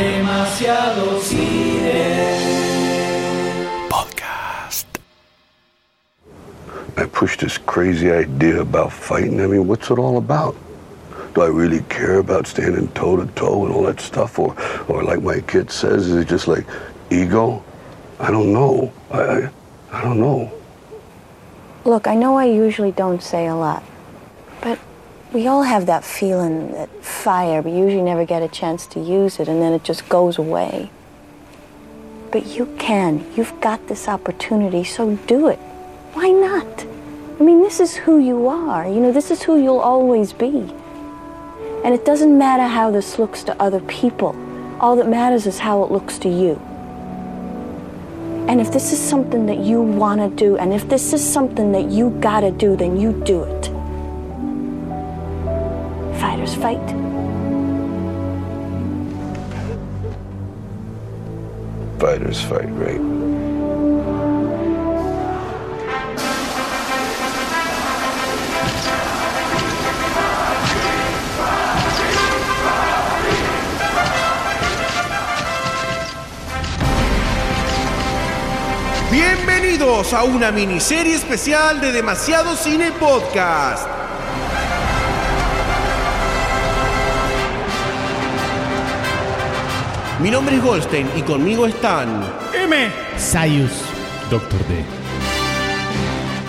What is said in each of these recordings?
Demasiado cine. Podcast. I pushed this crazy idea about fighting. I mean, what's it all about? Do I really care about standing toe to toe and all that stuff? Or, or like my kid says, is it just like ego? I don't know. I, I, I don't know. Look, I know I usually don't say a lot, but we all have that feeling, that fire, but usually never get a chance to use it, and then it just goes away. But you can. You've got this opportunity, so do it. Why not? I mean, this is who you are. You know, this is who you'll always be. And it doesn't matter how this looks to other people. All that matters is how it looks to you. And if this is something that you want to do, and if this is something that you gotta do, then you do it. Fighters fight. Fighters fight, right? Bienvenidos a una miniserie especial de Demasiado Cine Podcast. Mi nombre es Goldstein y conmigo están M. Sayus. Doctor D.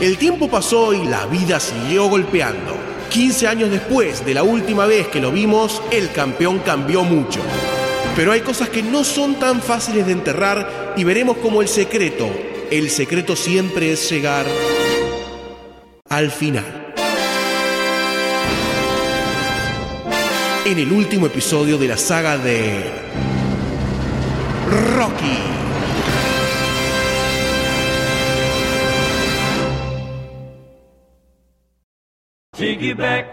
El tiempo pasó y la vida siguió golpeando. 15 años después de la última vez que lo vimos, el campeón cambió mucho. Pero hay cosas que no son tan fáciles de enterrar y veremos cómo el secreto, el secreto siempre es llegar al final. En el último episodio de la saga de Rocky. Take it back.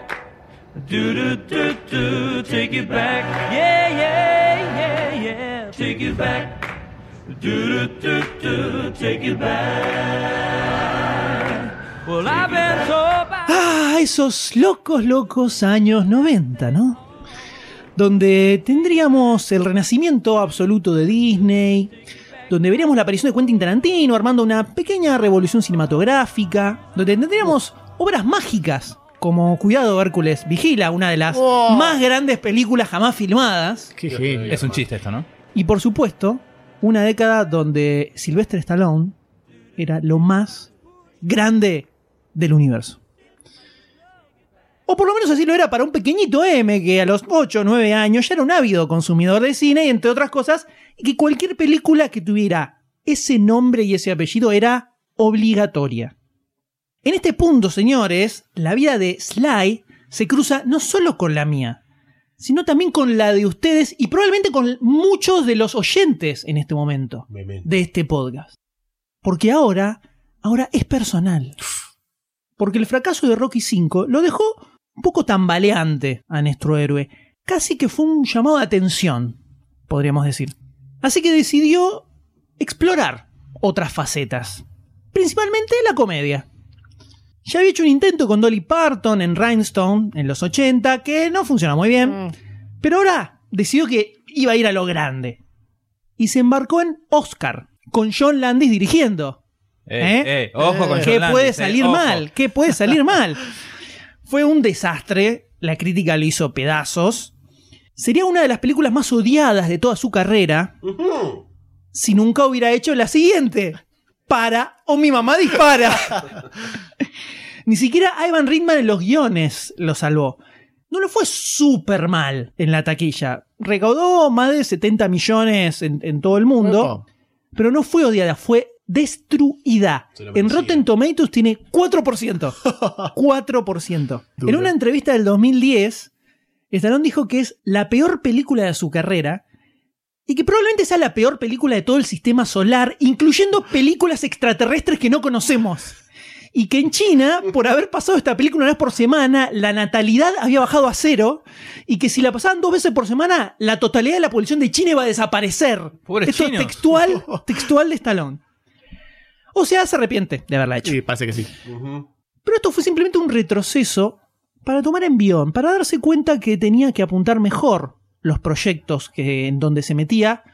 Do do do do. Take it back. Yeah yeah yeah yeah. Take it back. Do do do do. Take it back. Well, I've been by. Ah, esos locos, locos años 90, ¿no? Donde tendríamos el renacimiento absoluto de Disney, donde veríamos la aparición de Quentin Tarantino armando una pequeña revolución cinematográfica, donde tendríamos obras mágicas como Cuidado Hércules Vigila, una de las más grandes películas jamás filmadas, Es un chiste esto, ¿no? y por supuesto, una década donde Sylvester Stallone era lo más grande del universo. O por lo menos así lo era para un pequeñito M que a los 8 o 9 años ya era un ávido consumidor de cine y entre otras cosas, y que cualquier película que tuviera ese nombre y ese apellido era obligatoria. En este punto, señores, la vida de Sly se cruza no solo con la mía, sino también con la de ustedes y probablemente con muchos de los oyentes en este momento de este podcast. Porque ahora, ahora es personal. Porque el fracaso de Rocky V lo dejó un poco tambaleante a nuestro héroe. Casi que fue un llamado de atención, podríamos decir. Así que decidió explorar otras facetas. Principalmente la comedia. Ya había hecho un intento con Dolly Parton en Rhinestone en los 80, que no funcionó muy bien. Pero ahora decidió que iba a ir a lo grande. Y se embarcó en Oscar, con John Landis dirigiendo. Eh, ¿Eh? eh, ojo con ¿Qué John puede Landis, eh, salir mal? ¿Qué puede salir mal? Fue un desastre. La crítica lo hizo pedazos. Sería una de las películas más odiadas de toda su carrera si nunca hubiera hecho la siguiente. Para o mi mamá dispara. Ni siquiera Ivan Reitman en los guiones lo salvó. No lo fue súper mal en la taquilla. Recaudó más de 70 millones en, en todo el mundo. Pero no fue odiada, fue destruida. En Rotten Tomatoes tiene 4%. 4%. En una entrevista del 2010, Stallone dijo que es la peor película de su carrera y que probablemente sea la peor película de todo el sistema solar, incluyendo películas extraterrestres que no conocemos. Y que en China, por haber pasado esta película una vez por semana, la natalidad había bajado a cero. Y que si la pasaban dos veces por semana, la totalidad de la población de China iba a desaparecer. Pobres Esto chinos. es textual, textual de Stallone. O sea, se arrepiente de haberla hecho. Sí, parece que sí. Pero esto fue simplemente un retroceso para tomar envión, para darse cuenta que tenía que apuntar mejor los proyectos que, en donde se metía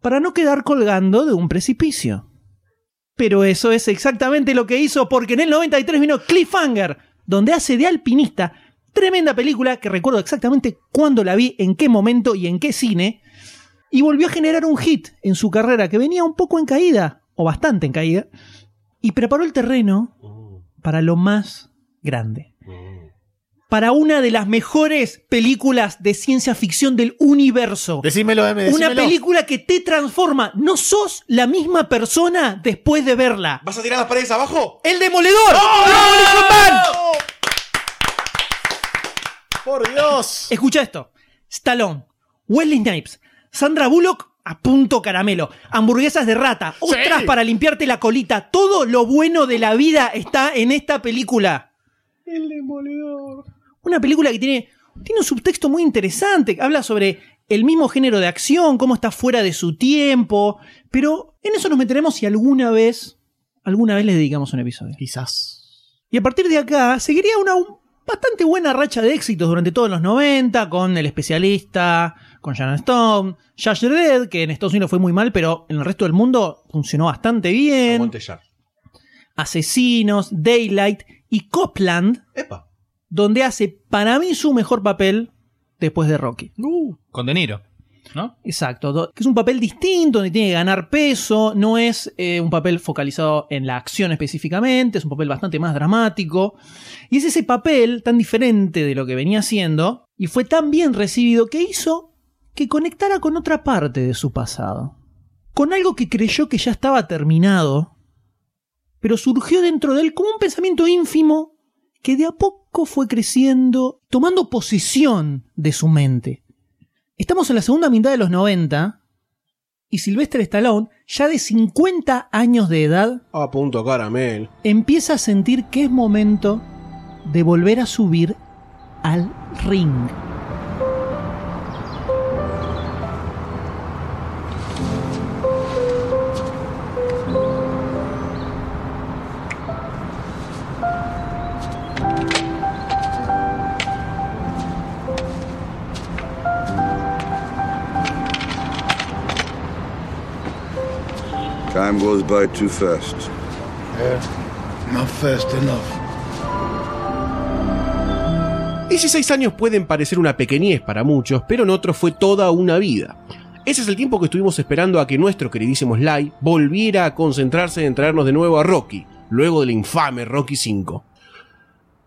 para no quedar colgando de un precipicio. Pero eso es exactamente lo que hizo porque en el 93 vino Cliffhanger, donde hace de alpinista. Tremenda película que recuerdo exactamente cuándo la vi, en qué momento y en qué cine. Y volvió a generar un hit en su carrera que venía un poco en caída, o bastante en caída, y preparó el terreno para lo más grande. Para una de las mejores películas de ciencia ficción del universo. Decímelo, M, Una decímelo. película que te transforma. No sos la misma persona después de verla. ¿Vas a tirar las paredes abajo? ¡El Demoledor! ¡Demolition Man! ¡Por Dios! Escucha esto. Stallone, Wesley Snipes, Sandra Bullock a punto caramelo, hamburguesas de rata, ostras para limpiarte la colita. Todo lo bueno de la vida está en esta película. El demoledor. Una película que tiene, tiene un subtexto muy interesante. Habla sobre el mismo género de acción, cómo está fuera de su tiempo. Pero en eso nos meteremos si alguna vez, alguna vez le dedicamos un episodio. Quizás. Y a partir de acá seguiría una un- bastante buena racha de éxitos durante todos los 90, con El Especialista, con Sharon Stone, Judge Dredd, que en Estados Unidos fue muy mal, pero en el resto del mundo funcionó bastante bien. Asesinos, Daylight y Copland, Epa. donde hace para mí su mejor papel después de Rocky. Con De Niro. ¿No? Exacto, que es un papel distinto, donde tiene que ganar peso, no es eh, un papel focalizado en la acción específicamente, es un papel bastante más dramático, y es ese papel tan diferente de lo que venía haciendo, y fue tan bien recibido que hizo que conectara con otra parte de su pasado, con algo que creyó que ya estaba terminado, pero surgió dentro de él como un pensamiento ínfimo que de a poco fue creciendo, tomando posesión de su mente. Estamos en la segunda mitad de los 90 y Sylvester Stallone, ya de 50 años de edad, A punto caramel. empieza a sentir que es momento de volver a subir al ring. Time goes by too fast. Not fast enough. 16 años pueden parecer una pequeñez para muchos, pero en otros fue toda una vida. Ese es el tiempo que estuvimos esperando a que nuestro queridísimo Sly volviera a concentrarse en traernos de nuevo a Rocky, luego del infame Rocky V.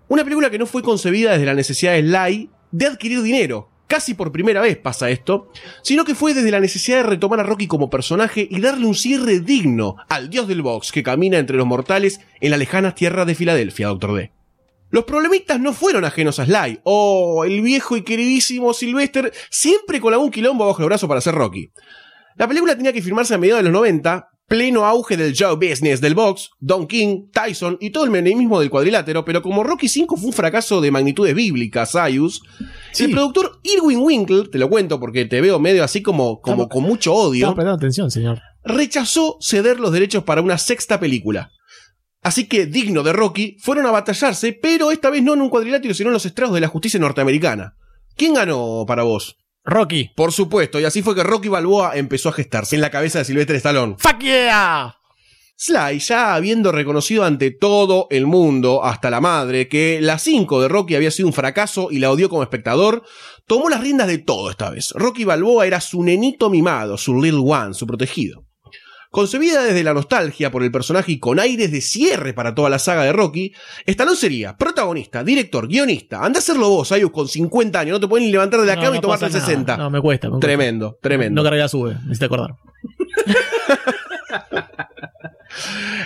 Una película que no fue concebida desde la necesidad de Sly de adquirir dinero, casi por primera vez pasa esto, sino que fue desde la necesidad de retomar a Rocky como personaje y darle un cierre digno al dios del box que camina entre los mortales en la lejana tierra de Filadelfia, Doctor D. Los problemitas no fueron ajenos a Sly. Oh, el viejo y queridísimo Sylvester siempre con algún quilombo bajo el brazo para hacer Rocky. La película tenía que filmarse a mediados de los 90, pleno auge del show business del box, Don King, Tyson y todo el menemismo del cuadrilátero, pero como Rocky V fue un fracaso de magnitudes bíblicas, Sayus, el productor Irwin Winkle, te lo cuento porque te veo medio así como, como con mucho odio, atención, señor. rechazó ceder los derechos para una sexta película. Así que, digno de Rocky, fueron a batallarse, pero esta vez no en un cuadrilátero, sino en los estrados de la justicia norteamericana. ¿Quién ganó para vos? Rocky. Por supuesto, y así fue que Rocky Balboa empezó a gestarse en la cabeza de Sylvester Stallone. ¡Fuck yeah! Sly, ya habiendo reconocido ante todo el mundo, hasta la madre, que la 5 de Rocky había sido un fracaso y la odió como espectador, tomó las riendas de todo esta vez. Rocky Balboa era su nenito mimado, su little one, su protegido. Concebida desde la nostalgia por el personaje y con aires de cierre para toda la saga de Rocky, Stallone sería protagonista, director, guionista. Anda a hacerlo vos, Ayus, con 50 años. No te pueden ni levantar de la No, cama y tomarte el nada. 60. No, me cuesta. me cuesta. tremendo, tremendo. No cargué la sube, necesito acordar.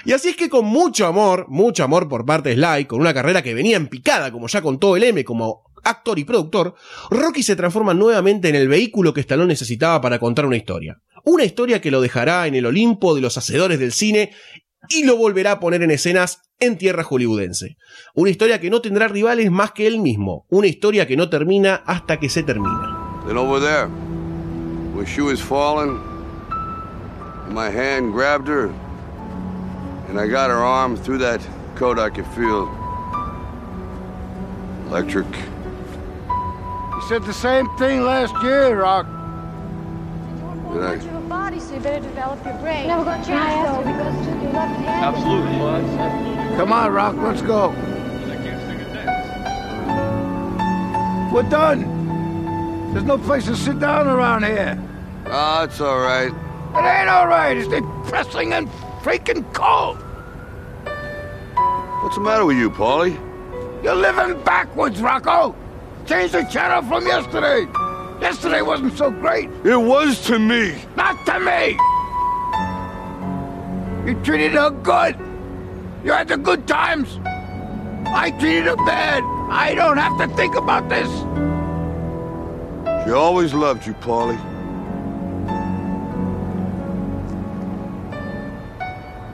Y así es que con mucho amor, mucho amor por parte de Sly, con una carrera que venía en picada, como ya contó el M como actor y productor, Rocky se transforma nuevamente en el vehículo que Stallone necesitaba para contar una historia. Una historia que lo dejará en el Olimpo de los hacedores del cine y lo volverá a poner en escenas en tierra hollywoodense. Una historia que no tendrá rivales más que él mismo. Una historia que no termina hasta que se termina. Said the same thing last year, Rock. Good night. your body, so you better develop your brain. Never gonna change though, because it's your left hand. Absolutely, Absolutely. Come on, Rock, let's go. I can't sing a dance. We're done. There's no place to sit down around here. Ah, it's all right. It ain't all right. It's depressing and freaking cold. What's the matter with you, Paulie? You're living backwards, Rocco. Change the channel from yesterday. Yesterday wasn't so great. It was to me. Not to me. You treated her good. You had the good times. I treated her bad. I don't have to think about this. She always loved you, Paulie.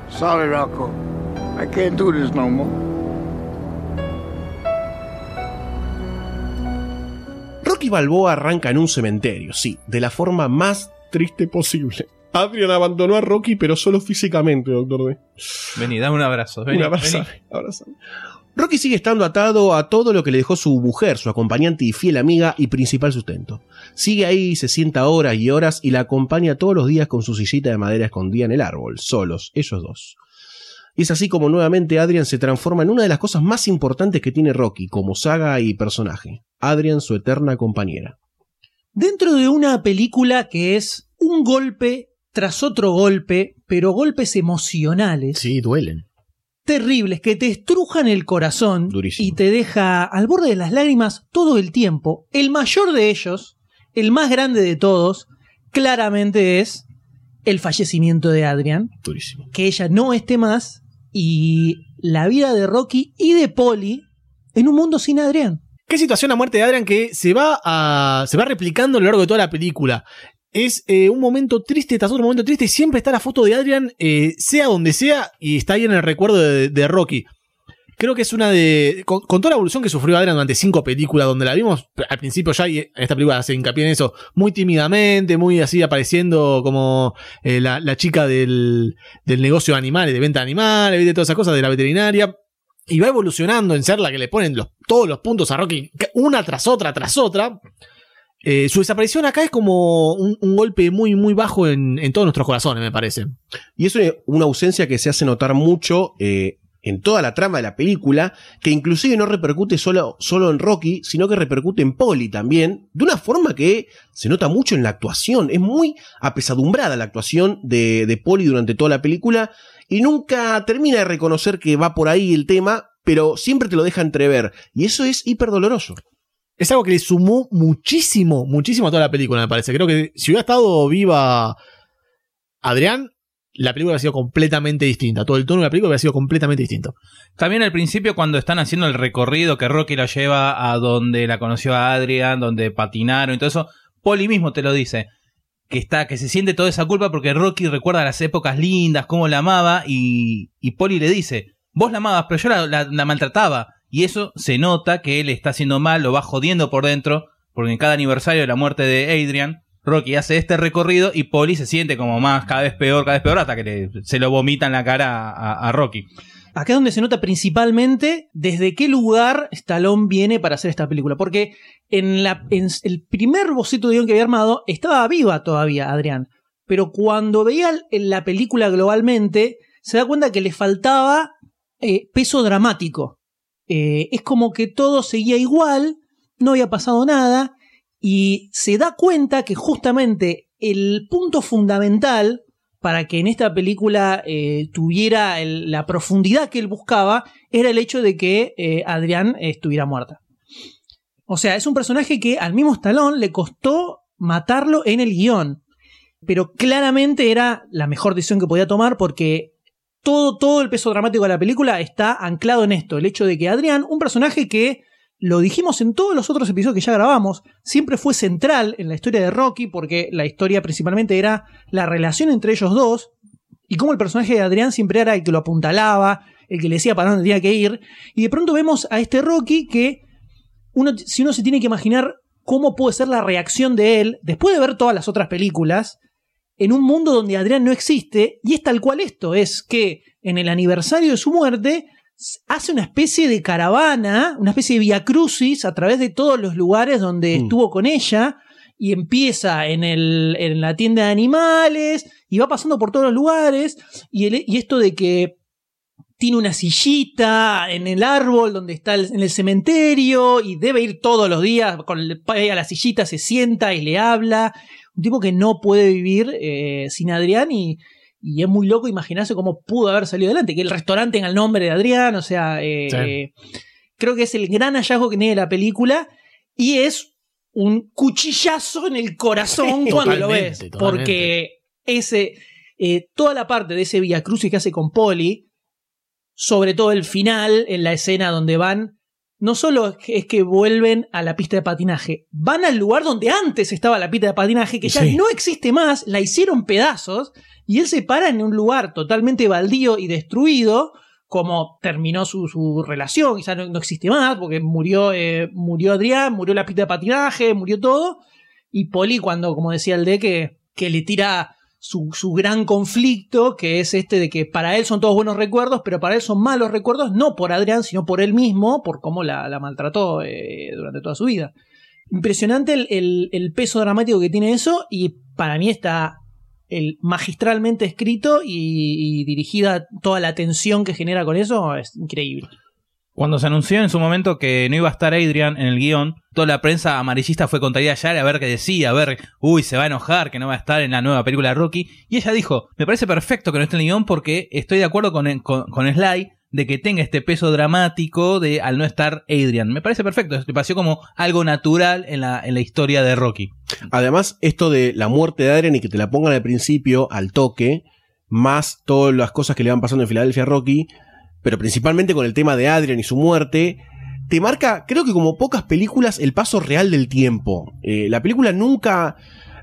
Sorry, Rocco. I can't do this no more. Rocky Balboa arranca en un cementerio, sí, de la forma más triste posible. Adrian abandonó a Rocky, pero solo físicamente, doctor D. Vení, dame un abrazo. Vení, Un abrazo. Rocky sigue estando atado a todo lo que le dejó su mujer, su acompañante y fiel amiga y principal sustento. Sigue ahí, se sienta horas y horas y la acompaña todos los días con su sillita de madera escondida en el árbol, solos, ellos dos. Y es así como nuevamente Adrian se transforma en una de las cosas más importantes que tiene Rocky como saga y personaje. Adrian, su eterna compañera. Dentro de una película que es un golpe tras otro golpe, pero golpes emocionales. Sí, duelen. terribles que te estrujan el corazón Durísimo. y te deja al borde de las lágrimas todo el tiempo. El mayor de ellos, el más grande de todos, claramente es el fallecimiento de Adrian, Durísimo. que ella no esté más y la vida de Rocky y de Polly en un mundo sin Adrian. Qué situación la muerte de Adrian que se va a, se va replicando a lo largo de toda la película. Es eh, un momento triste tras otro momento triste y siempre está la foto de Adrian, eh, sea donde sea, y está ahí en el recuerdo de, de Rocky. Creo que es una de. Con, toda la evolución que sufrió Adrian durante cinco películas, donde la vimos al principio ya, y en esta película hace hincapié en eso, muy tímidamente, muy así apareciendo como eh, la, chica del, del negocio de animales, de venta de animales, de todas esas cosas, de la veterinaria. Y va evolucionando en ser la que le ponen los, todos los puntos a Rocky, una tras otra, tras otra. Eh, su desaparición acá es como un, golpe muy, muy bajo en, en todos nuestros corazones, me parece. Y es una- una ausencia que se hace notar mucho eh, en toda la trama de la película, que inclusive no repercute solo, solo en Rocky, sino que repercute en Polly también, de una forma que se nota mucho en la actuación. Es muy apesadumbrada la actuación de, de Polly durante toda la película y nunca termina de reconocer que va por ahí el tema, pero siempre te lo deja entrever. Y eso es hiper doloroso. Es algo que le sumó muchísimo, muchísimo a toda la película, me parece. Creo que si hubiera estado viva Adrián, la película hubiera sido completamente distinta. Todo el tono de la película hubiera sido completamente distinto. También al principio cuando están haciendo el recorrido que Rocky la lleva a donde la conoció a Adrian, donde patinaron y todo eso, Polly mismo te lo dice. Que está, que se siente toda esa culpa porque Rocky recuerda las épocas lindas, cómo la amaba, y, y Polly le dice, vos la amabas, pero yo la- la maltrataba. Y eso se nota que él está haciendo mal, lo va jodiendo por dentro, porque en cada aniversario de la muerte de Adrian, Rocky hace este recorrido y Polly se siente como más, cada vez peor, cada vez peor, hasta que se lo vomita en la cara a- Rocky. Acá es donde se nota principalmente desde qué lugar Stallone viene para hacer esta película. Porque en, la, en el primer boceto de guion que había armado estaba viva todavía Adrián. Pero cuando veía la película globalmente, se da cuenta que le faltaba eh, peso dramático. Eh, es como que todo seguía igual, no había pasado nada, y se da cuenta que justamente el punto fundamental para que en esta película eh, tuviera la profundidad que él buscaba era el hecho de que eh, Adrián estuviera muerta. O sea, es un personaje que al mismo Stallone le costó matarlo en el guion, pero claramente era la mejor decisión que podía tomar porque todo, todo el peso dramático de la película está anclado en esto, el hecho de que Adrián, un personaje que lo dijimos en todos los otros episodios que ya grabamos, siempre fue central en la historia de Rocky, porque la historia principalmente era la relación entre ellos dos, y cómo el personaje de Adrián siempre era el que lo apuntalaba, el que le decía para dónde tenía que ir, y de pronto vemos a este Rocky que uno, si uno se tiene que imaginar cómo puede ser la reacción de él, después de ver todas las otras películas, en un mundo donde Adrián no existe, y es tal cual esto, es que en el aniversario de su muerte hace una especie de caravana, una especie de via crucis a través de todos los lugares donde Mm. estuvo con ella y empieza en, el, en la tienda de animales y va pasando por todos los lugares y, el- y esto de que tiene una sillita en el árbol donde está el- en el cementerio y debe ir todos los días con el, a la sillita, se sienta y le habla. Un tipo que no puede vivir eh, sin Adrián y, y es muy loco imaginarse cómo pudo haber salido adelante. Que el restaurante tenga el nombre de Adrián, o sea, eh, Sí. eh, creo que es el gran hallazgo que tiene la película y es un cuchillazo en el corazón Sí, cuando lo ves. totalmente. Porque ese, eh, toda la parte de ese Via Crucis que hace con Polly, sobre todo el final, en la escena donde van, no solo es que, vuelven a la pista de patinaje, van al lugar donde antes estaba la pista de patinaje, que ya Sí. no existe más, la hicieron pedazos, y él se para en un lugar totalmente baldío y destruido, como terminó su, su relación, quizás no, no existe más, porque murió, eh, murió Adrián, murió la pista de patinaje, murió todo, y Poli cuando, como decía el de, que, que le tira su, su gran conflicto, que es este de que para él son todos buenos recuerdos, pero para él son malos recuerdos, no por Adrián, sino por él mismo, por cómo la, maltrató eh, durante toda su vida. Impresionante el peso dramático que tiene eso, y para mí está el magistralmente escrito y, y dirigida toda la tensión que genera con eso, es increíble. Cuando se anunció en su momento que no iba a estar Adrian en el guion, toda la prensa amarillista fue con Talia Shire a ver qué decía, a ver, uy, se va a enojar que no va a estar en la nueva película de Rocky. Y ella dijo, me parece perfecto que no esté en el guion porque estoy de acuerdo con, con, con Sly de que tenga este peso dramático de al no estar Adrian. Me parece perfecto, me pareció como algo natural en la, en la historia de Rocky. Además, esto de la muerte de Adrian y que te la pongan al principio, al toque, más todas las cosas que le van pasando en Filadelfia a Rocky, pero principalmente con el tema de Adrian y su muerte, te marca, creo que como pocas películas, el paso real del tiempo. Eh, la película nunca,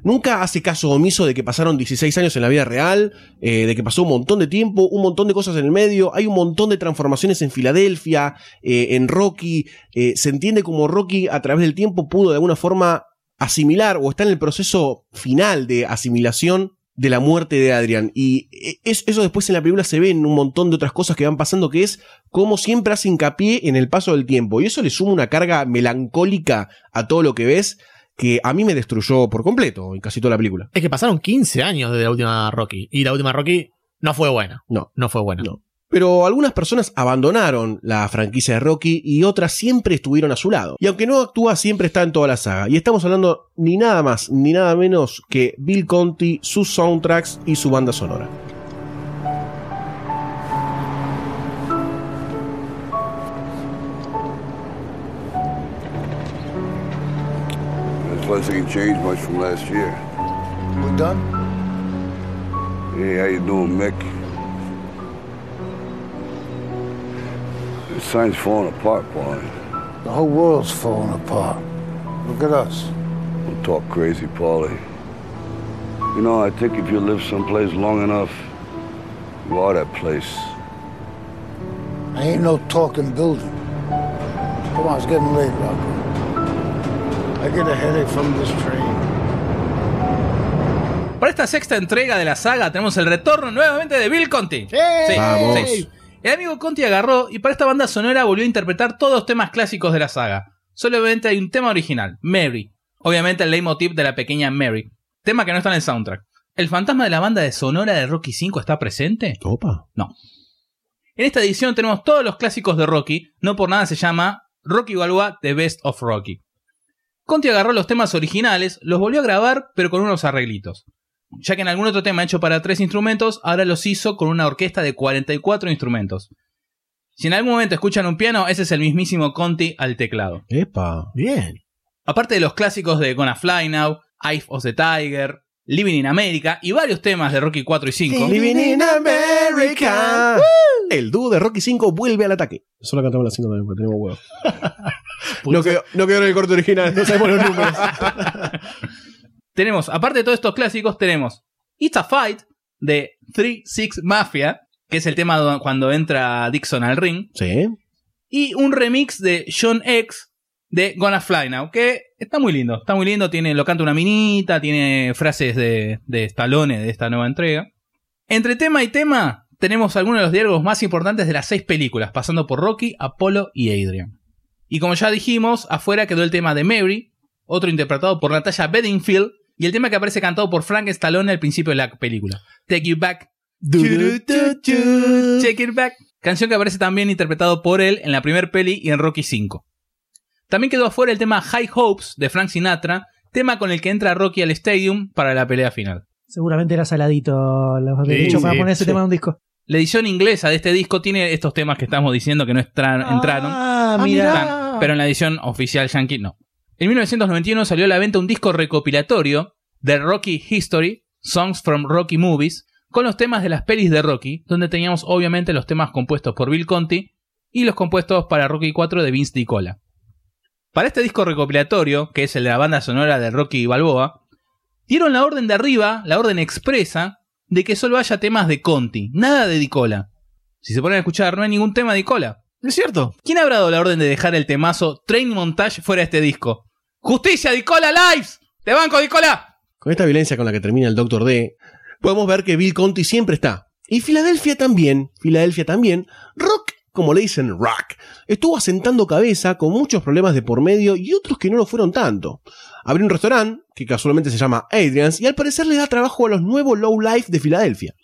nunca hace caso omiso de que pasaron 16 años en la vida real, eh, de que pasó un montón de tiempo, un montón de cosas en el medio, hay un montón de transformaciones en Filadelfia, eh, en Rocky, se entiende como Rocky a través del tiempo pudo de alguna forma asimilar o está en el proceso final de asimilación de la muerte de Adrian. Y es- eso después en la película se ve en un montón de otras cosas que van pasando, que es como siempre hace hincapié en el paso del tiempo. Y eso le suma una carga melancólica a todo lo que ves que a mí me destruyó por completo en casi toda la película. Es que pasaron 15 años desde la última Rocky. Y la última Rocky no fue buena. No. No fue buena. No. Pero algunas personas abandonaron la franquicia de Rocky y otras siempre estuvieron a su lado. Y aunque no actúa, siempre está en toda la saga. Y estamos hablando ni nada más ni nada menos que Bill Conti, sus soundtracks y su banda sonora. Changed much from last year. We done? Hey, how you doing, Mick? The sign's falling apart, Paulie. The whole world's falling apart. Look at us. Don't talk crazy, Paulie. You know, I think if you live someplace long enough, you are that place. I ain't no talking building. Come on, it's getting late, Rocco. I get a headache from this train. Para esta sexta entrega de la saga tenemos el retorno nuevamente de Bill Conti. Sí, Vamos. sí. El amigo Conti agarró y para esta banda sonora volvió a interpretar todos los temas clásicos de la saga. Solamente hay un tema original, Mary. Obviamente el leitmotiv de la pequeña Mary. Tema que no está en el soundtrack. ¿El fantasma de la banda de sonora de Rocky V está presente? Opa. No. En esta edición tenemos todos los clásicos de Rocky, no por nada se llama Rocky Balboa The Best of Rocky. Conti agarró los temas originales, los volvió a grabar, pero con unos arreglitos. Ya que en algún otro tema hecho para tres instrumentos, ahora los hizo con una orquesta de 44 instrumentos. Si en algún momento escuchan un piano, ese es el mismísimo Conti al teclado. Epa. Bien. Aparte de los clásicos de Gonna Fly Now, Eye of the Tiger, Living in America y varios temas de Rocky 4 y 5. Living in America. El dúo de Rocky 5 vuelve al ataque. Eso lo cantamos la 5 también, porque tenemos huevos. no, quedó, no quedó en el corte original, no sabemos los números. tenemos, aparte de todos estos clásicos, tenemos It's a Fight de 3-6 Mafia, que es el tema do- cuando entra Dixon al ring, sí. y un remix de John X de Gonna Fly Now, que está muy lindo, está muy lindo, tiene, lo canta una minita, tiene frases de, de Stallone de esta nueva entrega. Entre tema y tema, tenemos algunos de los diálogos más importantes de las seis películas, pasando por Rocky, Apollo y Adrian. Y como ya dijimos, afuera quedó el tema de Mary, otro interpretado por Natasha Bedingfield, y el tema que aparece cantado por Frank Stallone al principio de la película. Take You Back. Take It Back. Canción que aparece también interpretado por él en la primer peli y en Rocky 5. También quedó afuera el tema High Hopes de Frank Sinatra, tema con el que entra Rocky al Stadium para la pelea final. Seguramente era saladito los derechos para sí, poner ese sí. tema en un disco. La edición inglesa de este disco tiene estos temas que estamos diciendo que no estra- entraron. Ah, mira. Están, pero en la edición oficial yankee no. En 1991 salió a la venta un disco recopilatorio de Rocky History, Songs from Rocky Movies, con los temas de las pelis de Rocky, donde teníamos obviamente los temas compuestos por Bill Conti y los compuestos para Rocky 4 de Vince DiCola. Para este disco recopilatorio, que es el de la banda sonora de Rocky Balboa, dieron la orden de arriba, la orden expresa, de que solo haya temas de Conti, nada de DiCola. Si se ponen a escuchar, no hay ningún tema de DiCola. ¿Es cierto? ¿Quién habrá dado la orden de dejar el temazo Train Montage fuera de este disco? ¡Justicia, Dicola Lives! ¡Te banco, Dicola! Con esta violencia con la que termina el Doctor D, podemos ver que Bill Conti siempre está. Y Filadelfia también, Filadelfia también, Rock, como le dicen Rock, estuvo asentando cabeza con muchos problemas de por medio y otros que no lo fueron tanto. Abrió un restaurante, que casualmente se llama Adrian's, y al parecer le da trabajo a los nuevos low life de Filadelfia.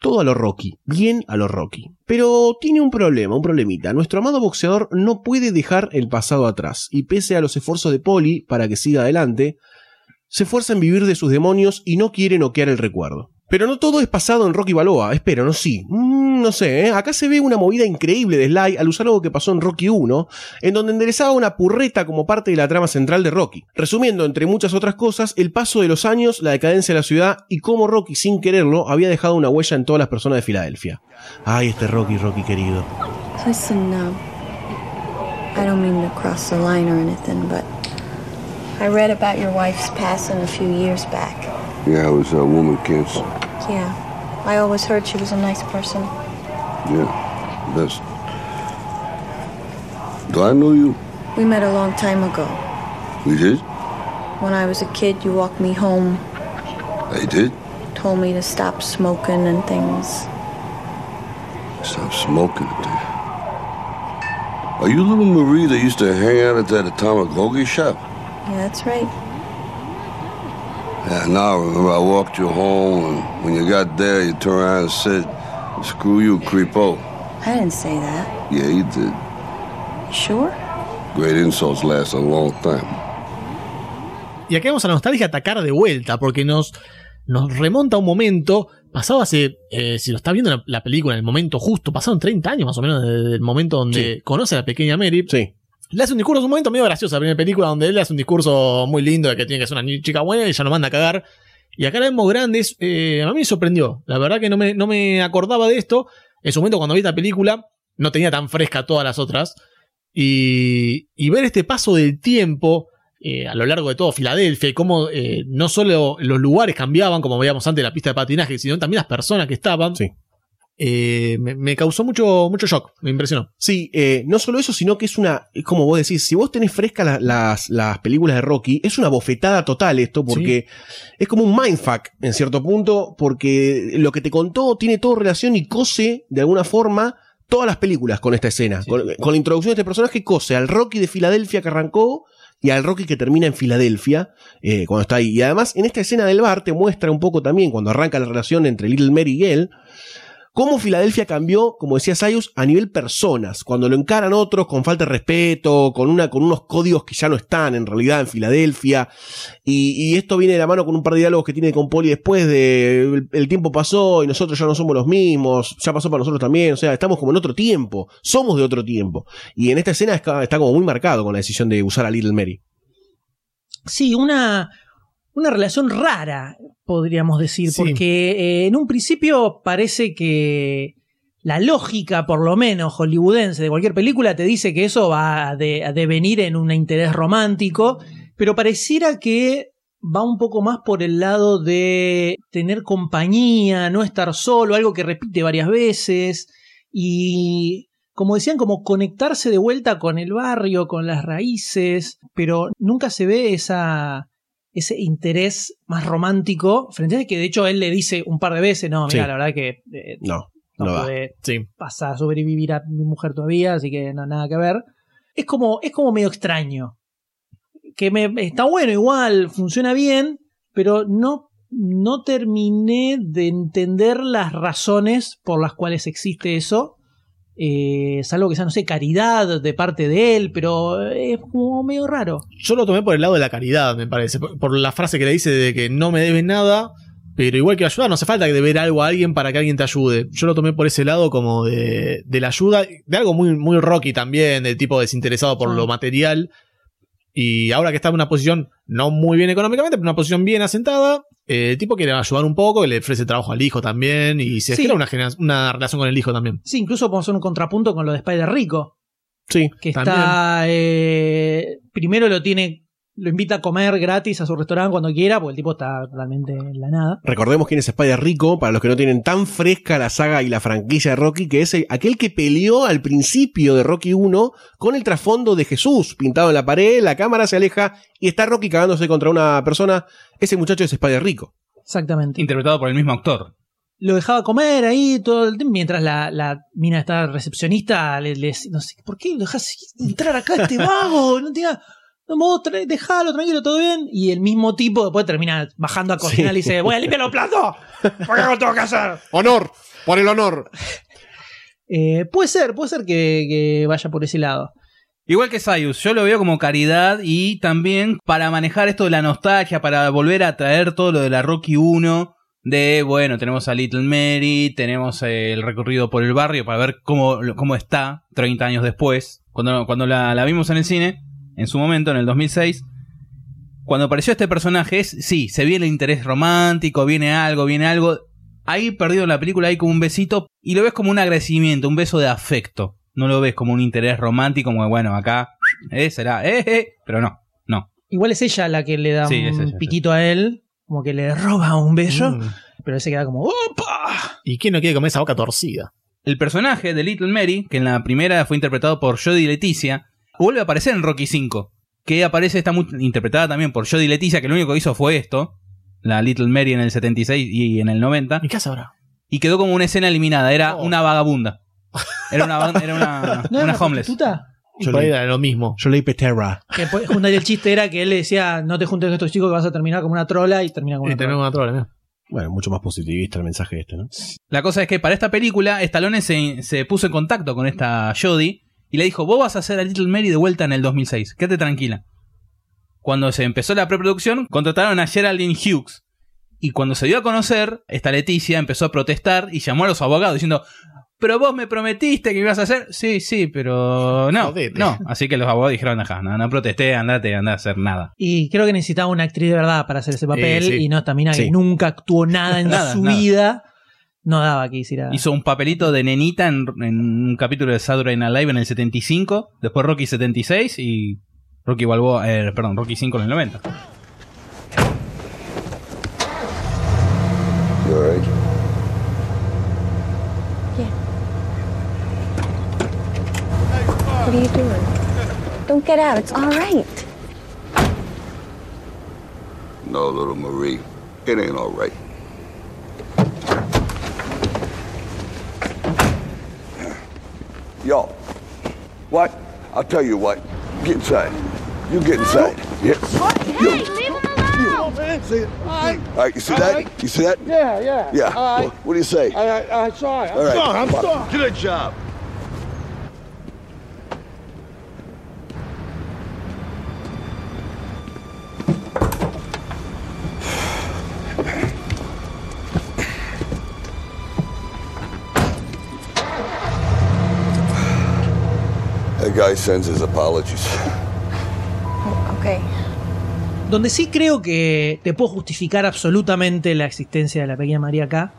Todo a lo Rocky, bien a lo Rocky. Pero tiene un problema, un problemita. Nuestro amado boxeador no puede dejar el pasado atrás, y pese a los esfuerzos de Polly para que siga adelante, se esfuerza en vivir de sus demonios y no quiere noquear el recuerdo. Pero no todo es pasado en Rocky Balboa, espera, no sí. Mm, no sé, ¿eh? acá se ve una movida increíble de Sly al usar algo que pasó en Rocky 1, en donde enderezaba una purreta como parte de la trama central de Rocky, resumiendo entre muchas otras cosas el paso de los años, la decadencia de la ciudad y cómo Rocky sin quererlo había dejado una huella en todas las personas de Filadelfia. Ay, este Rocky, Rocky querido. Listen, um, I don't mean to cross the line or anything, but I read about your wife's passing a few years back. Yeah, it was a woman cancer. Yeah, I always heard she was a nice person. Yeah, best. Do I know you? We met a long time ago. We did? When I was a kid, you walked me home, I did? told me to stop smoking and things. Stop smoking it, dude. Are you little Marie that used to hang out at that atomic hoagie shop? Yeah, that's right. Yeah, now I remember I walked you home, and when you got there, you turned around and said, Screw you, creepo. I didn't say that. Yeah, you did. Sure? Great insults last a long time. Y acá vamos a la nostalgia atacar de vuelta, porque nos, nos remonta a un momento, pasado hace, eh, si lo está viendo la, la película en el momento justo, pasaron 30 años más o menos desde el momento donde conoce a la pequeña Mary. Sí. Le hace un discurso, es un momento medio gracioso la primera película, donde él hace un discurso muy lindo de que tiene que ser una chica buena y ella lo manda a cagar. Y acá la vemos grande, es, eh, a mí me sorprendió. La verdad que no me, no me acordaba de esto. En su momento, cuando vi esta película, no tenía tan fresca todas las otras. Y, y ver este paso del tiempo eh, a lo largo de todo Filadelfia y cómo eh, no solo los lugares cambiaban, como veíamos antes la pista de patinaje, sino también las personas que estaban. Sí. Eh, me, me causó mucho, mucho shock, me impresionó. Sí, eh, no solo eso, sino que es una, es como vos decís, si vos tenés frescas la- las, las películas de Rocky, es una bofetada total esto, porque es como un mindfuck en cierto punto, porque lo que te contó tiene todo relación y cose de alguna forma todas las películas con esta escena. Con, con la introducción de este personaje, cose al Rocky de Filadelfia que arrancó y al Rocky que termina en Filadelfia eh, cuando está ahí. Y además, en esta escena del bar te muestra un poco también, cuando arranca la relación entre Little Mary y él, cómo Filadelfia cambió, como decía Sayus, a nivel personas, cuando lo encaran otros con falta de respeto, con, una, con unos códigos que ya no están en realidad en Filadelfia, y, esto viene de la mano con un par de diálogos que tiene con Poli después de el, el tiempo pasó y nosotros ya no somos los mismos, ya pasó para nosotros también, o sea, estamos como en otro tiempo, somos de otro tiempo, y en esta escena está, está como muy marcado con la decisión de usar a Little Mary. Sí, una, una relación rara, podríamos decir, Sí. porque eh, en un principio parece que la lógica, por lo menos hollywoodense, de cualquier película te dice que eso va a, de- a devenir en un interés romántico, pero pareciera que va un poco más por el lado de tener compañía, no estar solo, algo que repite varias veces y como decían, como conectarse de vuelta con el barrio, con las raíces, pero nunca se ve esa, ese interés más romántico frente a que de hecho él le dice un par de veces, no, mira, Sí. la verdad que eh, No, no, pude Sí. pasar a sobrevivir a mi mujer todavía, así que no nada que ver. Es como, es como medio extraño. Que me, está bueno igual, funciona bien, pero no, no terminé de entender las razones por las cuales existe eso. Eh, salvo que sea, no sé, caridad de parte de él, pero es como medio raro. Yo lo tomé por el lado de la caridad, me parece. Por, por la frase que le dice de que no me debes nada, pero igual que ayudar, no hace falta que deber algo a alguien para que alguien te ayude. Yo lo tomé por ese lado como de, de la ayuda, de algo muy, muy rocky también, del tipo desinteresado por Ah. lo material. Y ahora que está en una posición no muy bien económicamente, pero una posición bien asentada, eh, el tipo quiere ayudar un poco, y le ofrece trabajo al hijo también, y se Sí. genera una, relación con el hijo también. Sí, incluso podemos hacer un contrapunto con lo de Spider Rico. Sí, que también. está eh, primero lo tiene lo invita a comer gratis a su restaurante cuando quiera porque el tipo está realmente en la nada Recordemos quién es Spider Rico, para los que no tienen tan fresca la saga y la franquicia de Rocky, que es el- aquel que peleó al principio de Rocky 1 con el trasfondo de Jesús pintado en la pared, la cámara se aleja y está Rocky cagándose contra una persona. Ese muchacho es Spider Rico. exactamente Interpretado por el mismo actor. lo dejaba comer ahí todo el tiempo mientras la, la mina está recepcionista le, le- no sé por qué lo dejas entrar acá este vago no tiene no, vos tra- dejalo tranquilo todo bien y el mismo tipo después termina bajando a cocinar y dice voy a limpiar los platos ¿por qué no tengo que hacer? Honor, por el honor. Eh, puede ser puede ser que, que vaya por ese lado Igual que Sayus, yo lo veo como caridad y también para manejar esto de la nostalgia, para volver a traer todo lo de la Rocky 1, de, bueno, tenemos a Little Mary, tenemos eh, el recorrido por el barrio para ver cómo, cómo está 30 años después. Cuando, cuando la, la vimos en el cine, en su momento, en el 2006, cuando apareció este personaje, es, sí, se viene el interés romántico, viene algo, viene algo. Ahí perdido en la película hay como un besito y lo ves como un agradecimiento, un beso de afecto. No lo ves como un interés romántico, como bueno, acá, eh, será, eh, eh, pero no, no. Igual es ella la que le da Sí, un ella, piquito a él, como que le roba un beso, Mm. pero él se queda como ¡Opa! ¿Y quién no quiere comer esa boca torcida? El personaje de Little Mary, que en la primera fue interpretado por Jodie Leticia, vuelve a aparecer en Rocky 5. Que aparece, está muy interpretada también por Jodie Leticia, que lo único que hizo fue esto. La Little Mary en el 76 y en el 90. ¿Y qué hace ahora? Y quedó como una escena eliminada. Era Oh. una vagabunda. Era una, era una, ¿No era una homeless. Y Yo por ahí le- era lo mismo. Yo leí Peterra. Que después, juntar el chiste era que él le decía, no te juntes con estos chicos que vas a terminar como una trola y termina como Y una tenemos trola. una trola, mira. Bueno, mucho más positivista el mensaje este, ¿no? La cosa es que para esta película, Stallone se, se puso en contacto con esta Jodie y le dijo, vos vas a hacer a Little Mary de vuelta en el 2006, quédate tranquila. Cuando se empezó la preproducción, contrataron a Geraldine Hughes. Y cuando se dio a conocer, esta Leticia empezó a protestar y llamó a los abogados diciendo, pero vos me prometiste que me ibas a hacer. Sí, sí, pero no, Jodete. no. Así que los abogados dijeron, ajá, no, no protesté, andate, andá a hacer nada. Y creo que necesitaba una actriz de verdad para hacer ese papel sí. y no esta mina que nunca actuó nada en Nada, su nada. vida. No daba que hiciera. Hizo un papelito de nenita en, en un capítulo de Saturday Night Live en el 75, después Rocky 76 y Rocky Balboa, eh, perdón, Rocky 5 en el 90. You all right? What are you doing? Don't get out. It's all right. No, little Marie. It ain't all right. What? I'll tell you what. Get inside. You get inside. Yeah. Hey, leave him alone! See it? All right, you see that? You see that? Yeah, yeah. Yeah. Well, what do you say? I, I, I saw it. I'm All right. sorry, I'm Come on. sorry. Good job. Sends his apologies. Okay. Donde sí creo que te puedo justificar absolutamente la existencia de la pequeña María acá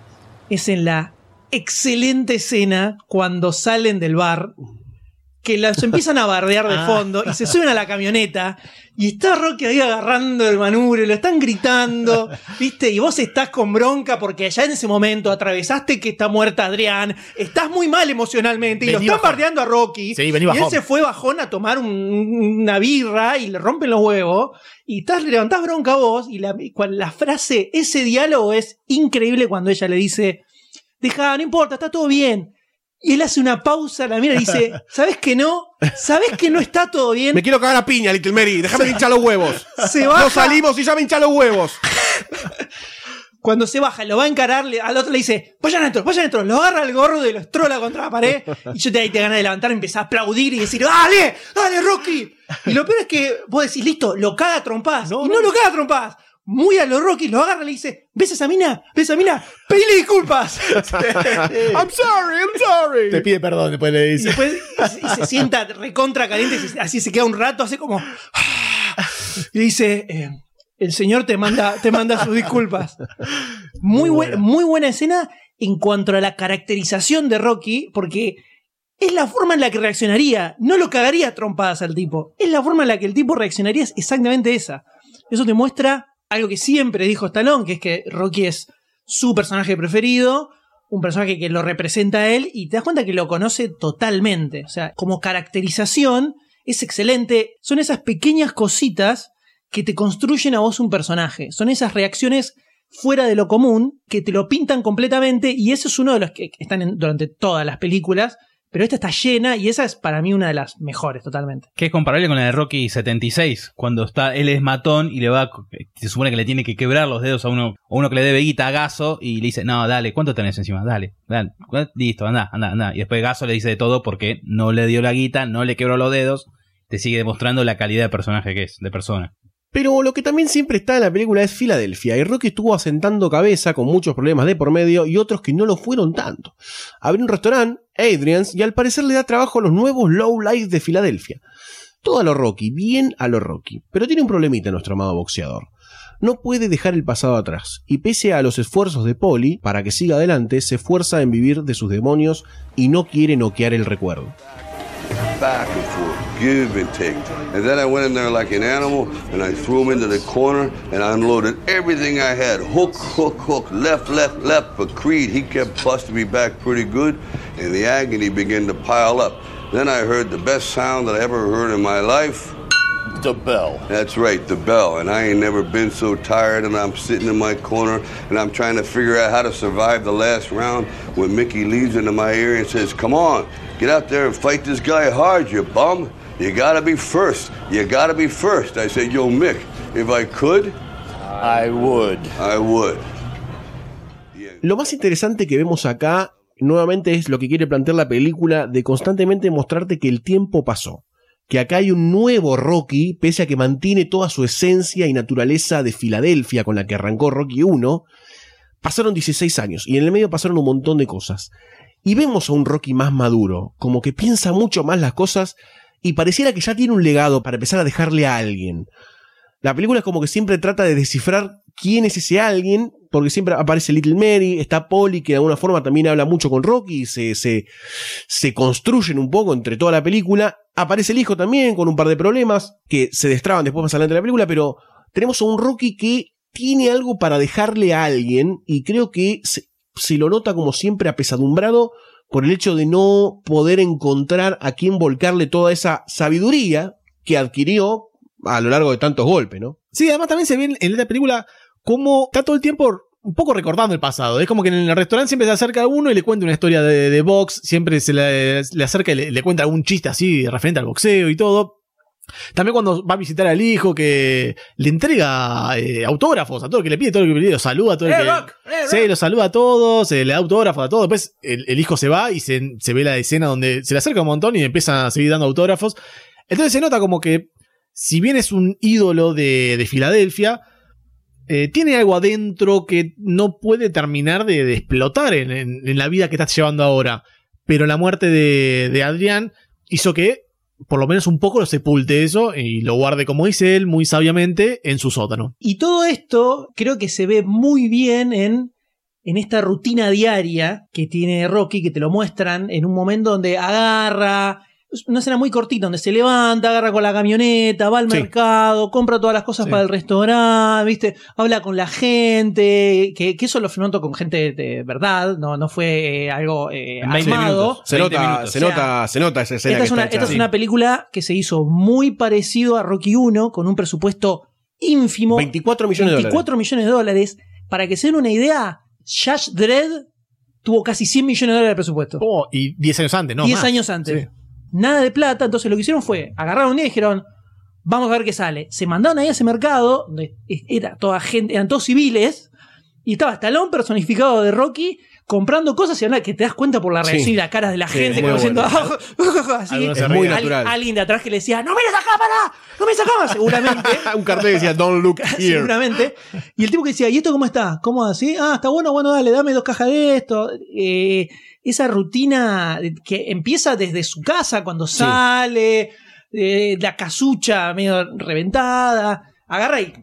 es en la excelente escena cuando salen del bar que los empiezan a bardear de Ah. fondo y se suben a la camioneta y está Rocky ahí agarrando el manubrio, lo están gritando, ¿viste? Y vos estás con bronca porque ya en ese momento atravesaste que está muerta Adrián, estás muy mal emocionalmente y Vení lo están bajón. bardeando a Rocky. Sí, vení y él se fue bajón a tomar un- una birra y le rompen los huevos y estás, le levantás bronca a vos y la, la frase, ese diálogo es increíble cuando ella le dice, deja, no importa, está todo bien. Y él hace una pausa, la mira y dice, ¿sabes que no? ¿Sabes que no está todo bien? Me quiero cagar a piña, Little Mary. Déjame de hinchar los huevos. Se baja. No salimos y ya me hincha los huevos. Cuando se baja, lo va a encarar, al otro le dice, vayan adentro, vayan adentro, lo agarra el gorro y lo estrola contra la pared. Y yo te, ahí te ganas de levantar, empezás a aplaudir y decir, ¡dale! ¡dale, Rocky! Y lo peor es que vos decís, listo, lo caga a trompadas. y no lo caga a trompadas. Muy a lo Rocky, lo agarra y le dice, ¿ves a esa mina? ¿Ves a esa mina? ¡Pedile disculpas! I'm sorry, I'm sorry. Te pide perdón, después le dice. y se, y se sienta recontra caliente, y se- así se queda un rato, hace como. Y dice: eh, El señor te manda, te manda sus disculpas. Muy, buen- muy buena escena en cuanto a la caracterización de Rocky, porque es la forma en la que reaccionaría. No lo cagaría a trompadas al tipo. Es la forma en la que el tipo reaccionaría, es exactamente esa. Eso te muestra algo que siempre dijo Stallone, que es que Rocky es su personaje preferido, un personaje que lo representa a él y te das cuenta que lo conoce totalmente. O sea, como caracterización es excelente. Son esas pequeñas cositas que te construyen a vos un personaje. Son esas reacciones fuera de lo común que te lo pintan completamente y eso es uno de los que están en- durante todas las películas. Pero esta está llena y esa es para mí una de las mejores totalmente. Que es comparable con la de Rocky 76, cuando está, él es matón y le va, se supone que le tiene que quebrar los dedos a uno, a uno que le debe guita a Gaso y le dice, no, dale, ¿cuánto tenés encima? Dale, dale, listo, anda, anda, anda. Y después Gaso le dice de todo porque no le dio la guita, no le quebró los dedos, te sigue demostrando la calidad de personaje que es, de persona. Pero lo que también siempre está en la película es Filadelfia, y Rocky estuvo asentando cabeza con muchos problemas de por medio y otros que no lo fueron tanto. Abrió un restaurante, Adrian's, y al parecer le da trabajo a los nuevos low life de Filadelfia. Todo a lo Rocky, bien a lo Rocky, pero tiene un problemita nuestro amado boxeador. No puede dejar el pasado atrás, y pese a los esfuerzos de Polly para que siga adelante, se esfuerza en vivir de sus demonios y no quiere noquear el recuerdo. Give and take. And then I went in there like an animal and I threw him into the corner and I unloaded everything I had. Hook, hook, hook, left, left, left. But Creed, he kept busting me back pretty good and the agony began to pile up. Then I heard the best sound that I ever heard in my life. The bell. That's right, the bell. And I ain't never been so tired, and I'm sitting in my corner, and I'm trying to figure out how to survive the last round when Mickey leads into my ear and says, Come on, get out there and fight this guy hard, you bum. You gotta be first. You gotta be first. I said, Yo, Mick, if I could, I would. I would. Lo más interesante que vemos acá, nuevamente, es lo que quiere plantear la película de constantemente mostrarte que el tiempo pasó. Que acá hay un nuevo Rocky, pese a que mantiene toda su esencia y naturaleza de Filadelfia con la que arrancó Rocky 1. Pasaron 16 años y en el medio pasaron un montón de cosas. Y vemos a un Rocky más maduro, como que piensa mucho más las cosas y pareciera que ya tiene un legado para empezar a dejarle a alguien. La película es como que siempre trata de descifrar quién es ese alguien, porque siempre aparece Little Mary, está Polly, que de alguna forma también habla mucho con Rocky, se, se, construyen un poco entre toda la película. Aparece el hijo también con un par de problemas que se destraban después más adelante de la película, pero tenemos a un Rocky que tiene algo para dejarle a alguien y creo que se lo nota como siempre apesadumbrado por el hecho de no poder encontrar a quién volcarle toda esa sabiduría que adquirió a lo largo de tantos golpes, ¿no? Sí, además también se ve en, esta película cómo está todo el tiempo un poco recordando el pasado. Es como que en el restaurante siempre se acerca a uno y le cuenta una historia de, box, siempre se le, le acerca y le, le cuenta algún chiste así referente al boxeo y todo. También cuando va a visitar al hijo que le entrega eh, autógrafos a todo el que le pide, todo el que le pide, lo saluda a todo el ¡Eh, que... Rock! ¡Eh, Rock! Sí, lo saluda a todos, eh, le da autógrafos a todos. Después el, el hijo se va y se, se ve la escena donde se le acerca un montón y empieza a seguir dando autógrafos. Entonces se nota como que, si bien es un ídolo de, de Filadelfia, eh, tiene algo adentro que no puede terminar de, de explotar en, en- en la vida que estás llevando ahora. Pero la muerte de, de Adrián hizo que, por lo menos un poco, lo sepulte eso y lo guarde, como dice él, muy sabiamente, en su sótano. Y todo esto creo que se ve muy bien en, en esta rutina diaria que tiene Rocky, que te lo muestran en un momento donde agarra, es una escena muy cortita donde se levanta, agarra con la camioneta, va al Sí. mercado, compra todas las cosas Sí. para el restaurante, ¿viste? Habla con la gente, que, que eso lo filmó con gente de verdad, no, no fue eh, algo eh, En 20 armado. Se 20 nota, se O sea, nota, se nota esa escena Esta que es, una, está esta hecha. es una película que se hizo muy parecido a Rocky 1, con un presupuesto ínfimo. 24 millones de dólares. 24 millones de dólares. Para que se den una idea, Judge Dredd tuvo casi 100 millones de dólares de presupuesto. Oh, y 10 años antes, ¿no? 10 más. años antes. Sí. Nada de plata. Entonces lo que hicieron fue agarraron un día y dijeron, vamos a ver qué sale. Se mandaron ahí a ese mercado, donde era toda gente, eran todos civiles, y estaba Stallone personificado de Rocky. Comprando cosas y habla que te das cuenta por la Sí. reacción y la cara de la Sí, gente, como diciendo, bueno. así. Es muy natural. Alguien de atrás que le decía, no mires a cámara, no mires a cámara, seguramente. un cartel que decía Don't look here. Seguramente. Y el tipo que decía, ¿y esto cómo está? ¿Cómo así? Ah, está bueno, bueno, dale, dame dos cajas de esto. Eh, esa rutina que empieza desde su casa cuando sale, eh, la casucha medio reventada, agarra y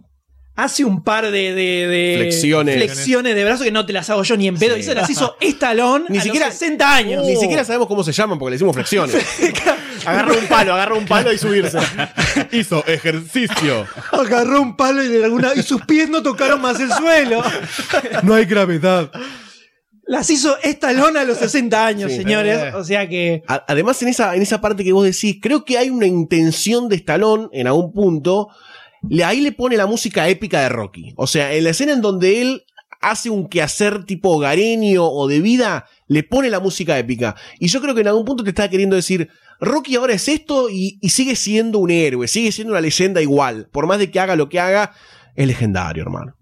hace un par de, de- de Flexiones. flexiones de brazo que no te las hago yo ni en pedo. Y se las hizo Estalón Ni a siquiera- los 60 años. Ni siquiera sabemos cómo se llaman porque le hicimos flexiones. agarra un palo, agarra un palo y subirse. Hizo ejercicio. agarró un palo y, de alguna, y sus pies no tocaron más el suelo. No hay gravedad. Las hizo Estalón a los 60 años, Sí. señores. Eh. O sea que. Además, en esa, en esa parte que vos decís, creo que hay una intención de Stallone en algún punto. Le- ahí le pone la música épica de Rocky. O sea, en la escena en donde él hace un quehacer tipo hogareño o de vida, le pone la música épica. Y yo creo que en algún punto te está queriendo decir, Rocky ahora es esto y, y sigue siendo un héroe, sigue siendo una leyenda igual. Por más de que haga lo que haga, es legendario, hermano.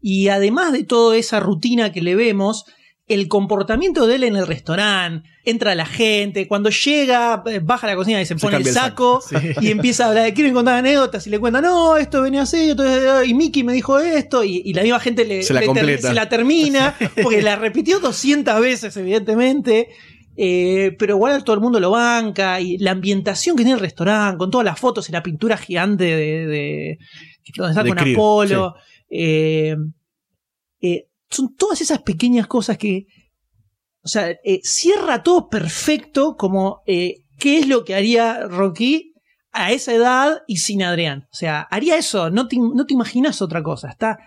Y además de toda esa rutina que le vemos, el comportamiento de él en el restaurante, entra la gente, cuando llega, eh, baja la cocina y se, Se pone el saco, y empieza a hablar, quieren contar anécdotas y le cuenta, no, esto venía así, eh, y Mickey me dijo esto, y, y la misma gente le, Se la le ter- completa. se la termina, porque la repitió 200 veces, evidentemente. eh, pero igual todo el mundo lo banca y la ambientación que tiene el restaurante con todas las fotos y la pintura gigante de, de donde está De con Apolo eh, eh, son todas esas pequeñas cosas que, o sea, eh, cierra todo perfecto como eh, qué es lo que haría Rocky a esa edad y sin Adrián. O sea, haría eso, no te, no te imaginas otra cosa. Está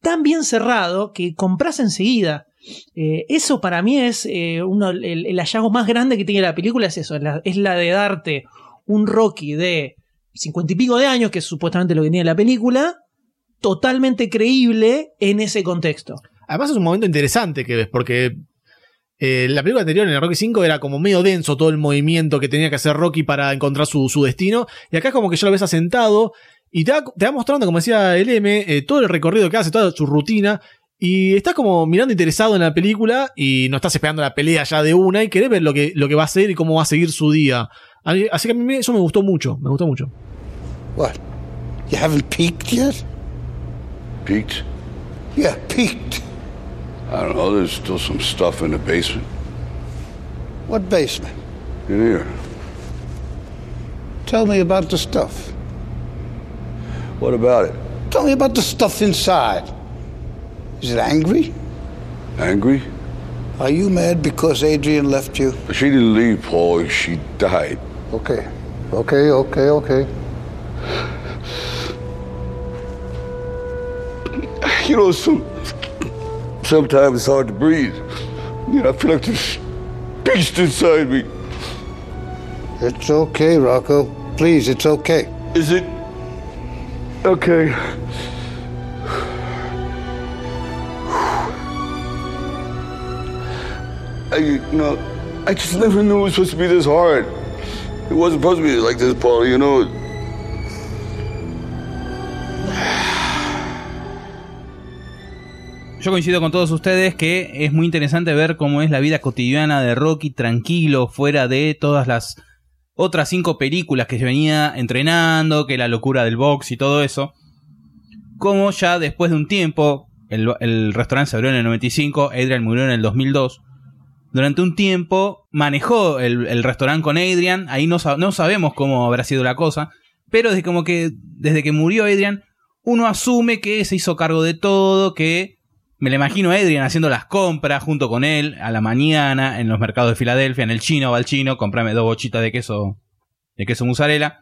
tan bien cerrado que compras enseguida. Eh, eso para mí es uno, el, hallazgo más grande que tiene la película, es eso, es la, es la de darte un Rocky de cincuenta y pico de años, que es supuestamente lo que tiene la película, totalmente creíble en ese contexto. Además es un momento interesante que ves, porque eh, la película anterior, en el Rocky 5, era como medio denso todo el movimiento que tenía que hacer Rocky para encontrar su, su destino. Y acá es como que ya lo ves asentado y te va, te va mostrando, como decía el M, eh, todo el recorrido que hace, toda su rutina. Y estás como mirando interesado en la película y no estás esperando la pelea ya de una y querés ver lo que, lo que va a hacer y cómo va a seguir su día. Así que a mí eso me gustó mucho, me gustó mucho. What? You haven't peeked yet? Peeked? Yeah, peeked. I don't know. There's still some stuff in the basement. What basement? In here. Tell me about the stuff. What about it? Tell me about the stuff inside. Is it angry? Angry? Are you mad because Adrian left you? She didn't leave, Paul. She died. Okay. Okay, okay, okay. You know, some sometimes it's hard to breathe. You know, I feel like this beast inside me. It's okay, Rocco. Please, it's okay. Is it okay? I, you know, I just never knew it was supposed to be this hard. It wasn't supposed to be like this, Paul. You know. Yo coincido con todos ustedes que es muy interesante ver cómo es la vida cotidiana de Rocky tranquilo, fuera de todas las otras cinco películas que se venía entrenando, que la locura del box y todo eso. Como ya después de un tiempo, el, restaurante se abrió en el 95, Adrian murió en el 2002. Durante un tiempo manejó el, restaurante con Adrian, ahí no, no sabemos cómo habrá sido la cosa, pero desde, como que, desde que murió Adrian, uno asume que se hizo cargo de todo, que Me la imagino a Adrian haciendo las compras junto con él a la mañana en los mercados de Filadelfia, en el chino, va al chino, comprame dos bochitas de queso, de queso mozzarella.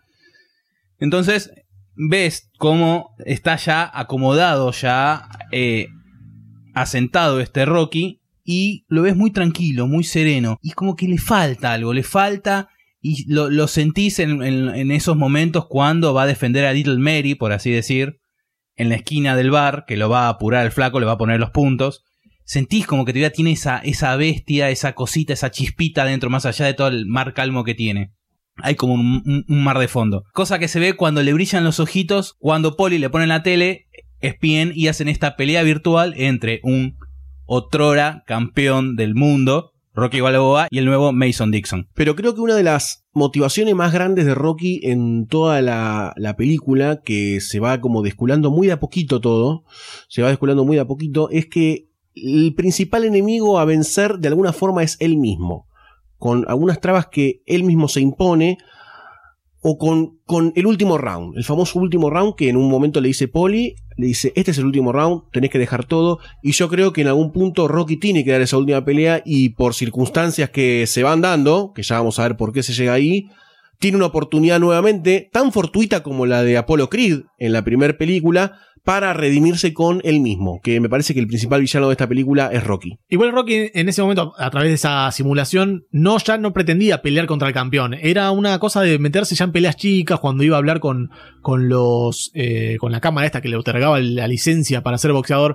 Entonces, ves cómo está ya acomodado, ya eh, asentado este Rocky y lo ves muy tranquilo, muy sereno. Y como que le falta algo, le falta y lo, lo sentís en, en- en esos momentos cuando va a defender a Little Mary, por así decir, en la esquina del bar, que lo va a apurar el flaco, le va a poner los puntos. Sentís como que todavía tiene esa, esa bestia, esa cosita, esa chispita dentro, más allá de todo el mar calmo que tiene. Hay como un mar de fondo. Cosa que se ve cuando le brillan los ojitos, cuando Polly le pone en la tele, espíen y hacen esta pelea virtual entre un otrora campeón del mundo, Rocky Balboa, y el nuevo Mason Dixon. Pero creo que una de las motivaciones más grandes de Rocky en toda la, la película, que se va como desculando muy de a poquito todo, se va desculando muy de a poquito, es que el principal enemigo a vencer de alguna forma es él mismo, con algunas trabas que él mismo se impone, o con, con el último round, el famoso último round que en un momento le dice Polly, le dice, este es el último round, tenés que dejar todo, y yo creo que en algún punto Rocky tiene que dar esa última pelea y por circunstancias que se van dando, que ya vamos a ver por qué se llega ahí, tiene una oportunidad nuevamente, tan fortuita como la de Apollo Creed en la primera película, para redimirse con él mismo, que me parece que el principal villano de esta película es Rocky. Igual Rocky en ese momento, a través de esa simulación, no ya no pretendía pelear contra el campeón. Era una cosa de meterse ya en peleas chicas cuando iba a hablar con, con los eh, con la cámara esta que le otorgaba la licencia para ser boxeador,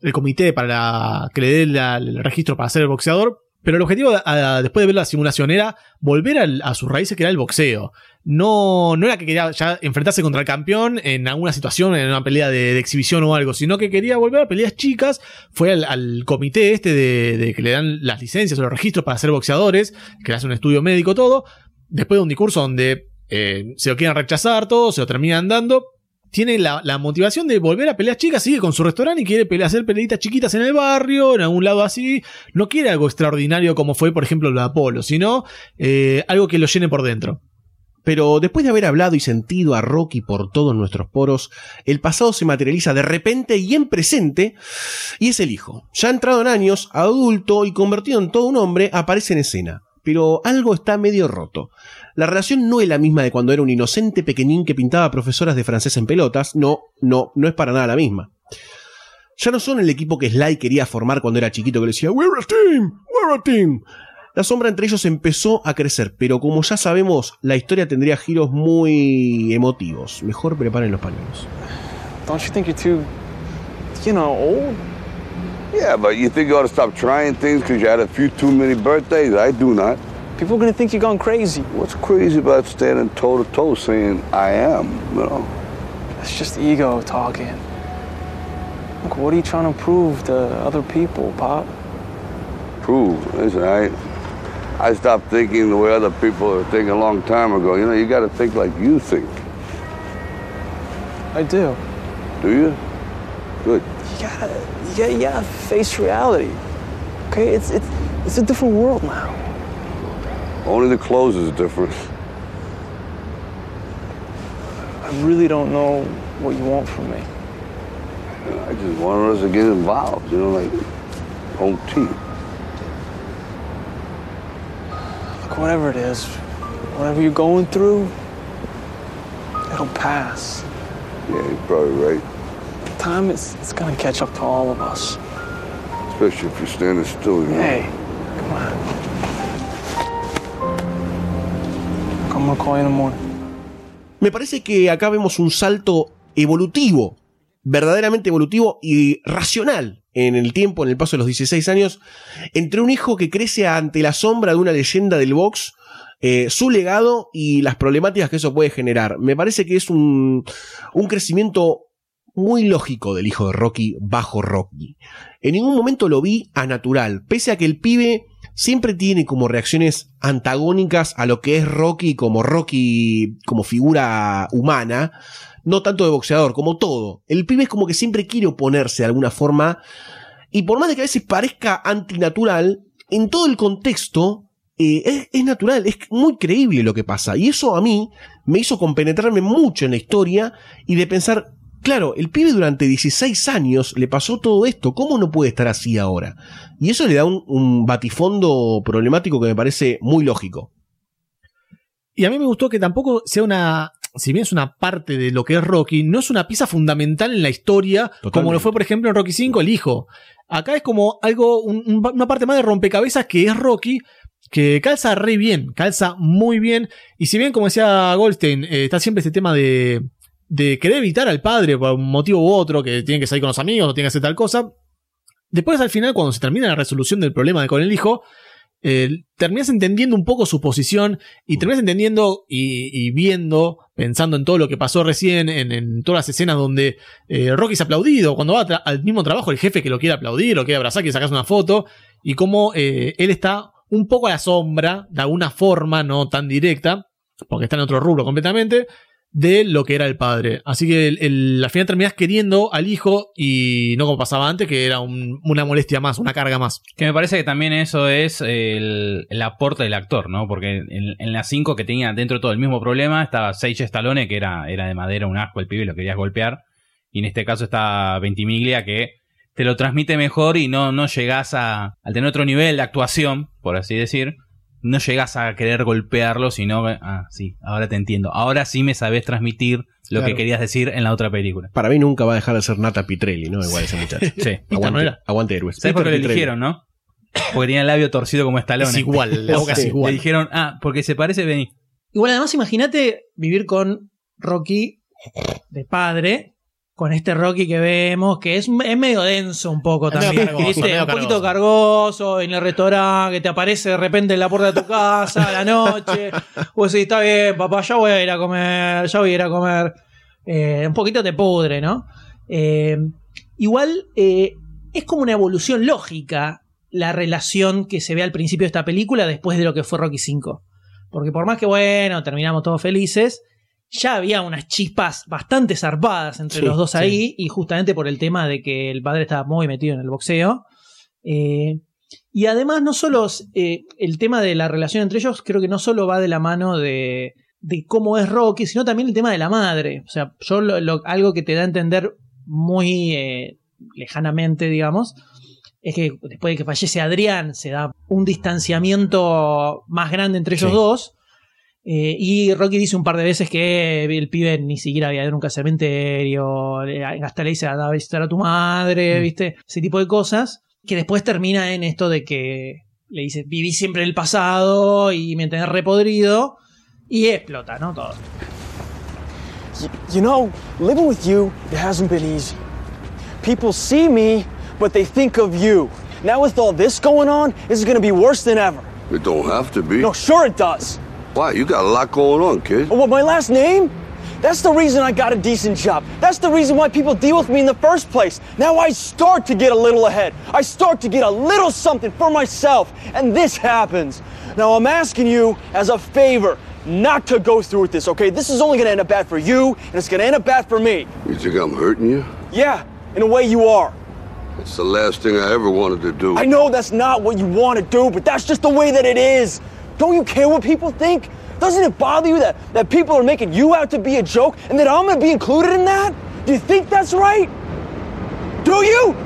el comité para que le dé el registro para ser boxeador. Pero el objetivo, después de ver la simulación, era volver a sus raíces, que era el boxeo. No, no era que quería ya enfrentarse contra el campeón en alguna situación, en una pelea de, exhibición o algo, sino que quería volver a peleas chicas. Fue al, comité este de, que le dan las licencias o los registros para ser boxeadores, que le hace un estudio médico, todo. Después de un discurso donde eh, se lo quieren rechazar todo, se lo terminan dando. Tiene la, motivación de volver a peleas chicas, sigue con su restaurante y quiere pele- hacer peleitas chiquitas en el barrio, en algún lado así. No quiere algo extraordinario como fue, por ejemplo, lo de Apolo, sino eh, algo que lo llene por dentro. Pero después de haber hablado y sentido a Rocky por todos nuestros poros, el pasado se materializa de repente y en presente, y es el hijo. Ya entrado en años, adulto y convertido en todo un hombre, aparece en escena. Pero algo está medio roto. La relación no es la misma de cuando era un inocente pequeñín que pintaba profesoras de francés en pelotas. No, no, no es para nada la misma. Ya no son el equipo que Sly quería formar cuando era chiquito que le decía, We're a team, we're a team. La sombra entre ellos empezó a crecer, pero como ya sabemos, la historia tendría giros muy emotivos. Mejor preparen los pañuelos. Don't you think you're too, you know, old? Yeah, but you think you ought to stop trying things because you had a few too many birthdays? I do not. People are gonna think you're gone crazy. What's crazy about standing toe to toe saying I am, you know? It's just ego talking. Look, what are you trying to prove to other people, Pop? Prove. Listen, I, I stopped thinking the way other people are thinking a long time ago. You know, you got to think like you think. I do. Do you? Good. You gotta, you gotta, you gotta face reality. Okay, it's it's it's a different world now. Only the clothes is different. I really don't know what you want from me. I just wanted us to get involved, you know, like home team. Look, whatever it is, whatever you're going through, it'll pass. Yeah, you're probably right. Time is it's gonna catch up to all of us. Especially if you're standing still, you know. Hey, come on. Me parece que acá vemos un salto evolutivo, verdaderamente evolutivo y racional en el tiempo, en el paso de los 16 años, entre un hijo que crece ante la sombra de una leyenda del box, eh, su legado y las problemáticas que eso puede generar. Me parece que es un, un crecimiento muy lógico del hijo de Rocky bajo Rocky. En ningún momento lo vi a natural, pese a que el pibe siempre tiene como reacciones antagónicas a lo que es Rocky como Rocky como figura humana, no tanto de boxeador, como todo. El pibe es como que siempre quiere oponerse de alguna forma, y por más de que a veces parezca antinatural, en todo el contexto eh, es, es natural, es muy creíble lo que pasa. Y eso a mí me hizo compenetrarme mucho en la historia y de pensar, claro, el pibe durante 16 años le pasó todo esto, ¿cómo no puede estar así ahora? Y eso le da un, un batifondo problemático que me parece muy lógico. Y a mí me gustó que tampoco sea una. Si bien es una parte de lo que es Rocky, no es una pieza fundamental en la historia, como lo fue, por ejemplo, en Rocky V, el hijo. Acá es como algo, un- un- una parte más de rompecabezas que es Rocky, que calza re bien, calza muy bien. Y si bien, como decía Goldstein, eh, está siempre este tema de, de querer evitar al padre por un motivo u otro, que tiene que salir con los amigos, o tiene que hacer tal cosa. Después, al final, cuando se termina la resolución del problema con el hijo, eh, terminas entendiendo un poco su posición y terminas entendiendo y, viendo, pensando en todo lo que pasó recién, en, todas las escenas donde eh, Rocky es aplaudido, cuando va al mismo trabajo el jefe que lo quiere aplaudir, lo quiere abrazar, quiere sacarse una foto, y cómo eh, él está un poco a la sombra, de alguna forma, no tan directa, porque está en otro rubro completamente, de lo que era el padre. Así que al final terminás queriendo al hijo y no como pasaba antes, que era un- una molestia más, una carga más. Que me parece que también eso es el, aporte del actor, ¿no? Porque en, en la 5 que tenía dentro de todo el mismo problema estaba Sage Stallone, que era, era de madera, un asco el pibe, lo querías golpear. Y en este caso está Ventimiglia, que te lo transmite mejor y no, no llegás a, al tener otro nivel de actuación, por así decir, no llegas a querer golpearlo, sino, ah, sí, ahora te entiendo. Ahora sí me sabes transmitir lo Claro. que querías decir en la otra película. Para mí nunca va a dejar de ser Nata Pitrelli, ¿no? Igual ese muchacho. Sí. aguante, aguante héroes. ¿Sabes por qué lo eligieron, no? Porque tenía el labio torcido como Stallone. Es igual, la boca es igual. Le dijeron, ah, porque se parece, vení. Igual, además, imagínate vivir con Rocky de padre, con este Rocky que vemos, que es, es medio denso un poco Es también. cargoso, ¿viste? medio un poquito cargoso en el restaurante, que te aparece de repente en la puerta de tu casa a la noche. O si está bien, papá, ya voy a ir a comer, ya voy a ir a comer. Eh, un poquito te pudre, ¿no? Eh, igual eh, es como una evolución lógica la relación que se ve al principio de esta película después de lo que fue Rocky V. Porque por más que, bueno, terminamos todos felices, ya había unas chispas bastante zarpadas entre Sí, los dos sí. ahí, y justamente por el tema de que el padre estaba muy metido en el boxeo. Eh, y además, no solo eh, el tema de la relación entre ellos, creo que no solo va de la mano de, de cómo es Rocky, sino también el tema de la madre. O sea, yo lo- lo- algo que te da a entender muy eh, lejanamente, digamos, es que después de que fallece Adrián, se da un distanciamiento más grande entre ellos Sí. dos. Eh, y Rocky dice un par de veces que el pibe ni siquiera había ido nunca al cementerio, hasta le dice a visitar a tu madre, ¿viste? Ese tipo de cosas, que después termina en esto de que le dice, viví siempre en el pasado y me tenés repodrido, y explota, ¿no? Todo. You know, living with you, it hasn't been easy. People see me, but they think of you. Now, with all this going on, this is gonna be worse than ever. It don't have to be. No, sure it does. Why? You got a lot going on, kid. Oh, what, my last name? That's the reason I got a decent job. That's the reason why people deal with me in the first place. Now I start to get a little ahead. I start to get a little something for myself. And this happens. Now I'm asking you as a favor not to go through with this, okay? This is only gonna end up bad for you, and it's gonna end up bad for me. You think I'm hurting you? Yeah, in a way you are. It's the last thing I ever wanted to do. I know that's not what you want to do, but that's just the way that it is. Don't you care what people think? Doesn't it bother you that, that people are making you out to be a joke and that I'm gonna be included in that? Do you think that's right? Do you?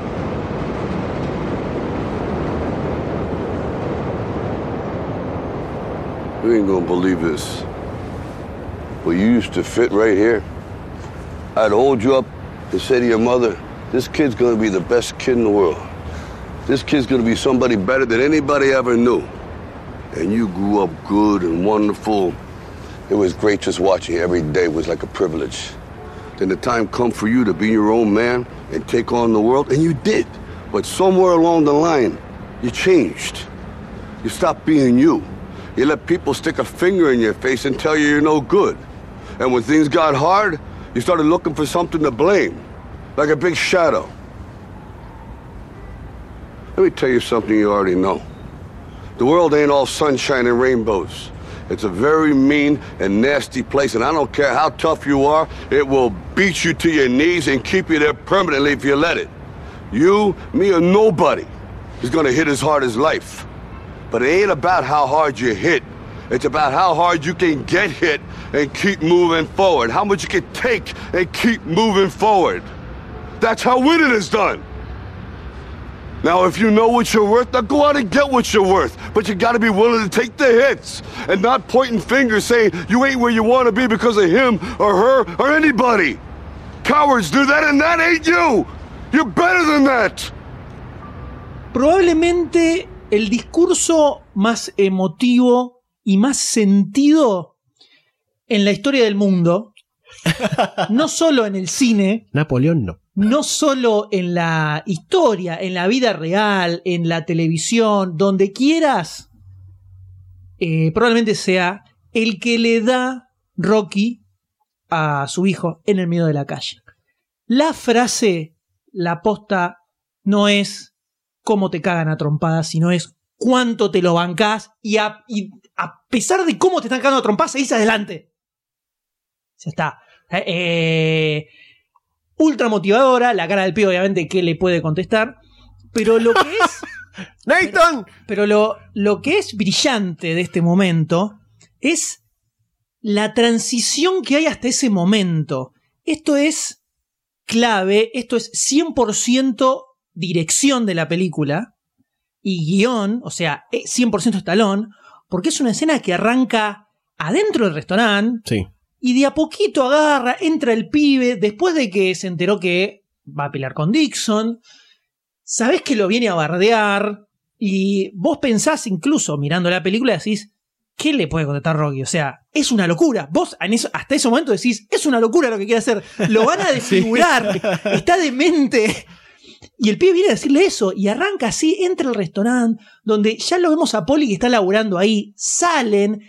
You ain't gonna believe this. But you used to fit right here. I'd hold you up and say to your mother, this kid's gonna be the best kid in the world. This kid's gonna be somebody better than anybody ever knew. And you grew up good and wonderful. It was great just watching you every day was like a privilege. Then the time come for you to be your own man and take on the world, and you did. But somewhere along the line, you changed. You stopped being you. You let people stick a finger in your face and tell you you're no good. And when things got hard, you started looking for something to blame, like a big shadow. Let me tell you something you already know. The world ain't all sunshine and rainbows. It's a very mean and nasty place, and I don't care how tough you are, it will beat you to your knees and keep you there permanently if you let it. You, me, or nobody is gonna hit as hard as life. But it ain't about how hard you hit. It's about how hard you can get hit and keep moving forward. How much you can take and keep moving forward. That's how winning is done. Now, if you know what you're worth, now go out and get what you're worth. But you gotta be willing to take the hits and not pointing fingers saying you ain't where you wanna be because of him or her or anybody. Cowards do that and that ain't you. You're better than that. Probablemente el discurso más emotivo y más sentido en la historia del mundo, no solo en el cine, Napoleón no. no solo en la historia, en la vida real, en la televisión, donde quieras, eh, probablemente sea el que le da Rocky a su hijo en el medio de la calle. La frase, la posta, no es cómo te cagan a trompadas, sino es cuánto te lo bancás y a, y a pesar de cómo te están cagando a trompadas, seguís adelante. Ya está. Eh, ultra motivadora, la cara del pibe obviamente que le puede contestar, pero lo que es... ¡Nathan! Pero lo, lo que es brillante de este momento es la transición que hay hasta ese momento. Esto es clave, esto es 100% dirección de la película y guion, o sea, eh, 100% estalón, porque es una escena que arranca adentro del restaurante, Sí. Y de a poquito agarra, entra el pibe, después de que se enteró que va a pelear con Dixon, sabés que lo viene a bardear, y vos pensás incluso mirando la película decís, ¿qué le puede contestar Rocky? O sea, es una locura. Vos en eso- hasta ese momento decís, es una locura lo que quiere hacer, lo van a desfigurar, está demente. Y el pibe viene a decirle eso, y arranca así, entra al restaurante, donde ya lo vemos a Polly que está laburando ahí, salen,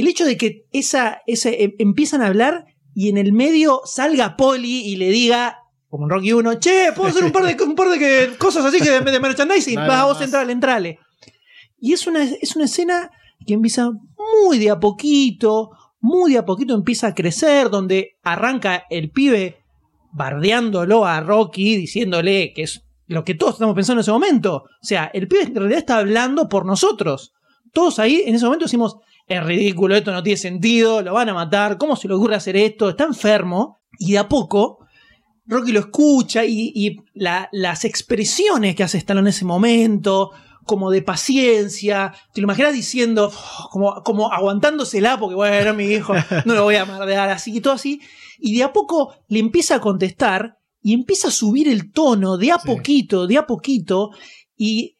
el hecho de que esa, ese, em- empiezan a hablar y en el medio salga Polly y le diga, como en Rocky 1, che, puedo hacer un par de, un par de que- cosas así que de, de merchandising, vas vos entrale, entrale. Y es una, es una escena que empieza muy de a poquito, muy de a poquito empieza a crecer, donde arranca el pibe bardeándolo a Rocky, diciéndole que es lo que todos estamos pensando en ese momento. O sea, el pibe en realidad está hablando por nosotros. Todos ahí en ese momento decimos, es ridículo, esto no tiene sentido, lo van a matar, ¿cómo se le ocurre hacer esto? Está enfermo. Y de a poco, Rocky lo escucha y, y la- las expresiones que hace Stallone en ese momento, como de paciencia, te lo imaginas diciendo, "Oh", como, como aguantándosela, porque bueno, era mi hijo, no lo voy a mardear así y todo así. Y de a poco le empieza a contestar y empieza a subir el tono de a poquito, de a poquito. Y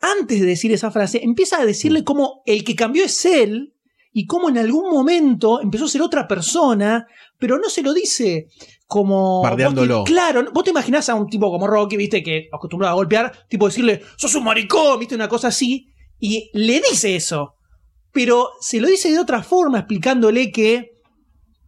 antes de decir esa frase, empieza a decirle cómo el que cambió es él y cómo en algún momento empezó a ser otra persona, pero no se lo dice como... Bardeándolo. vos te- claro, vos te imaginás a un tipo como Rocky, viste, que acostumbrado a golpear, tipo decirle, sos un maricón, viste, una cosa así, y le dice eso, pero se lo dice de otra forma, explicándole que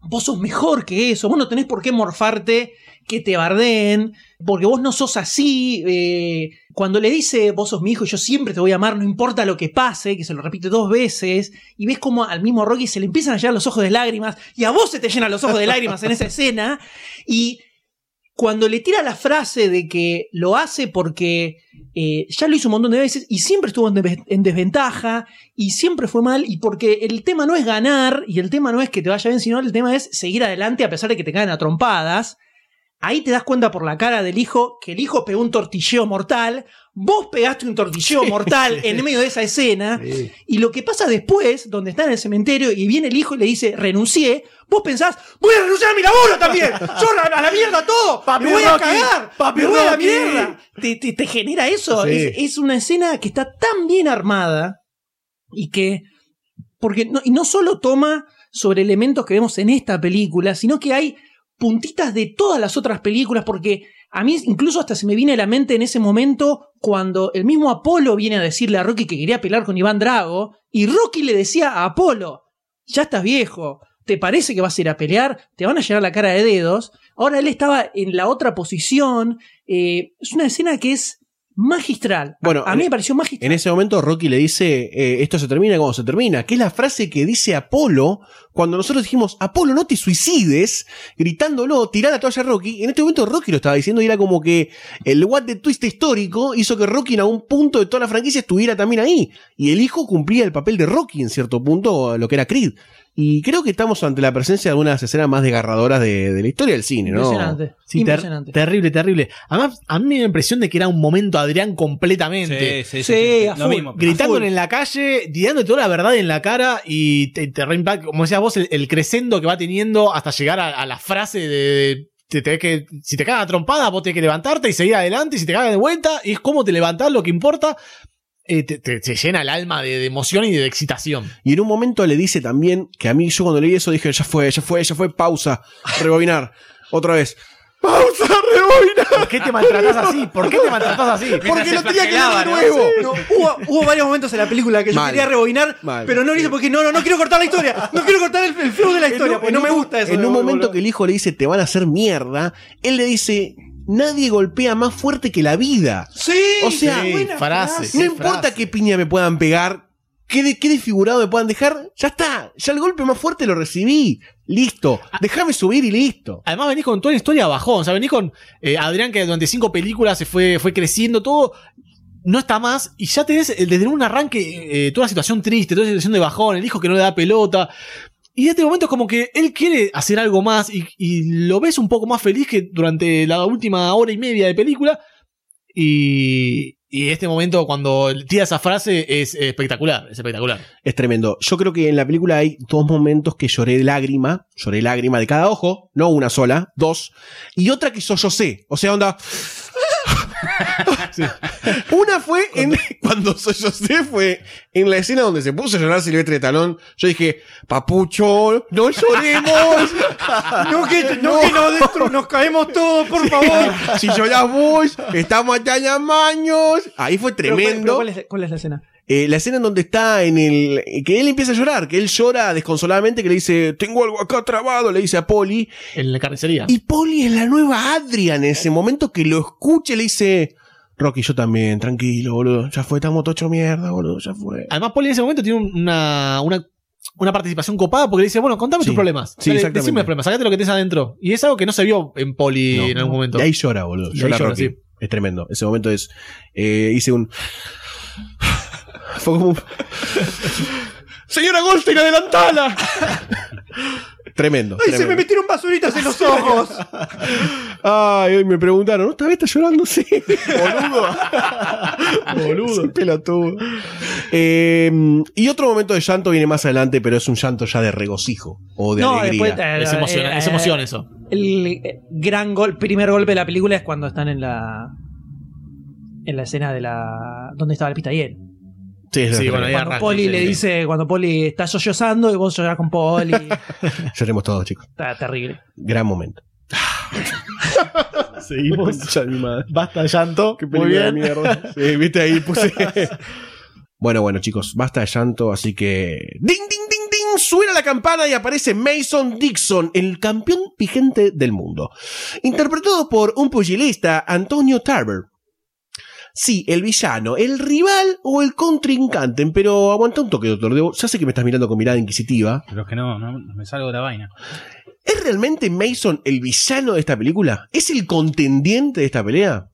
vos sos mejor que eso, vos no tenés por qué morfarte que te bardeen, porque vos no sos así. eh, cuando le dice, vos sos mi hijo yo siempre te voy a amar, no importa lo que pase, que se lo repite dos veces, y ves como al mismo Rocky se le empiezan a llenar los ojos de lágrimas, y a vos se te llenan los ojos de lágrimas en esa escena, y cuando le tira la frase de que lo hace porque eh, ya lo hizo un montón de veces y siempre estuvo en, desve- en desventaja y siempre fue mal y porque el tema no es ganar y el tema no es que te vaya bien, sino el tema es seguir adelante a pesar de que te caen a trompadas. Ahí te das cuenta por la cara del hijo que el hijo pegó un tortilleo mortal, vos pegaste un tortilleo mortal en medio de esa escena y lo que pasa después, donde está en el cementerio y viene el hijo y le dice renuncié, vos pensás, voy a renunciar a mi laburo también, yo a, la mierda todo, Papi me voy a cagar, papi me voy a la mierda. Te, te- te genera eso, Sí. es, es una escena que está tan bien armada y que, porque no, y no solo toma sobre elementos que vemos en esta película, sino que hay puntitas de todas las otras películas, porque a mí incluso hasta se me viene a la mente en ese momento cuando el mismo Apolo viene a decirle a Rocky que quería pelear con Iván Drago, y Rocky le decía a Apolo, ya estás viejo, ¿te parece que vas a ir a pelear? Te van a llegar la cara de dedos. Ahora él estaba en la otra posición. eh, es una escena que es magistral. Bueno, a mí me pareció magistral. En ese momento Rocky le dice, eh, esto se termina cuando se termina, que es la frase que dice Apolo cuando nosotros dijimos, Apolo, no te suicides, gritándolo, tirar la toalla a Rocky. En este momento Rocky lo estaba diciendo y era como que el what de twist histórico hizo que Rocky en algún punto de toda la franquicia estuviera también ahí. Y el hijo cumplía el papel de Rocky en cierto punto, lo que era Creed. Y creo que estamos ante la presencia de algunas escenas más desgarradoras de, de la historia del cine, ¿no? Impresionante. Sí, ter- impresionante. terrible, terrible. Además, a mí me da la impresión de que era un momento Adrián completamente. Sí, sí, Sí, sí, sí, a lo mismo. Gritándole en la calle, tirando toda la verdad en la cara y te, te como decías vos, el, el crescendo que va teniendo hasta llegar a, a la frase de, te tenés que, si te cagan a trompada, vos tenés que levantarte y seguir adelante, y si te cagan de vuelta, y es cómo te levantás lo que importa, eh, te, te- te llena el alma de, de emoción y de excitación. Y en un momento le dice también que a mí yo cuando leí eso dije, ya fue, ya fue, ya fue, pausa, rebobinar, otra vez. Pausa, rebobinar. ¿Por qué te maltratás así? ¿Por qué te maltratás así? Porque lo tenía que leer de ¿no? nuevo. No, hubo, hubo varios momentos en la película que yo Mal. quería rebobinar, Mal. pero no lo hice porque no, no, no quiero cortar la historia. No quiero cortar el, el flow de la historia, porque no me gusta eso. En un momento boludo. que el hijo le dice, te van a hacer mierda, él le dice, nadie golpea más fuerte que la vida. Sí, O sea, sí, buena frase. frase. no importa frase. qué piña me puedan pegar, qué, de- qué desfigurado me puedan dejar, ya está, ya el golpe más fuerte lo recibí. Listo, déjame subir y listo. Además venís con toda la historia bajón, o sea, venís con eh, Adrián que durante cinco películas se fue, fue creciendo todo, no está más, y ya tenés eh, desde un arranque eh, toda la situación triste, toda la situación de bajón, el hijo que no le da pelota. Y este momento es como que él quiere hacer algo más y, lo ves un poco más feliz que durante la última hora y media de película. Y, y este momento cuando tira esa frase es espectacular, es espectacular. Es tremendo. Yo creo que en la película hay dos momentos que lloré lágrima. Lloré lágrima de cada ojo, no una sola, dos. Y otra que sollocé. O sea, onda. Una fue en, cuando sollocé fue en la escena donde se puso a llorar Silvestre de Talón. Yo dije, papucho, no lloremos. No, que, no, que nos, destru- nos caemos todos, por favor. si llorás vos, estamos acá ya años. Ahí fue Pero, ¿cuál- tremendo. pero ¿cuál, es, cuál es la escena? Eh, la escena en donde está en el. que él empieza a llorar, que él llora desconsoladamente, que le dice, tengo algo acá trabado, le dice a Polly. En la carnicería. Y Polly es la nueva Adrian en ese momento que lo escucha y le dice, Rocky, yo también, tranquilo, boludo. Ya fue, estamos tocho mierda, boludo, ya fue. Además, Poli en ese momento tiene una, una, una participación copada porque le dice, bueno, contame Sí. tus problemas. Sí, Dale, exactamente. Decime los problemas, sacate lo que tenés adentro. Y es algo que no se vio en Poli No, en algún momento. Y ahí llora, boludo. Y ahí Llora, sí. Es tremendo. Ese momento es. eh, hice un. Fue como un. Señora Goldstein, adelantala. tremendo. ¡Ay, se tremendo. me metieron basuritas en los ojos! Ay, hoy me preguntaron, ¿no? ¿Esta vez está llorando? Sí. Boludo. Boludo. Sí, pelotudo. Eh, y otro momento de llanto viene más adelante, pero es un llanto ya de regocijo o de No, alegría. después, eh, Es emoción, eh, es emoción eso. El eh, gran gol, primer golpe de la película es cuando están en la en la escena de la donde estaba el pitayer. Sí, bueno, ahí Cuando arranca, Poli sí, le sí. dice, cuando Poli está sollozando y vos llorás con Poli. Lloremos todos, chicos. está terrible. Gran momento. Seguimos. Basta de llanto. Qué Muy película de bien. mierda. Sí, viste ahí puse. bueno, bueno, chicos, basta de llanto, así que. ¡Ding, ding, ding, ding! Suena la campana y aparece Mason Dixon, el campeón vigente del mundo. Interpretado por un pugilista, Antonio Tarver. Sí, el villano, el rival o el contrincante, pero aguanta un toque, doctor. Debo- Ya sé que me estás mirando con mirada inquisitiva. Pero es que no, no, me salgo de la vaina. ¿Es realmente Mason el villano de esta película? ¿Es el contendiente de esta pelea?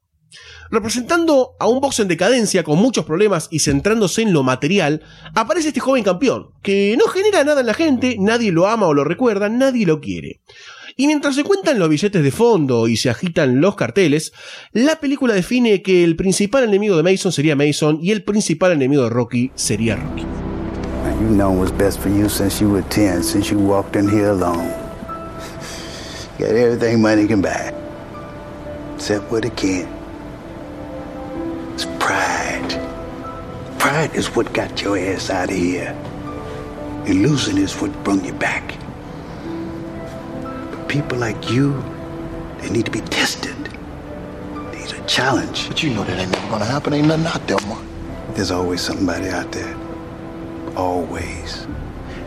Representando a un box en decadencia con muchos problemas y centrándose en lo material, aparece este joven campeón, que no genera nada en la gente, nadie lo ama o lo recuerda, nadie lo quiere. Y mientras se cuentan los billetes de fondo y se agitan los carteles, la película define que el principal enemigo de Mason sería Mason y el principal enemigo de Rocky sería Rocky. You know what's best for you since you were 10, since you walked in here alone. Got everything money can buy, except what it can't. It's pride. Pride is what got your ass out of here. And losing is what brung you back. People like you, they need to be tested. Need a challenge. But you know that ain't never gonna happen. Ain't nothing out there, Mark. There's always somebody out there. Always.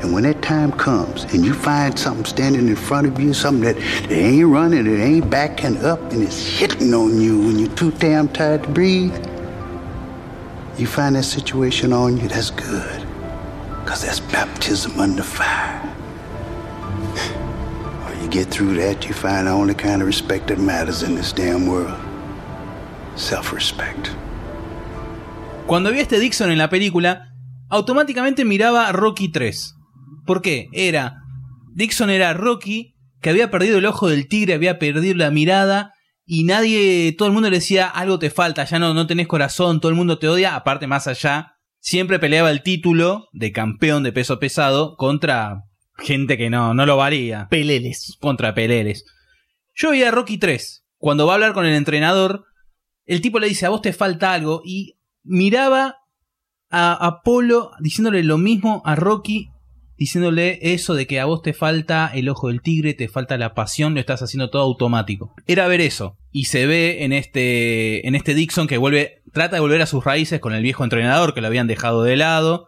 And when that time comes and you find something standing in front of you, something that it ain't running, it ain't backing up, and it's hitting on you when you're too damn tired to breathe, You find that situation on you, that's good. Because that's baptism under fire. Cuando vi este Dixon en la película, automáticamente miraba Rocky 3. ¿Por qué? Era. Dixon era Rocky, que había perdido el ojo del tigre, había perdido la mirada, y nadie, todo el mundo le decía, algo te falta, ya no, no tenés corazón, todo el mundo te odia, aparte más allá, siempre peleaba el título de campeón de peso pesado contra gente que no, no lo valía. Peleles. Contra peleles. Yo veía a Rocky 3. Cuando va a hablar con el entrenador, el tipo le dice, a vos te falta algo, y miraba a Apolo diciéndole lo mismo a Rocky, diciéndole eso de que a vos te falta el ojo del tigre, te falta la pasión, lo estás haciendo todo automático. Era ver eso. Y se ve en este, en este Dixon que vuelve, trata de volver a sus raíces con el viejo entrenador que lo habían dejado de lado.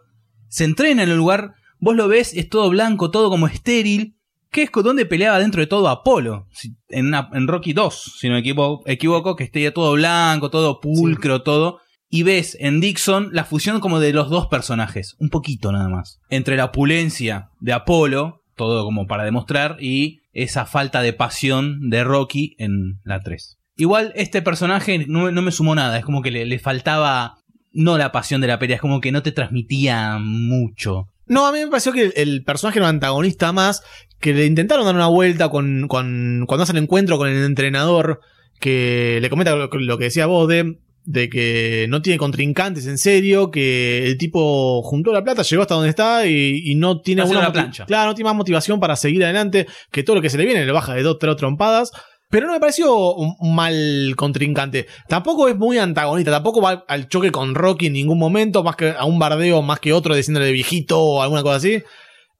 Se entrena en el lugar, vos lo ves, es todo blanco, todo como estéril, que es con donde peleaba dentro de todo Apolo, en, una- en Rocky 2, si no me equivo- equivoco, que esté todo blanco, todo pulcro, todo. Y ves en Dixon la fusión como de los dos personajes, un poquito nada más. Entre la opulencia de Apolo, todo como para demostrar, y esa falta de pasión de Rocky en la 3. Igual este personaje no, no me sumó nada, es como que le, le faltaba no la pasión de la pelea, es como que no te transmitía mucho. No, a mí me pareció que el, el personaje era un antagonista más, que le intentaron dar una vuelta con, con- cuando hace el encuentro con el entrenador, que le comenta lo, lo que decía vos de, de que no tiene contrincantes en serio, que el tipo juntó la plata, llegó hasta donde está y, y no tiene una plancha. Claro, no tiene más motivación para seguir adelante, que todo lo que se le viene le baja de dos, tres trompadas. Pero no me pareció un, mal contrincante. Tampoco es muy antagonista, tampoco va al choque con Rocky en ningún momento, más que a un bardeo más que otro diciéndole viejito o alguna cosa así.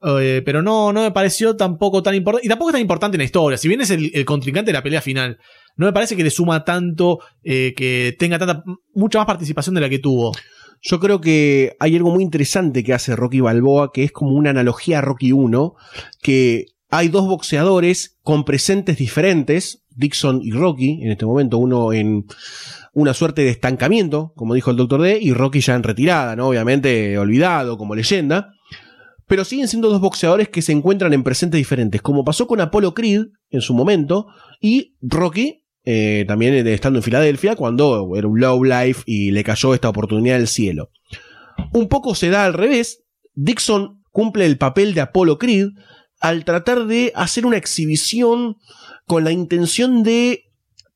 Eh, pero no, no me pareció tampoco tan importante. Y tampoco es tan importante en la historia. Si bien es el, el contrincante de la pelea final, no me parece que le suma tanto, eh, que tenga tanta, mucha más participación de la que tuvo. Yo creo que hay algo muy interesante que hace Rocky Balboa, que es como una analogía a Rocky 1, que hay dos boxeadores con presentes diferentes, Dixon y Rocky, en este momento, uno en una suerte de estancamiento, como dijo el Dr. D, y Rocky ya en retirada, ¿no? Obviamente olvidado como leyenda. Pero siguen siendo dos boxeadores que se encuentran en presentes diferentes, como pasó con Apollo Creed en su momento, y Rocky, eh, también estando en Filadelfia, cuando era un low life y le cayó esta oportunidad del cielo. Un poco se da al revés. Dixon cumple el papel de Apollo Creed al tratar de hacer una exhibición con la intención de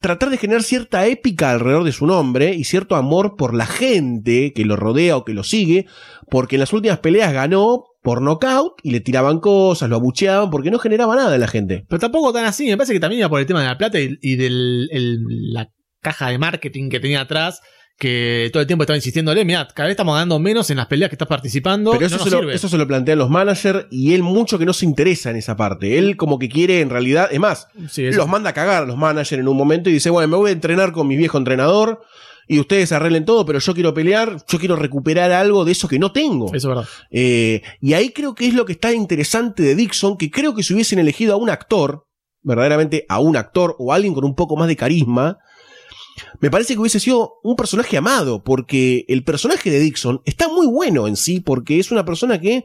tratar de generar cierta épica alrededor de su nombre y cierto amor por la gente que lo rodea o que lo sigue, porque en las últimas peleas ganó por knockout y le tiraban cosas, lo abucheaban porque no generaba nada en la gente. Pero tampoco tan así, me parece que también iba por el tema de la plata y, y de la caja de marketing que tenía atrás, que todo el tiempo estaba insistiéndole, mira, cada vez estamos ganando menos en las peleas que estás participando. Pero eso, no se lo, sirve. eso se lo plantean los managers y él mucho que no se interesa en esa parte. Él como que quiere en realidad, es más, Sí, los manda a cagar a los managers en un momento y dice, bueno, me voy a entrenar con mi viejo entrenador y ustedes arreglen todo, pero yo quiero pelear, yo quiero recuperar algo de eso que no tengo. Eso es verdad. Eh, y ahí creo que es lo que está interesante de Dixon, que creo que si hubiesen elegido a un actor, verdaderamente a un actor o alguien con un poco más de carisma, me parece que hubiese sido un personaje amado, porque el personaje de Dixon está muy bueno en sí, porque es una persona que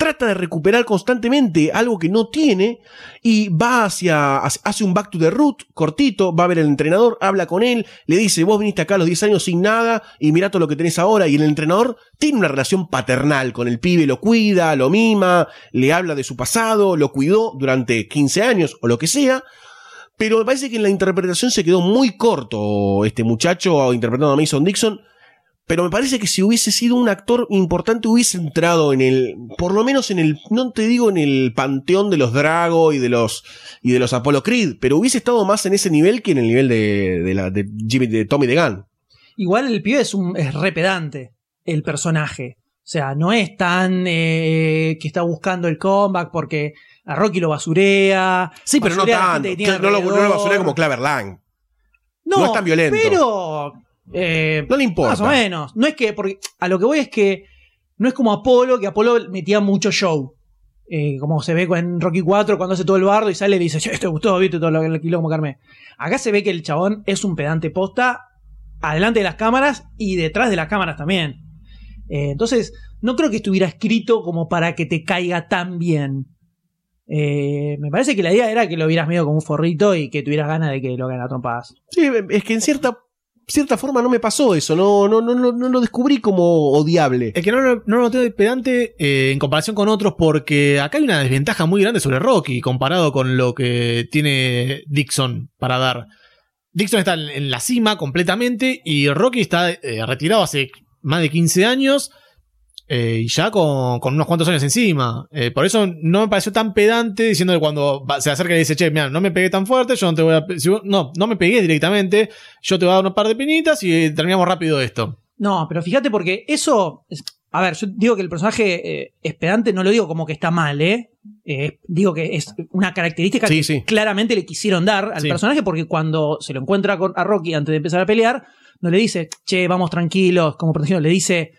trata de recuperar constantemente algo que no tiene y va hacia, hace un back to the root cortito, va a ver al entrenador, habla con él, le dice, vos viniste acá a los 10 años sin nada y mirá todo lo que tenés ahora y el entrenador tiene una relación paternal con el pibe, lo cuida, lo mima, le habla de su pasado, lo cuidó durante 15 años o lo que sea. Pero me parece que en la interpretación se quedó muy corto este muchacho interpretando a Mason Dixon. Pero me parece que si hubiese sido un actor importante hubiese entrado en el, por lo menos en el, no te digo en el panteón de los Drago y de los y de los Apollo Creed, pero hubiese estado más en ese nivel que en el nivel de, de, la, de Jimmy, de Tommy DeGan. Igual el pibe es, un, es re pedante, el personaje. O sea, no es tan eh, que está buscando el comeback porque a Rocky lo basurea. Sí, pero no basurea tanto. que No lo, no lo basurea como Claver Lang. No, no es tan violento. Pero. eh, No le importa. Más o menos. No es que. Porque a lo que voy es que. No es como Apolo, que Apolo metía mucho show. Eh, como se ve en Rocky 4 cuando hace todo el bardo y sale y le dice, che, te gustó, viste todo lo que lo como Carmen. Acá se ve que el chabón es un pedante posta adelante de las cámaras y detrás de las cámaras también. Eh, entonces, no creo que estuviera escrito como para que te caiga tan bien. Eh, me parece que la idea era que lo vieras medio como un forrito y que tuvieras ganas de que lo hagan a trompadas. Sí, es que en cierta, cierta forma no me pasó eso, no, no, no, no, no lo descubrí como odiable. Es que no, lo- no lo noté pedante eh, en comparación con otros porque acá hay una desventaja muy grande sobre Rocky comparado con lo que tiene Dixon para dar. Dixon está en, en la cima completamente y Rocky está eh, retirado hace más de 15 años eh, y ya con, con unos cuantos años encima. Eh, por eso no me pareció tan pedante diciendo que cuando se acerca y dice, che, mira, no me pegué tan fuerte, yo no te voy a... pe- si vos- no, no me pegué directamente, yo te voy a dar un par de pinitas y terminamos rápido esto. No, pero fíjate porque eso. es- a ver, yo digo que el personaje eh, es pedante, no lo digo como que está mal, ¿eh? Eh, digo que es una característica Sí, que sí. claramente le quisieron dar al Sí. personaje porque cuando se lo encuentra con, a Rocky antes de empezar a pelear, no le dice, che, vamos tranquilos, como protegido, le dice,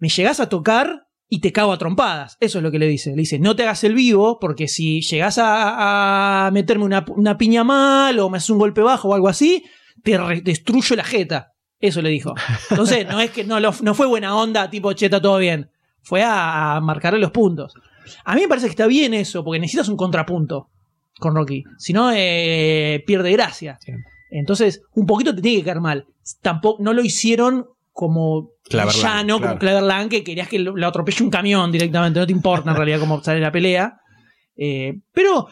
me llegás a tocar y te cago a trompadas. Eso es lo que le dice. Le dice, no te hagas el vivo porque si llegás a, a meterme una, una piña mal o me haces un golpe bajo o algo así, te destruyo la jeta. Eso le dijo. Entonces, no es que no, lo- no fue buena onda, tipo, cheta, todo bien. Fue a, a marcarle los puntos. A mí me parece que está bien eso, porque necesitas un contrapunto con Rocky. Si no, eh, pierde gracia. Entonces, un poquito te tiene que caer mal. Tampoco, no lo hicieron como Clever Lang, llano, claro. como Clever Lang, que querías que lo, lo atropelle un camión directamente. No te importa en realidad cómo sale la pelea. Eh, pero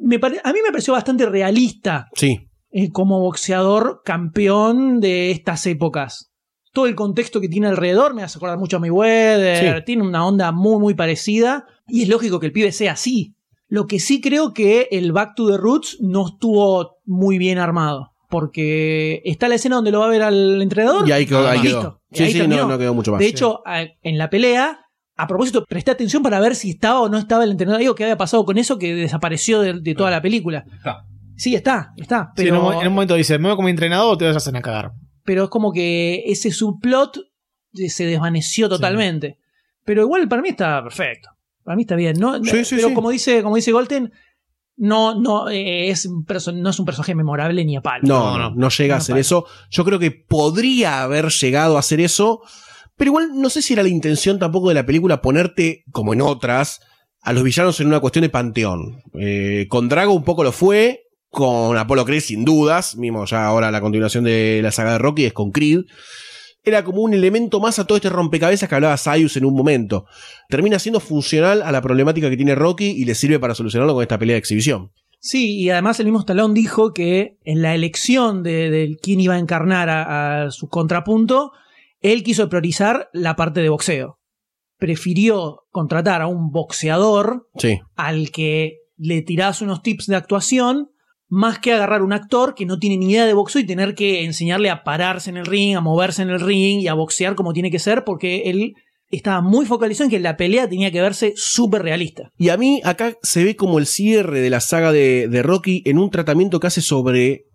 me pare- a mí me pareció bastante realista Sí. eh, como boxeador campeón de estas épocas. Todo el contexto que tiene alrededor me hace acordar mucho a Mayweather, Sí. tiene una onda muy muy parecida y es lógico que el pibe sea así. Lo que sí creo que el Back to the Roots no estuvo muy bien armado. Porque está la escena donde lo va a ver al entrenador. Y ahí quedó. ahí quedó. Sí, ahí sí, terminó. no, no quedó mucho más. De hecho, en la pelea, a propósito, presté atención para ver si estaba o no estaba el entrenador. Digo, ¿qué había pasado con eso que desapareció de, de toda la película? Sí, está, está. Sí, en, un, Pero, en un momento dice, me voy como entrenador o te vas a hacer a cagar. pero es como que ese subplot eh, se desvaneció totalmente. Pero igual para mí está perfecto. Para mí está bien. ¿no? Sí, sí, pero sí. como dice, como dice Golten, no, no, eh, es un no es un personaje memorable ni a palo. No, no, no llega a No, hacer para. eso. Yo creo que podría haber llegado a hacer eso, pero igual no sé si era la intención tampoco de la película ponerte, como en otras, a los villanos en una cuestión de panteón. Eh, con Drago un poco lo fue, con Apolo Creed sin dudas, mismo ya ahora la continuación de la saga de Rocky es con Creed. Era como un elemento más a todo este rompecabezas que hablaba Sayus en un momento. Termina siendo funcional a la problemática que tiene Rocky y le sirve para solucionarlo con esta pelea de exhibición. Sí, y además el mismo Stallone dijo que en la elección de, de quién iba a encarnar a, a su contrapunto, él quiso priorizar la parte de boxeo. Prefirió contratar a un boxeador Sí. al que le tirás unos tips de actuación, más que agarrar un actor que no tiene ni idea de boxeo y tener que enseñarle a pararse en el ring, a moverse en el ring y a boxear como tiene que ser, porque él estaba muy focalizado en que la pelea tenía que verse súper realista. Y a mí acá se ve como el cierre de la saga de, de Rocky en un tratamiento que hace sobre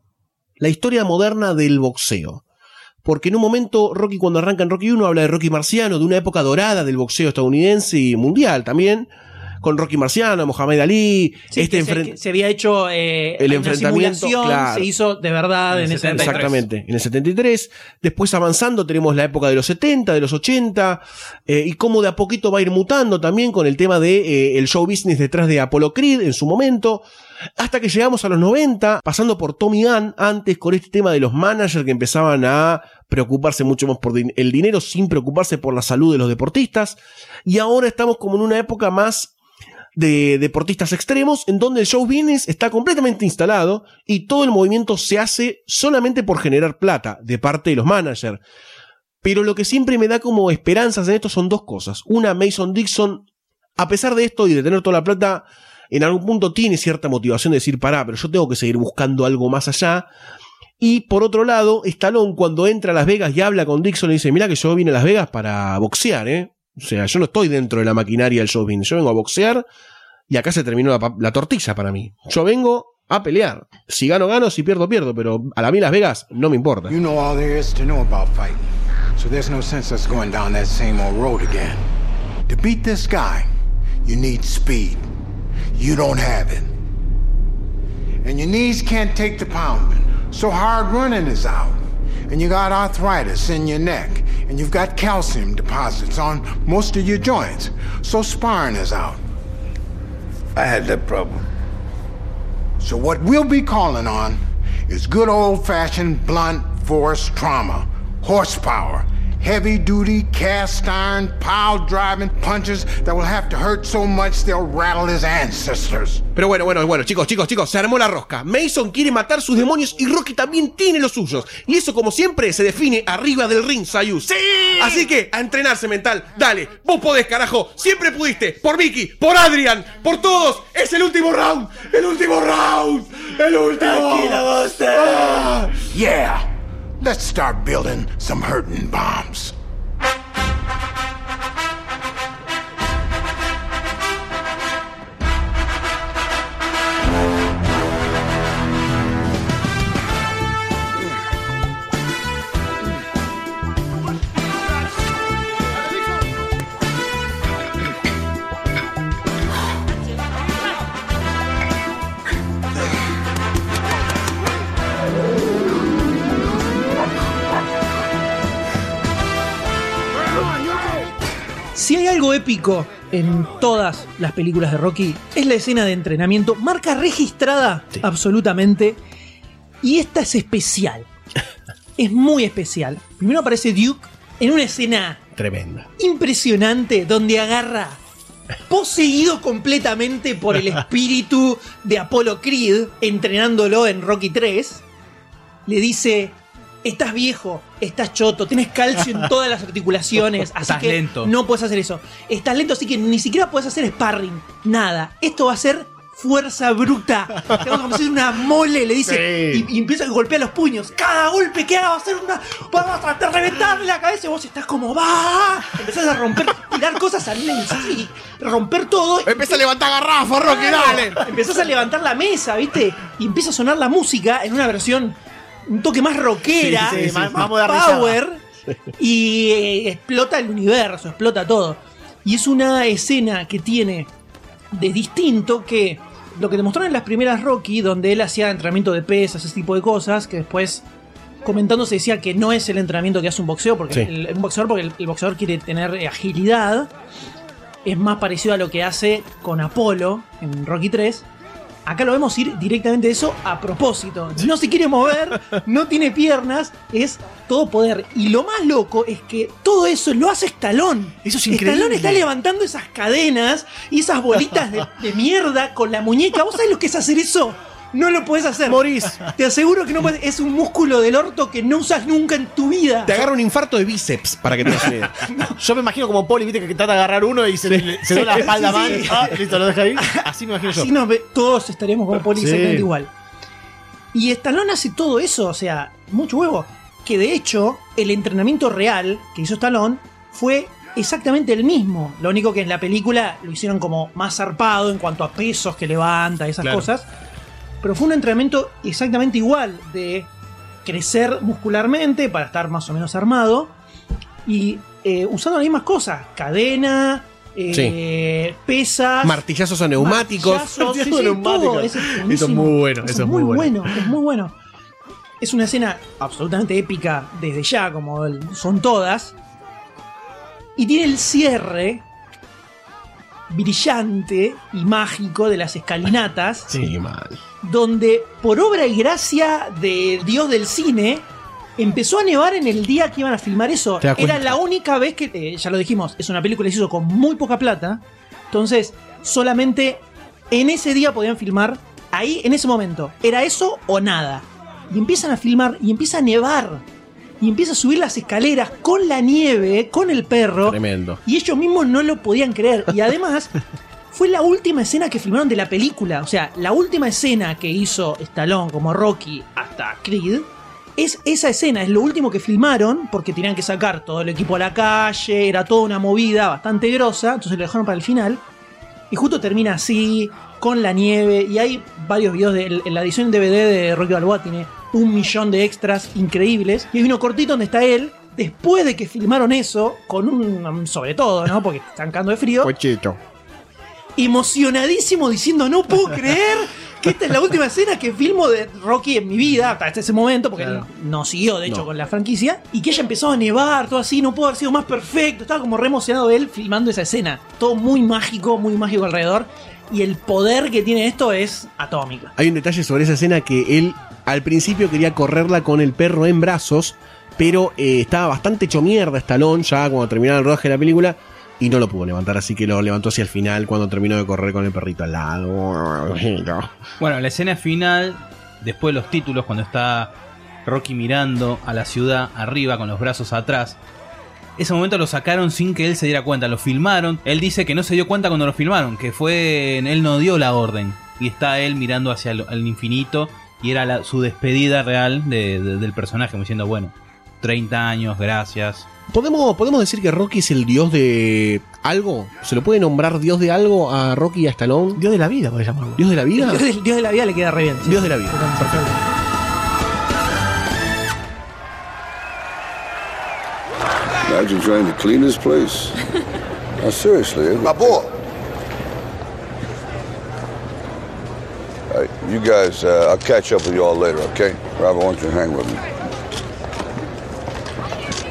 la historia moderna del boxeo. Porque en un momento Rocky cuando arranca en Rocky 1 habla de Rocky Marciano, de una época dorada del boxeo estadounidense y mundial también, con Rocky Marciano, Mohamed Ali, Sí, este se, se había hecho eh, El enfrentamiento, claro. se hizo de verdad en, En el ese 73. Exactamente, en el 73. Después avanzando tenemos la época de los 70, de los 80, eh, y cómo de a poquito va a ir mutando también con el tema de eh, el show business detrás de Apollo Creed en su momento, hasta que llegamos a los 90, pasando por Tommy Gunn antes con este tema de los managers que empezaban a preocuparse mucho más por el dinero sin preocuparse por la salud de los deportistas, y ahora estamos como en una época más de deportistas extremos en donde el show está completamente instalado y todo el movimiento se hace solamente por generar plata de parte de los managers. Pero lo que siempre me da como esperanzas en esto son dos cosas. Una, Mason Dixon, a pesar de esto y de tener toda la plata, en algún punto tiene cierta motivación de decir, pará, pero yo tengo que seguir buscando algo más allá. Y por otro lado, Stallone cuando entra a Las Vegas y habla con Dixon le dice, mira que yo vine a Las Vegas para boxear, ¿eh? O sea, yo no estoy dentro de la maquinaria del show business, yo vengo a boxear y acá se terminó la, la para mí. Yo vengo a pelear. Si gano, gano, si pierdo, pierdo, pero a la mí Las Vegas no me importa. You know all there is to know about fighting. So there's no sense us going down that same old road again. To beat this guy, you need speed. You don't have it. And your knees can't take the pounding. So hard running is out. and you got arthritis in your neck, and you've got calcium deposits on most of your joints. So sparring is out. I had that problem. So what we'll be calling on is good old-fashioned blunt force trauma, horsepower, heavy-duty cast iron pile driving punches that will have to hurt so much they'll rattle his ancestors. Pero bueno, bueno, bueno, chicos, chicos, chicos, se armó la rosca. Mason quiere matar sus demonios y Rocky también tiene los suyos. Y eso, como siempre, se define arriba del ring, Sayus. ¡Sí! Así que, a entrenarse mental. Dale, vos podés, carajo. Siempre pudiste. Por Mickey, por Adrian, por todos. Es el último round. El último round. El último. Tranquilo, Ah, yeah. Let's start building some hurting bombs. Si hay algo épico en todas las películas de Rocky, es la escena de entrenamiento, marca registrada absolutamente. Y esta es especial. es muy especial. Primero aparece Duke en una escena Tremenda. impresionante donde agarra, poseído completamente por el espíritu de Apollo Creed, entrenándolo en Rocky 3, le dice, estás viejo, estás choto, tienes calcio en todas las articulaciones, así Estás que lento. no puedes hacer eso. Estás lento, así que ni siquiera puedes hacer sparring, nada. Esto va a ser fuerza bruta. Te vamos a hacer una mole, le dice, Sí. y, y empieza a golpear los puños. Cada golpe que haga va a ser una. Vamos a tratar de reventarle la cabeza y vos estás como, va. Empezás a romper, tirar cosas al y romper todo. Empieza a levantar garrafas, Rocky, dale. Empezás a levantar la mesa, ¿viste? Y empieza a sonar la música en una versión un toque más rockera, Sí, sí, sí, más, power. Y eh, explota el universo, explota todo. Y es una escena que tiene de distinto que lo que te mostraron en las primeras Rocky, donde él hacía entrenamiento de pesas, ese tipo de cosas, que después comentando se decía que no es el entrenamiento que hace un boxeo, porque Sí. el, un boxeador, porque el, el boxeador quiere tener eh, agilidad. Es más parecido a lo que hace con Apolo en Rocky 3. Acá lo vemos ir directamente de eso a propósito. No se quiere mover, no tiene piernas, es todo poder. Y lo más loco es que todo eso lo hace Stallone. Eso es increíble. está levantando esas cadenas y esas bolitas de, de mierda con la muñeca. ¿Vos sabés lo que es hacer eso? No lo puedes hacer. Morís. Te aseguro que no puedes. Es un músculo del orto que no usas nunca en tu vida. Te agarra un infarto de bíceps, para que te idea. Yo me imagino como Poli, viste, que trata de agarrar uno y se, le- se da la espalda Sí, mal. sí. Ah, listo, lo deja ahí. Así me imagino yo. Así nos ve- todos estaríamos como poli Sí. exactamente igual. Y Stallone hace todo eso, o sea, mucho huevo. Que de hecho, el entrenamiento real que hizo Stallone fue exactamente el mismo. Lo único que en la película lo hicieron como más zarpado en cuanto a pesos que levanta, esas Claro. cosas. Pero fue un entrenamiento exactamente igual de crecer muscularmente para estar más o menos armado y eh, usando las mismas cosas, cadena, eh, pesas, Martillazos a neumáticos. martillazos, sí, Martillazos sí, neumáticos. todo, eso es Eso es buenísimo. muy bueno, eso es muy bueno. es muy bueno. Es una escena absolutamente épica desde ya, como son todas. Y tiene el cierre brillante y mágico de las escalinatas Sí, mal. Donde por obra y gracia de Dios del cine empezó a nevar en el día que iban a filmar eso. Era la única vez que, eh, ya lo dijimos, es una película que se hizo con muy poca plata. Entonces, solamente en ese día podían filmar, ahí, en ese momento. Era eso o nada. Y empiezan a filmar y empieza a nevar. Y empieza a subir las escaleras con la nieve, con el perro. Tremendo. Y ellos mismos no lo podían creer. Y además, fue la última escena que filmaron de la película. O sea, la última escena que hizo Stallone como Rocky hasta Creed. Es esa escena, es lo último que filmaron porque tenían que sacar todo el equipo a la calle, era toda una movida bastante grosa, entonces lo dejaron para el final. Y justo termina así, con la nieve, y hay varios videos de en la edición DVD de Rocky Balboa tiene un millón de extras increíbles. Y hay uno cortito donde está él, después de que filmaron eso, con un sobre todo, ¿no? Porque cagando de frío Pochito. Emocionadísimo diciendo no puedo creer que esta es la última escena que filmo de Rocky en mi vida, hasta ese momento, porque no siguió, de hecho, No. con la franquicia, y que ella empezó a nevar, todo así, no pudo haber sido más perfecto, estaba como re emocionado él filmando esa escena. Todo muy mágico, muy mágico alrededor, y el poder que tiene esto es atómico. Hay un detalle sobre esa escena que él al principio quería correrla con el perro en brazos, pero eh, estaba bastante hecho mierda Stallone ya cuando terminaba el rodaje de la película y no lo pudo levantar, así que lo levantó hacia el final cuando terminó de correr con el perrito al lado. Bueno, la escena final, después de los títulos, cuando está Rocky mirando a la ciudad arriba con los brazos atrás. Ese momento lo sacaron sin que él se diera cuenta, lo filmaron. Él dice que no se dio cuenta cuando lo filmaron, que fue. Él no dio la orden. Y está él mirando hacia el, infinito. Y era la- su despedida real de- del personaje, como diciendo, bueno, 30 años, gracias. ¿Podemos, ¿Podemos decir que Rocky es el dios de algo? ¿Se lo puede nombrar dios de algo a Rocky y a Stallone? Dios de la vida, podés llamarlo. ¿Dios de la vida? Dios, del- Dios de la vida le queda re bien. sí. Dios de la vida. Perfecto. Imagine trying to clean this place. Now, seriously. My boy. All right, you guys, uh, I'll catch up with you all later, okay? Robert, why don't you hang with me?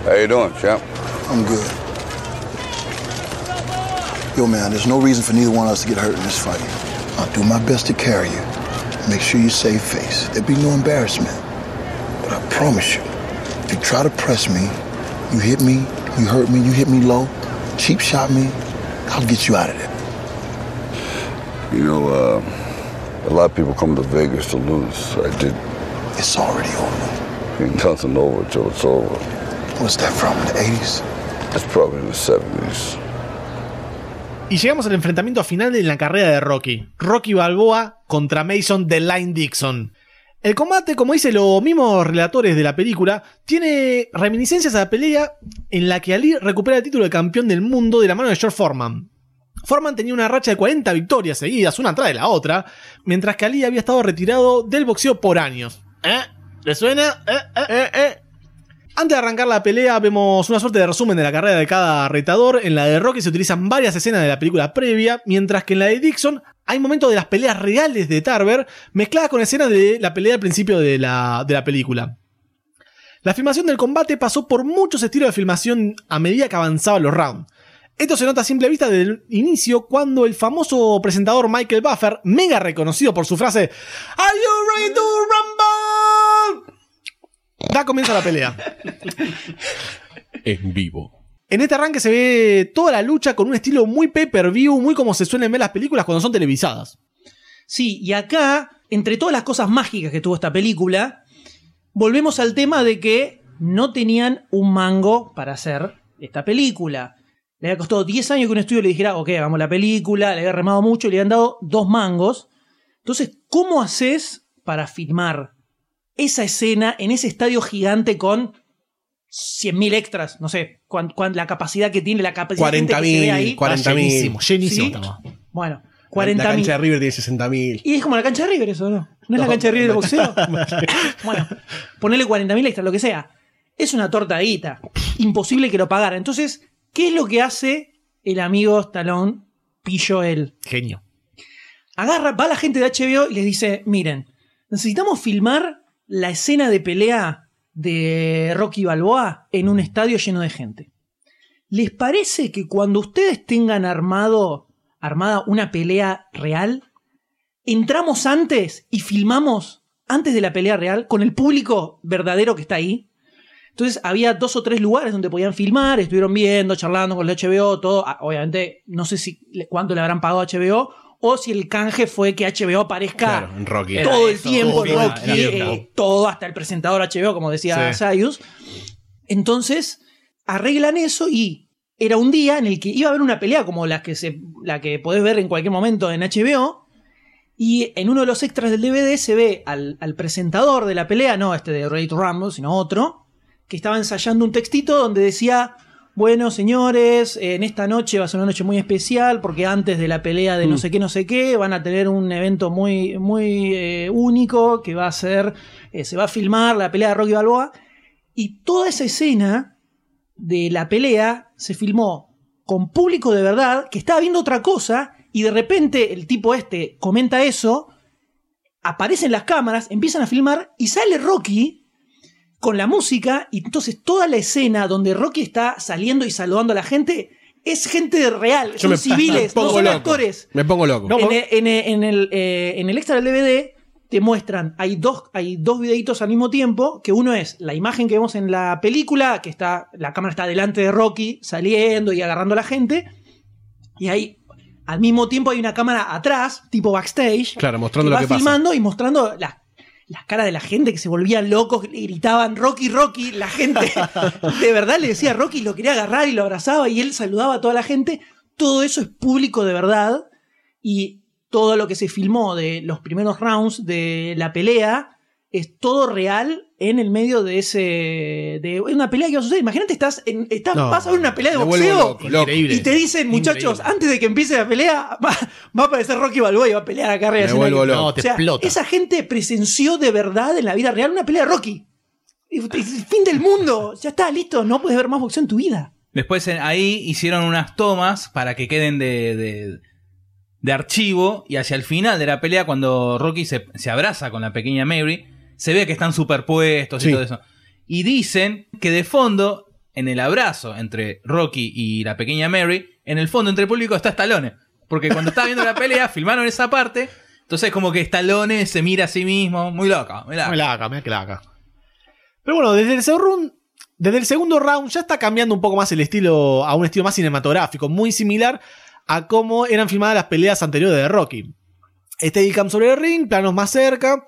How you doing, champ? I'm good. Yo, man, there's no reason for neither one of us to get hurt in this fight. I'll do my best to carry you. Make sure you save face. There'll be no embarrassment. But I promise you, if you try to press me, you hit me, you hurt me, you hit me low, cheap shot me, I'll get you out of there. You know, uh, a lot of people come to Vegas to lose. I did. It's already over. Ain't nothing over till it's over. What's that from, the 80s? It's probably the 70s. Y llegamos al enfrentamiento final de la carrera de Rocky. Rocky Balboa contra Mason The Line Dixon. El combate, como dicen los mismos relatores de la película, tiene reminiscencias a la pelea en la que Ali recupera el título de campeón del mundo de la mano de George Foreman. Foreman tenía una racha de 40 victorias seguidas, una atrás de la otra, mientras que Ali había estado retirado del boxeo por años. ¿Eh? ¿Le suena? ¿Eh? ¿Eh? ¿Eh? ¿Eh? Antes de arrancar la pelea, vemos una suerte de resumen de la carrera de cada retador. En la de Rocky se utilizan varias escenas de la película previa, mientras que en la de Dixon hay momentos de las peleas reales de Tarver mezcladas con escenas de la pelea al principio de la, de la película. La filmación del combate pasó por muchos estilos de filmación a medida que avanzaban los rounds. Esto se nota a simple vista desde el inicio cuando el famoso presentador Michael Buffer, mega reconocido por su frase ¿Are you ready to rumble? Da comienzo a la pelea. En vivo. En este arranque se ve toda la lucha con un estilo muy pay-per-view, muy como se suelen ver las películas cuando son televisadas. Sí, y acá, entre todas las cosas mágicas que tuvo esta película, volvemos al tema de que no tenían un mango para hacer esta película. Le había costado 10 años que un estudio le dijera, ok, hagamos la película, le había remado mucho, le habían dado dos mangos. Entonces, ¿cómo haces para filmar esa escena en ese estadio gigante con 100.000 extras? No sé, cuán- cuán- la capacidad que tiene, la capacidad de gente que se ve ahí. 40.000, 40.000. llenísimo, llenísimo Sí. estaba. Bueno, La 40.000. cancha de River tiene 60.000. Y es como la cancha de River, eso, ¿no? ¿No es la cancha de River de boxeo? bueno, ponerle 40.000 extras, lo que sea. Es una tortadita. Imposible que lo pagara. Entonces, ¿qué es lo que hace el amigo Stallone, Pillo él? Genio. Agarra, va la gente de HBO y les dice: Miren, necesitamos filmar la escena de pelea de Rocky Balboa en un estadio lleno de gente. ¿Les parece que cuando ustedes tengan armado, armada una pelea real, entramos antes y filmamos antes de la pelea real con el público verdadero que está ahí? Entonces había dos o tres lugares donde podían filmar, estuvieron viendo, charlando con el HBO, todo. Ah, Obviamente, no sé si cuánto le habrán pagado a HBO o si el canje fue que HBO aparezca Claro, en Rocky. todo Era el eso, tiempo todo en era- Rocky, era eh, todo hasta el presentador HBO, como decía Sí. Sayus. Entonces, arreglan eso y era un día en el que iba a haber una pelea como la que, se, la que podés ver en cualquier momento en HBO. Y en uno de los extras del DVD se ve al, al presentador de la pelea, no este de to Rumble, sino otro, que estaba ensayando un textito donde decía, bueno señores, en esta noche va a ser una noche muy especial porque antes de la pelea de no sé qué, no sé qué, van a tener un evento muy, muy eh, único que va a ser, eh, se va a filmar la pelea de Rocky Balboa. Y toda esa escena de la pelea se filmó con público de verdad que estaba viendo otra cosa y de repente el tipo este comenta eso aparecen las cámaras, empiezan a filmar y sale Rocky con la música y entonces toda la escena donde Rocky está saliendo y saludando a la gente es gente real, Yo son me- civiles, me no son loco. actores. Me pongo loco. en, e- en en el, eh, en el extra del DVD te muestran, hay dos, hay dos videitos al mismo tiempo, que uno es la imagen que vemos en la película, que está, la cámara está delante de Rocky, saliendo y agarrando a la gente, y ahí al mismo tiempo hay una cámara atrás, tipo backstage, Claro, mostrando que lo va que pasa. filmando y mostrando las las caras de la gente que se volvían locos, le gritaban Rocky, Rocky, la gente de verdad le decía Rocky, lo quería agarrar y lo abrazaba y él saludaba a toda la gente. Todo eso es público de verdad y todo lo que se filmó de los primeros rounds de la pelea es todo real en el medio de ese de una pelea que va a suceder. Imagínate, estás, en, estás No, vas a ver una pelea de boxeo loco, y te dicen, muchachos, antes de que empiece la pelea, va, va a aparecer Rocky Balboa y va a pelear acá arriba. Me loco. No, te O sea, explota. Esa gente presenció de verdad en la vida real una pelea de Rocky. Y- y- Fin del mundo. Ya está, listo. No puedes ver más boxeo en tu vida. Después en- ahí hicieron unas tomas para que queden de, de, de archivo y hacia el final de la pelea cuando Rocky se, se abraza con la pequeña Mary, se ve que están superpuestos Sí. y todo eso. Y dicen que de fondo, en el abrazo entre Rocky y la pequeña Mary, en el fondo entre el público está Stallone. Porque cuando estaba viendo la pelea, filmaron esa parte. Entonces como que Stallone se mira a sí mismo. Muy loco, muy loco. Me laca, me laca. Pero bueno, desde el, segundo, desde el segundo round ya está cambiando un poco más el estilo a un estilo más cinematográfico, muy similar a cómo eran filmadas las peleas anteriores de Rocky. Steadicam sobre el ring, planos más cerca.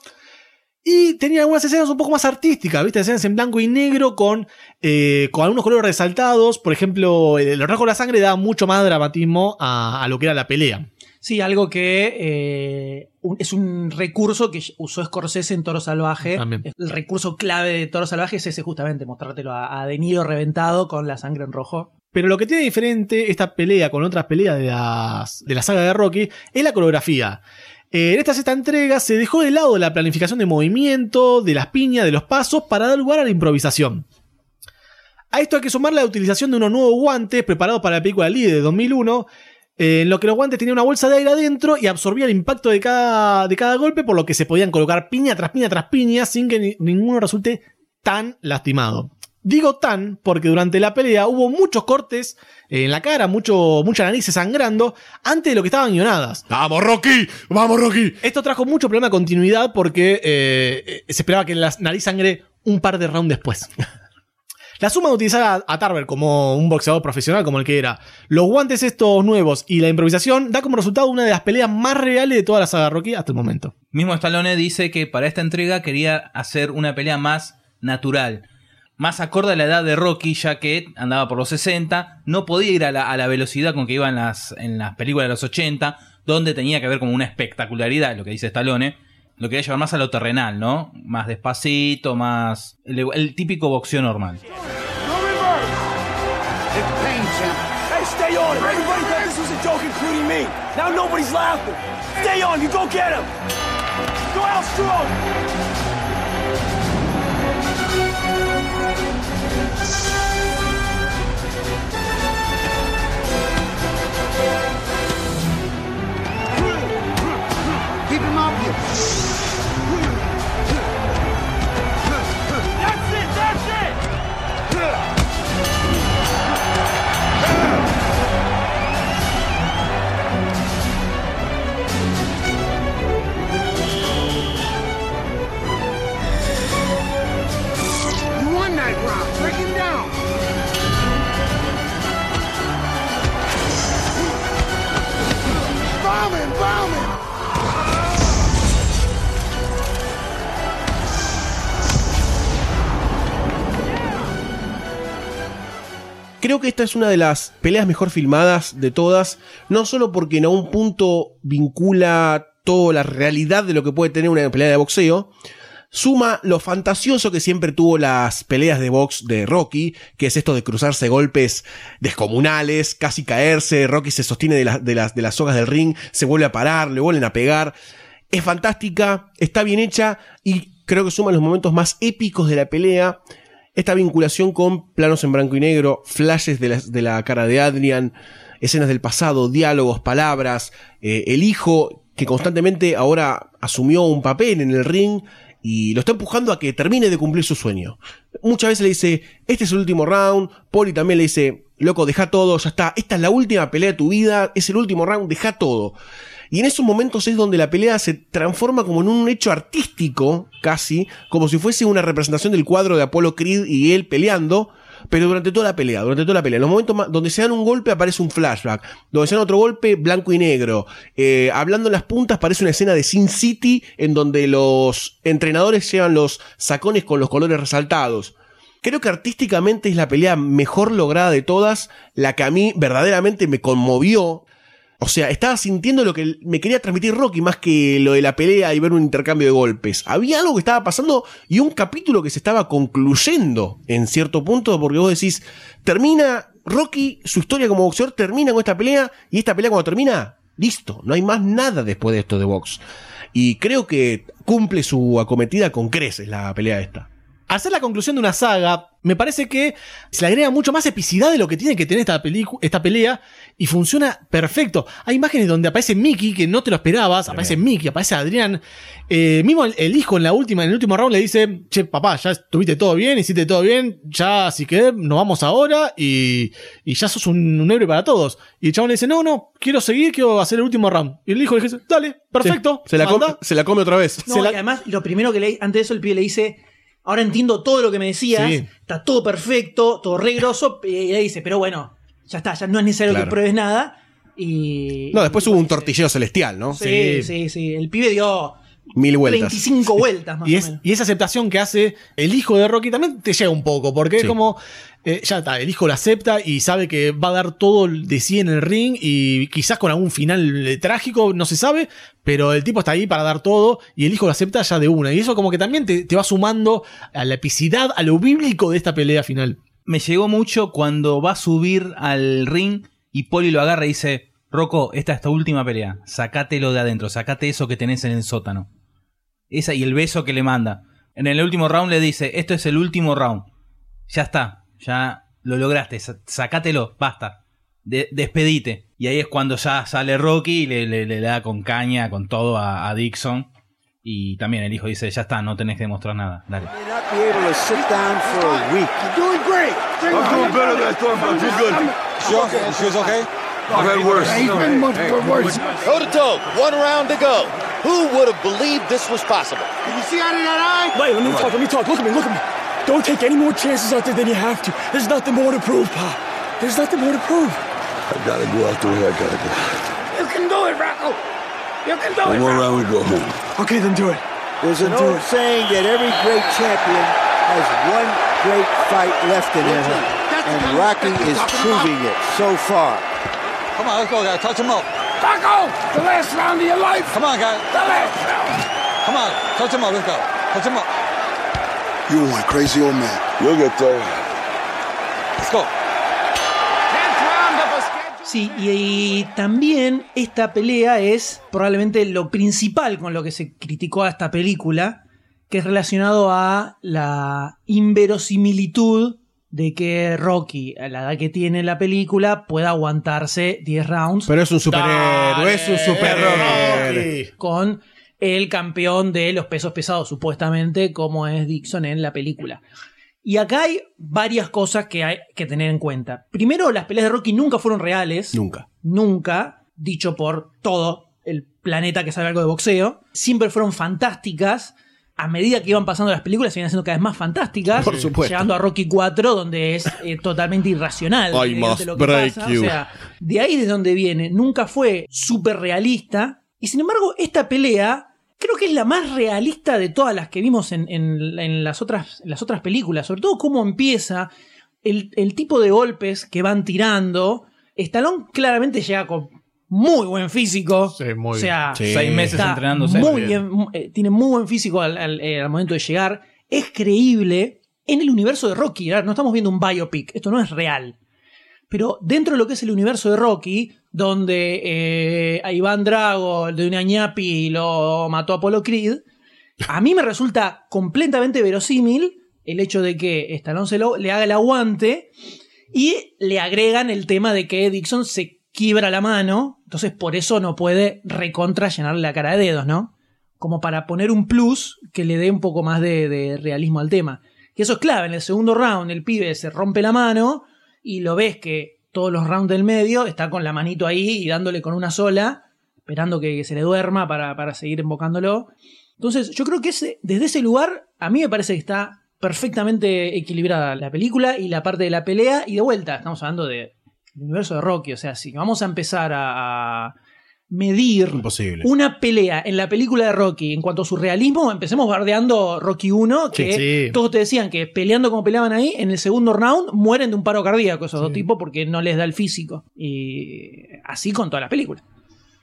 Y tenía algunas escenas un poco más artísticas, ¿viste? Escenas en blanco y negro con, eh, con algunos colores resaltados. Por ejemplo, el, el rasgo de la sangre daba mucho más dramatismo a, a lo que era la pelea. Sí, algo que eh, un- es un recurso que usó Scorsese en Toro Salvaje. También. El recurso clave de Toro Salvaje es ese justamente, mostrártelo a, a De Niro reventado con la sangre en rojo. Pero lo que tiene diferente esta pelea con otras peleas de, las, de la saga de Rocky es la coreografía. Eh, en esta entrega se dejó de lado la planificación de movimiento, de las piñas, de los pasos, para dar lugar a la improvisación. A esto hay que sumar la utilización de unos nuevos guantes preparados para la película Lee de 2001, eh, en lo que los guantes tenían una bolsa de aire adentro y absorbía el impacto de cada, de cada golpe, por lo que se podían colocar piña tras piña tras piña sin que ni- ninguno resulte tan lastimado. Digo tan porque durante la pelea hubo muchos cortes en la cara, mucho, muchas narices sangrando antes de lo que estaban guionadas. ¡Vamos, Rocky! ¡Vamos, Rocky! Esto trajo mucho problema de continuidad porque eh, eh, se esperaba que la nariz sangre un par de rounds después. La suma de utilizar a, a Tarver como un boxeador profesional como el que era, los guantes estos nuevos y la improvisación da como resultado una de las peleas más reales de toda la saga Rocky hasta el momento. Mismo Stallone dice que para esta entrega quería hacer una pelea más natural, más acorde a la edad de Rocky, ya que andaba por los 60, no podía ir a la, a la velocidad con que iba en las, en las películas de los 80, donde tenía que haber como una espectacularidad, lo que dice Stallone. Lo quería llevar más a lo terrenal, ¿no? Más despacito, más. el, típico boxeo normal. It's Keep him up here. That's it. That's it. You won that round. Break him down. Creo que esta es una de las peleas mejor filmadas de todas, no solo porque en algún punto vincula toda la realidad de lo que puede tener una pelea de boxeo, suma lo fantasioso que siempre tuvo las peleas de box de Rocky, que es esto de cruzarse golpes descomunales, casi caerse, Rocky se sostiene de, las de, las, de las sogas del ring, se vuelve a parar, le vuelven a pegar. Es fantástica, está bien hecha y creo que suma los momentos más épicos de la pelea. Esta vinculación con planos en blanco y negro, flashes de la, de la cara de Adrian, escenas del pasado, diálogos, palabras, eh, el hijo que constantemente ahora asumió un papel en el ring y lo está empujando a que termine de cumplir su sueño. Muchas veces le dice, este es el último round, Poli también le dice, loco, deja todo, ya está, esta es la última pelea de tu vida, es el último round, deja todo. Y en esos momentos es donde la pelea se transforma como en un hecho artístico, casi, como si fuese una representación del cuadro de Apollo Creed y él peleando, pero durante toda la pelea, durante toda la pelea. En los momentos ma- donde se dan un golpe aparece un flashback, donde se dan otro golpe blanco y negro. Eh, hablando en las puntas parece una escena de Sin City en donde los entrenadores llevan los sacones con los colores resaltados. Creo que artísticamente es la pelea mejor lograda de todas, la que a mí verdaderamente me conmovió. O sea, estaba sintiendo lo que me quería transmitir Rocky más que lo de la pelea y ver un intercambio de golpes. Había algo que estaba pasando y un capítulo que se estaba concluyendo en cierto punto, porque vos decís, termina Rocky, su historia como boxeador termina con esta pelea y esta pelea cuando termina, listo, no hay más nada después de esto de box. Y creo que cumple su acometida con creces la pelea esta. hacer la conclusión de una saga, me parece que se le agrega mucho más epicidad de lo que tiene que tener esta, esta pelea y funciona perfecto. Hay imágenes donde aparece Mickey que no te lo esperabas, aparece Mickey, aparece Adrián. Eh, mismo el, el hijo en la última, en el último round le dice, che, papá, ya estuviste todo bien, hiciste todo bien, ya si querés nos vamos ahora y, y ya sos un, un héroe para todos. Y el chabón le dice, no, no, quiero seguir, quiero hacer el último round. Y el hijo le dice, dale, perfecto. Se la, come, anda". se la come otra vez. No, y además, lo primero que le antes de eso, el pibe le dice. Ahora entiendo todo lo que me decías. Sí. Está todo perfecto, todo re grosso. Y le dice, pero bueno, ya está, ya no es necesario Claro. que pruebes nada. Y. No, después hubo un tortillero celestial, ¿no? Sí, sí, sí. El pibe dio Mil vueltas. 25 vueltas más Y, o menos. y esa aceptación que hace el hijo de Rocky también te llega un poco, porque es como, eh, ya está, el hijo lo acepta y sabe que va a dar todo de sí en el ring y quizás con algún final eh, trágico, no se sabe, pero el tipo está ahí para dar todo y el hijo lo acepta ya de una. Y eso como que también te, te va sumando a la epicidad, a lo bíblico de esta pelea final. Me llegó mucho cuando va a subir al ring y Poli lo agarra y dice, Rocco, esta es tu última pelea, sacátelo de adentro, sacate eso que tenés en el sótano. Esa y el beso que le manda. En el último round le dice, esto es el último round. Ya está, ya lo lograste, sa- sacátelo, basta. De- despedite. Y ahí es cuando ya sale Rocky y le, le- le da con caña, con todo a, a Dixon. Y también el hijo dice, ya está, no tenés que demostrar nada, dale. I'm doing better than I thought, but I feel good. She okay? She's okay? I've had worse. He's been much worse. Toe to toe, one round to go. Who would have believed this was possible? Did you see out of that eye? Wait, let me talk, let me talk. Look at me, look at me. Don't take any more chances out there than you have to. There's nothing more to prove, Pop. There's nothing more to prove. I gotta go out the way I gotta go. You can do it, Rocco. You can do One it. more round, we go home. Okay, then do it. There's an do old it. saying that every great champion has one great fight left in him, and Rocky is proving it so far. Come on, let's go, guys. Touch him up. Rocco, the last round of your life. Come on, guys. The last round. Come on, touch him up. Let's go. Touch him up. You're one crazy old man. You'll get there. Let's go. Sí, y, y también esta pelea es probablemente lo principal con lo que se criticó a esta película, que es relacionado a la inverosimilitud de que Rocky, a la edad que tiene la película, pueda aguantarse 10 rounds. Pero es un superhéroe, es un superhéroe. Con el campeón de los pesos pesados, supuestamente, como es Dixon en la película. Y acá hay varias cosas que hay que tener en cuenta. Primero, las peleas de Rocky nunca fueron reales. Nunca. Nunca, dicho por todo el planeta que sabe algo de boxeo. Siempre fueron fantásticas. A medida que iban pasando las películas, se iban haciendo cada vez más fantásticas. Por supuesto. Llegando a Rocky 4, donde es eh, totalmente irracional. I must lo que break pasa. you. O sea, de ahí de donde viene. Nunca fue súper realista. Y sin embargo, esta pelea creo que es la más realista de todas las que vimos en, en- en las, otras, en las otras películas. Sobre todo cómo empieza, el, el tipo de golpes que van tirando. Stallone claramente llega con muy buen físico. muy o sea, bien. Sí. Seis meses está entrenándose. Muy bien, mu- eh, tiene muy buen físico al, al- eh, al momento de llegar. Es creíble en el universo de Rocky. ¿verdad? No estamos viendo un biopic. Esto no es real. Pero dentro de lo que es el universo de Rocky, donde eh, a Iván Drago, el de una ñapi, lo mató Apollo Creed, a mí me resulta completamente verosímil el hecho de que Stallone se lo- le haga el aguante y le agregan el tema de que Dixon se quiebra la mano, entonces por eso no puede recontra llenarle la cara de dedos, ¿no? Como para poner un plus que le dé un poco más de, de realismo al tema. Y eso es clave, en el segundo round el pibe se rompe la mano y lo ves que todos los rounds del medio está con la manito ahí y dándole con una sola, esperando que, que se le duerma para, para seguir invocándolo. Entonces, yo creo que desde ese lugar, a mí me parece que está perfectamente equilibrada la película y la parte de la pelea. Y de vuelta, estamos hablando de el universo de Rocky. O sea, si vamos a empezar a, a medir Imposible. una pelea en la película de Rocky en cuanto a su realismo, empecemos bardeando Rocky 1, que Sí, sí. todos te decían que peleando como peleaban ahí, en el segundo round mueren de un paro cardíaco esos dos tipos porque no les da el físico. Y así con toda la película.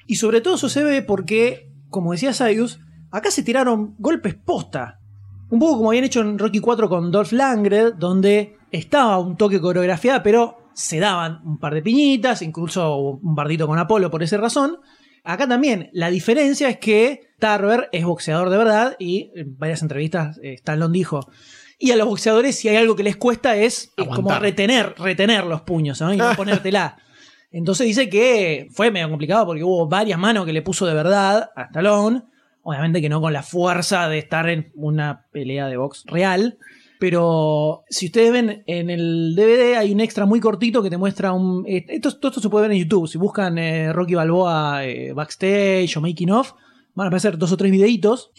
Y sobre todo eso se ve porque, como decía Sayus, acá se tiraron golpes posta. Un poco como habían hecho en Rocky 4 con Dolph Lundgren, donde estaba un toque coreografiada, pero se daban un par de piñitas, incluso un bardito con Apolo por esa razón. Acá también, la diferencia es que Tarver es boxeador de verdad y en varias entrevistas eh, Stallone dijo, y a los boxeadores si hay algo que les cuesta es, es como retener, retener los puños, ¿no? Y no ponértela. Entonces dice que fue medio complicado porque hubo varias manos que le puso de verdad a Stallone. Obviamente que no con la fuerza de estar en una pelea de box real. Pero si ustedes ven en el DVD hay un extra muy cortito que te muestra un... eh, Esto, todo esto se puede ver en YouTube. Si buscan eh, Rocky Balboa eh, backstage o making of, van a aparecer dos o tres videitos.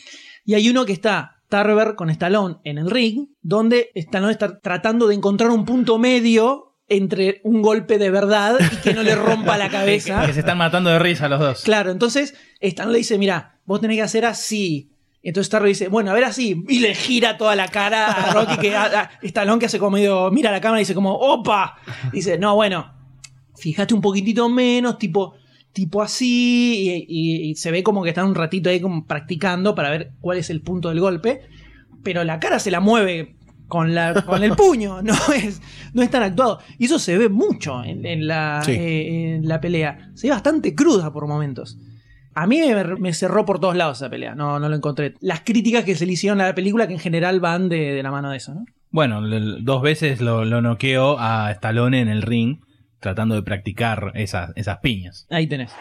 Y hay uno que está Tarver con Stallone en el ring, donde Stallone está tratando de encontrar un punto medio entre un golpe de verdad y que no le rompa la cabeza. Que se están matando de risa los dos. Claro, entonces Stallone le dice, mira, vos tenés que hacer así. Entonces Tarver dice, bueno, a ver así. Y le gira toda la cara a Rocky, que a, a Stallone que hace como medio, mira la cámara y dice como, opa. Dice, no, bueno, fíjate un poquitito menos, tipo, tipo así. Y, y- y se ve como que están un ratito ahí como practicando para ver cuál es el punto del golpe. Pero la cara se la mueve con, la, con el puño, no es, no es tan actuado. Y eso se ve mucho en, en la, Sí. eh, en la pelea. Se ve bastante cruda por momentos. A mí me, me cerró por todos lados esa pelea, no, no lo encontré. Las críticas que se le hicieron a la película que en general van de, de la mano de eso, ¿no? Bueno, dos veces lo, lo noqueó a Stallone en el ring tratando de practicar esas, esas piñas. Ahí tenés.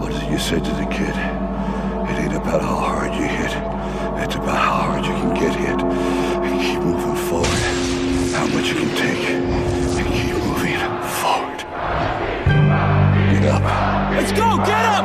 What it you said to the kid? How much you can take. And keep moving forward. Get up. Let's go, get up!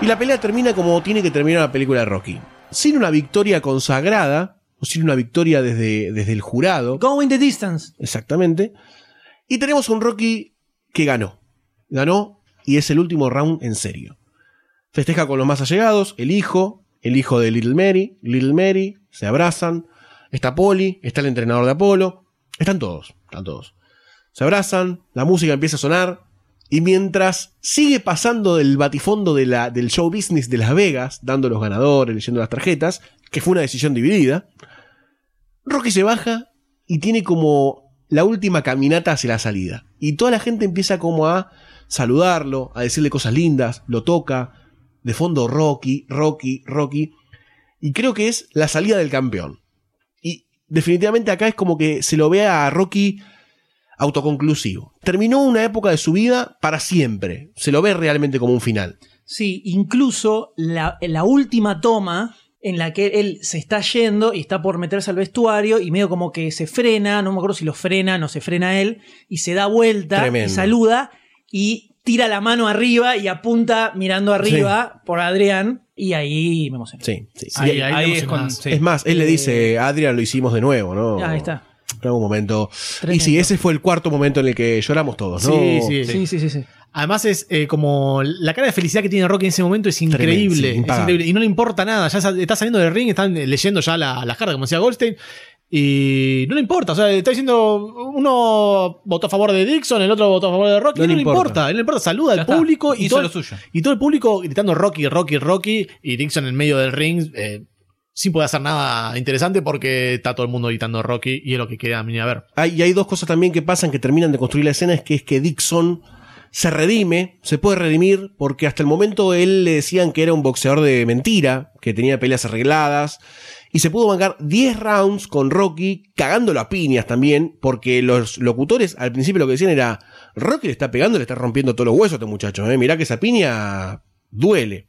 Y la pelea termina como tiene que terminar la película de Rocky. Sin una victoria consagrada, o sin una victoria desde, desde el jurado. Going the distance. Exactamente. Y tenemos un Rocky que ganó. Ganó y es el último round en serio. Festeja con los más allegados, el hijo, el hijo de Little Mary, Little Mary, se abrazan. Está Polly, está el entrenador de Apolo. Están todos, están todos. Se abrazan, la música empieza a sonar. Y mientras sigue pasando del batifondo de la, del show business de Las Vegas, dando los ganadores, leyendo las tarjetas, que fue una decisión dividida, Rocky se baja y tiene como la última caminata hacia la salida. Y toda la gente empieza como a saludarlo, a decirle cosas lindas, lo toca, de fondo Rocky, Rocky, Rocky. Y creo que es la salida del campeón. Y definitivamente acá es como que se lo ve a Rocky autoconclusivo. Terminó una época de su vida para siempre. Se lo ve realmente como un final. Sí, incluso la, la última toma en la que él se está yendo y está por meterse al vestuario y medio como que se frena, no me acuerdo si lo frena, no se frena él, y se da vuelta Tremendo. y saluda y tira la mano arriba y apunta mirando arriba por Adrián y ahí me emocioné. Sí, sí. Ahí- Y- ahí es es, con- más, sí. es más, él le dice, Adrián, lo hicimos de nuevo, ¿no? Ahí está. En algún momento. Tremendo. Y sí, ese fue el cuarto momento en el que lloramos todos, ¿no? Sí, sí, Sí, sí, sí, sí. Además es eh, como la cara de felicidad que tiene Rocky en ese momento es increíble. sí, es increíble. Y no le importa nada. Ya está saliendo del ring, están leyendo ya la- las cartas, como decía Goldstein. Y no le importa. O sea, está diciendo, uno votó a favor de Dixon, el otro votó a favor de Rocky. No No, le importa. él le importa. Saluda Ya al está. público y todo, lo suyo. y todo el público gritando Rocky, Rocky, Rocky, Rocky. Y Dixon en medio del ring. eh, sin poder hacer nada interesante porque está todo el mundo gritando Rocky y es lo que queda a mí a ver. Hay, y hay dos cosas también que pasan que terminan de construir la escena, es que es que Dixon se redime, se puede redimir, porque hasta el momento él le decían que era un boxeador de mentira, que tenía peleas arregladas, y se pudo bancar 10 rounds con Rocky, cagándolo a piñas también, porque los locutores al principio lo que decían era, Rocky le está pegando, le está rompiendo todos los huesos a este muchacho, ¿eh? mirá que esa piña duele.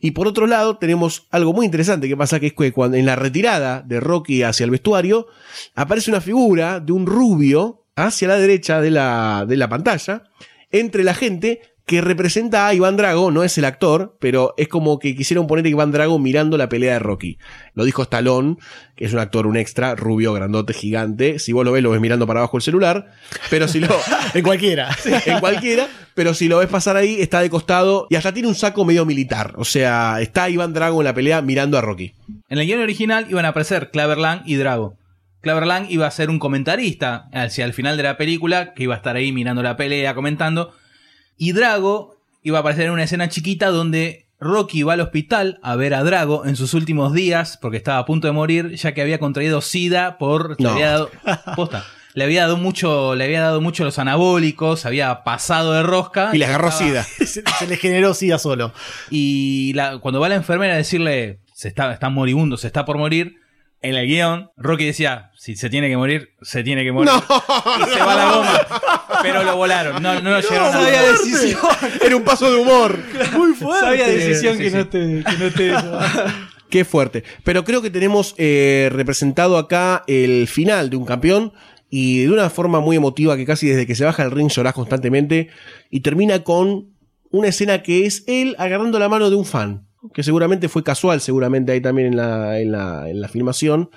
Y por otro lado, tenemos algo muy interesante que pasa, que es que cuando en la retirada de Rocky hacia el vestuario, aparece una figura de un rubio hacia la derecha de la, de la pantalla, entre la gente que representa a Iván Drago, no es el actor, pero es como que quisieron poner a Iván Drago mirando la pelea de Rocky. Lo dijo Stallone, que es un actor, un extra, rubio, grandote, gigante. Si vos lo ves, lo ves mirando para abajo el celular, pero si lo... en cualquiera. en cualquiera, pero si lo ves pasar ahí, está de costado y hasta tiene un saco medio militar. O sea, está Iván Drago en la pelea mirando a Rocky. En el guion original iban a aparecer Claverlang y Drago. Claverlang iba a ser un comentarista hacia el final de la película, que iba a estar ahí mirando la pelea, comentando. Y Drago iba a aparecer en una escena chiquita donde Rocky va al hospital a ver a Drago en sus últimos días, porque estaba a punto de morir, ya que había contraído SIDA por. Le No. había dado. posta, le había dado mucho. Le había dado mucho los anabólicos, había pasado de rosca. Y le agarró estaba- SIDA. se, se le generó SIDA solo. y la- cuando va la enfermera a decirle, se está, está moribundo, se está por morir, en el guion, Rocky decía, si se tiene que morir, se tiene que morir. y se va la goma. Pero lo volaron, no, no lo llegaron a sabía decisión. Era un paso de humor. Muy fuerte. Sabía decisión Sí, que, sí. No te, que no te. Qué fuerte. Pero creo que tenemos eh, representado acá el final de un campeón y de una forma muy emotiva que casi desde que se baja el ring llorás constantemente y termina con una escena que es él agarrando la mano de un fan, que seguramente fue casual, seguramente ahí también en la, en la, en la filmación,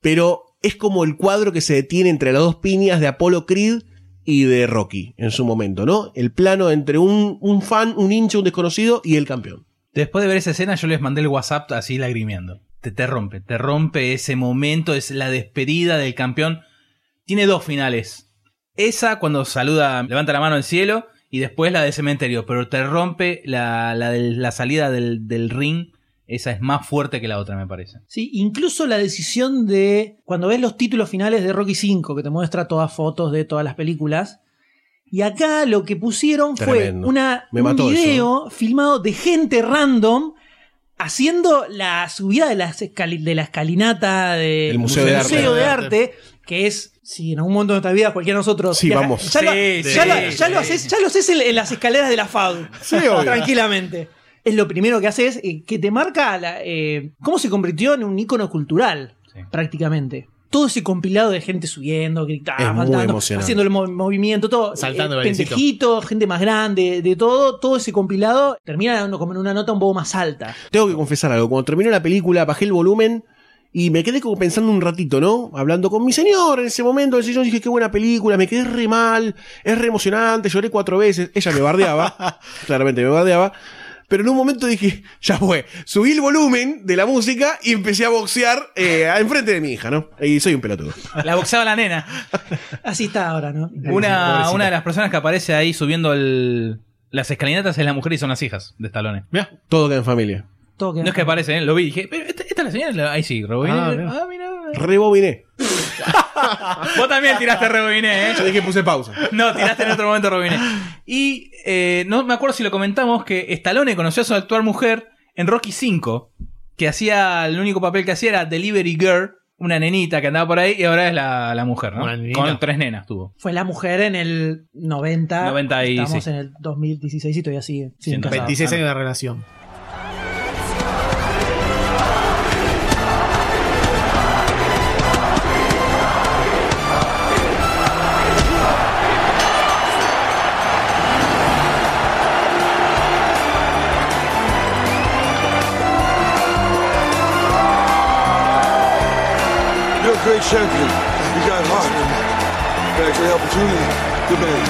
pero es como el cuadro que se detiene entre las dos piñas de Apollo Creed y de Rocky en su momento, ¿no? El plano entre un, un fan, un hincha, un desconocido y el campeón. Después de ver esa escena, yo les mandé el WhatsApp así lagrimeando. Te, te rompe, te rompe ese momento, es la despedida del campeón. Tiene dos finales. Esa cuando saluda, levanta la mano al cielo, y después la de cementerio. Pero te rompe la, la, salida del, del ring. Esa es más fuerte que la otra, me parece. Sí, incluso la decisión de. Cuando ves los títulos finales de Rocky V, que te muestra todas fotos de todas las películas. Y acá lo que pusieron Tremendo. fue una, Me un video filmado de gente random haciendo la subida de, las escali- de la escalinata del El Museo de Arte. de Arte, que es, si en algún momento de nuestra vida cualquiera de nosotros. Sí, viaja- vamos. Ya, lo, Sí, ya sí, lo- ya sí. lo haces, ya lo haces en, en las escaleras de la FADU. obvio. Tranquilamente. Es lo primero que haces, eh, que te marca la, eh, cómo se convirtió en un ícono cultural, Sí. prácticamente. Todo ese compilado de gente subiendo, gritando, Es muy saltando, emocionante. haciendo el mo- movimiento, todo. Saltando, eh, pendejitos, gente más grande, de todo, todo ese compilado termina dando como en una nota un poco más alta. Tengo que confesar algo. Cuando terminó la película, bajé el volumen y me quedé como pensando un ratito, ¿no? Hablando con mi señor en ese momento del sillón, dije, qué buena película, me quedé re mal, es re emocionante, lloré cuatro veces. Ella me bardeaba, claramente me bardeaba. Pero en un momento dije, ya fue, subí el volumen de la música y empecé a boxear eh, enfrente de mi hija, ¿no? Y soy un pelotudo. La boxeaba la nena. Así está ahora, ¿no? Una, una de las personas que aparece ahí subiendo el- las escalinatas es la mujer y son las hijas de Stallone. Todo queda en familia. Todo queda- No es que aparece, ¿eh? lo vi y dije, pero esta, esta es la señora. Ahí sí, Robin. Ah, Ah, mira. mira. Rebobiné. Vos también tiraste Rebobiné, ¿eh? Yo dije puse pausa. No, tiraste en otro momento Robiné. Y eh, no me acuerdo si lo comentamos que Stallone conoció a su actual mujer en Rocky V, que hacía, el único papel que hacía era Delivery Girl, una nenita que andaba por ahí y ahora es la, la mujer, ¿no? Con tres nenas tuvo. Fue la mujer en el 90. 90 y- Estamos sí. en el 2016 y todavía sigue. siguen Siento- casados. 26 Ah, años de relación. Champion. You got heart. Good man.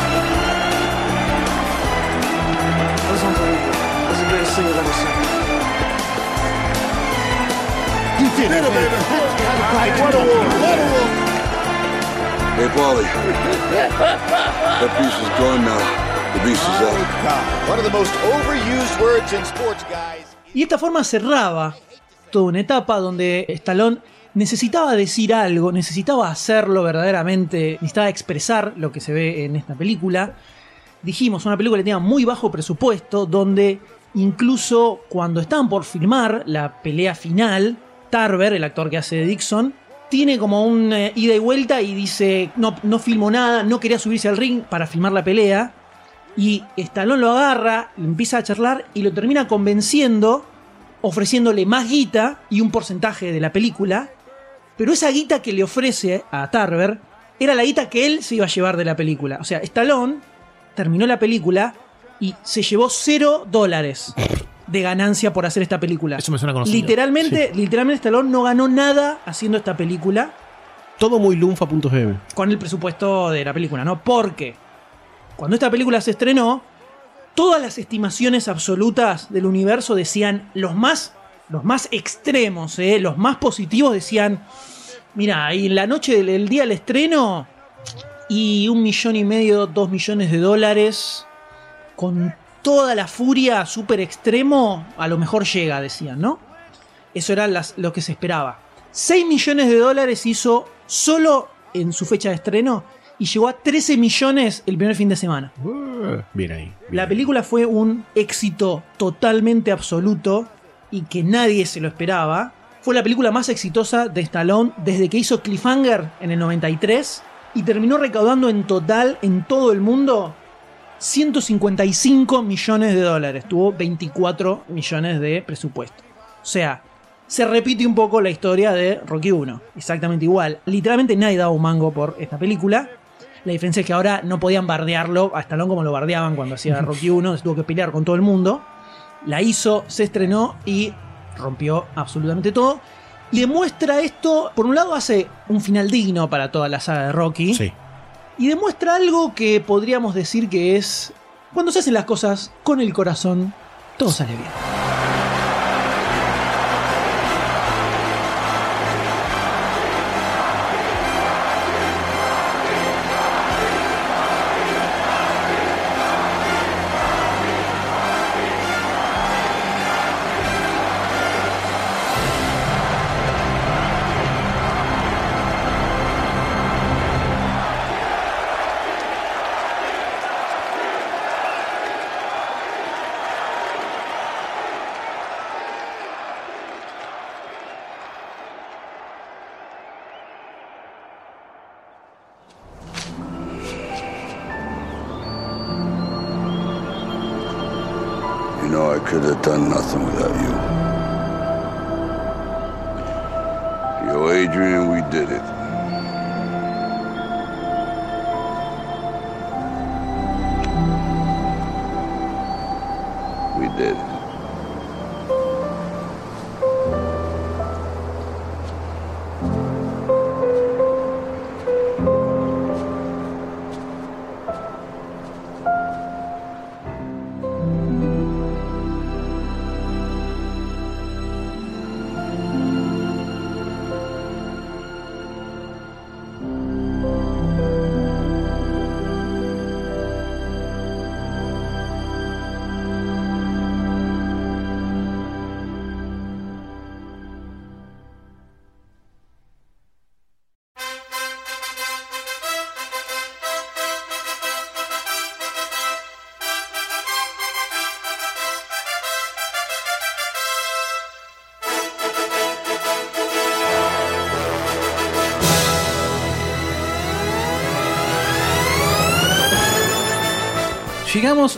That's unbelievable. That's the greatest thing I've ever seen. You did it, baby. What a war. What a war. Hey, Paulie. That beast is gone now. The beast is out. One of the most overused words in sports, guys. Y de esta forma cerraba toda una etapa donde Stallone necesitaba decir algo, necesitaba hacerlo verdaderamente, necesitaba expresar lo que se ve en esta película. Dijimos, una película que tenía muy bajo presupuesto, donde incluso cuando estaban por filmar la pelea final, Tarver, el actor que hace de Dixon, tiene como un eh, ida y vuelta y dice, no, no filmo nada, no quería subirse al ring para filmar la pelea. Y Stallone lo agarra, empieza a charlar y lo termina convenciendo, ofreciéndole más guita y un porcentaje de la película. Pero esa guita que le ofrece a Tarver era la guita que él se iba a llevar de la película. O sea, Stallone terminó la película y se llevó cero dólares de ganancia por hacer esta película. Eso me suena conocido. Literalmente, literalmente Stallone no ganó nada haciendo esta película Todo muy lunfa.fm. con el presupuesto de la película, ¿no? Porque cuando esta película se estrenó, todas las estimaciones absolutas del universo decían los más, los más extremos, ¿eh? los más positivos decían, mira, y en la noche del el día del estreno y un millón y medio, dos millones de dólares con toda la furia súper extremo, a lo mejor llega, decían, ¿no? Eso era las- lo que se esperaba. 6 millones de dólares hizo solo en su fecha de estreno y llegó a 13 millones el primer fin de semana. Bien ahí. La película fue un éxito totalmente absoluto y que nadie se lo esperaba. Fue la película más exitosa de Stallone desde que hizo Cliffhanger en el 93 y terminó recaudando en total en todo el mundo 155 millones de dólares. Tuvo 24 millones de presupuesto. O sea, se repite un poco la historia de Rocky 1. Exactamente igual. Literalmente nadie daba un mango por esta película. La diferencia es que ahora no podían bardearlo a Stallone como lo bardeaban cuando hacía Rocky 1. Se tuvo que pelear con todo el mundo. La hizo, se estrenó y rompió absolutamente todo. Y demuestra esto, por un lado hace un final digno para toda la saga de Rocky. Sí. Y demuestra algo que podríamos decir que es, cuando se hacen las cosas con el corazón, todo sale bien.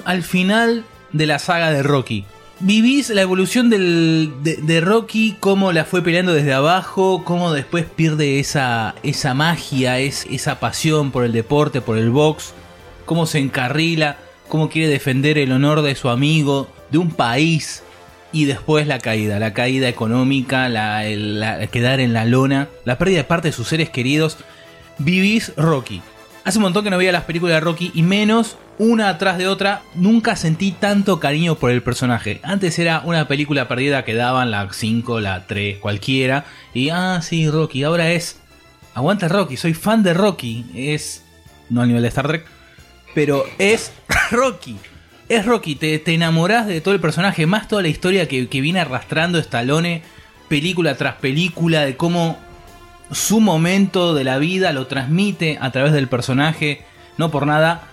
Al final de la saga de Rocky. Vivís la evolución de, Rocky, cómo la fue peleando desde abajo, cómo después pierde esa, esa magia, es, esa pasión por el deporte, por el box, cómo se encarrila, cómo quiere defender el honor de su amigo, de un país, y después la caída, la caída económica, la, el- quedar en la lona, la pérdida de parte de sus seres queridos. Vivís Rocky. Hace un montón que no veía las películas de Rocky y menos una atrás de otra. Nunca sentí tanto cariño por el personaje. Antes era una película perdida que daban la 5, la 3, cualquiera. Y ah, sí, Rocky. Ahora es aguanta Rocky, soy fan de Rocky. Es, no al nivel de Star Trek, pero es Rocky. Es Rocky, te, te enamorás de todo el personaje, más toda la historia que, que viene arrastrando Stallone, película tras película, de cómo su momento de la vida lo transmite a través del personaje. No por nada,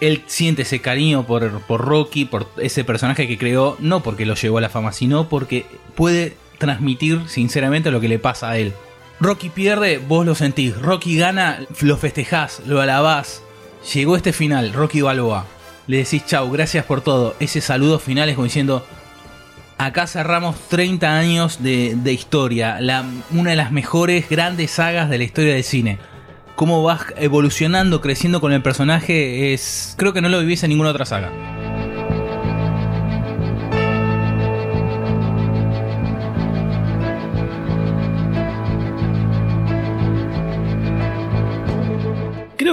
él siente ese cariño por, por Rocky, por ese personaje que creó, no porque lo llevó a la fama, sino porque puede transmitir sinceramente lo que le pasa a él. Rocky pierde, vos lo sentís. Rocky gana, lo festejás, lo alabás. Llegó este final, Rocky Balboa. Le decís chau, gracias por todo. Ese saludo final es como diciendo, acá cerramos 30 años de, historia, una de las mejores grandes sagas de la historia del cine. Cómo vas evolucionando, creciendo con el personaje es... Creo que no lo vivís en ninguna otra saga.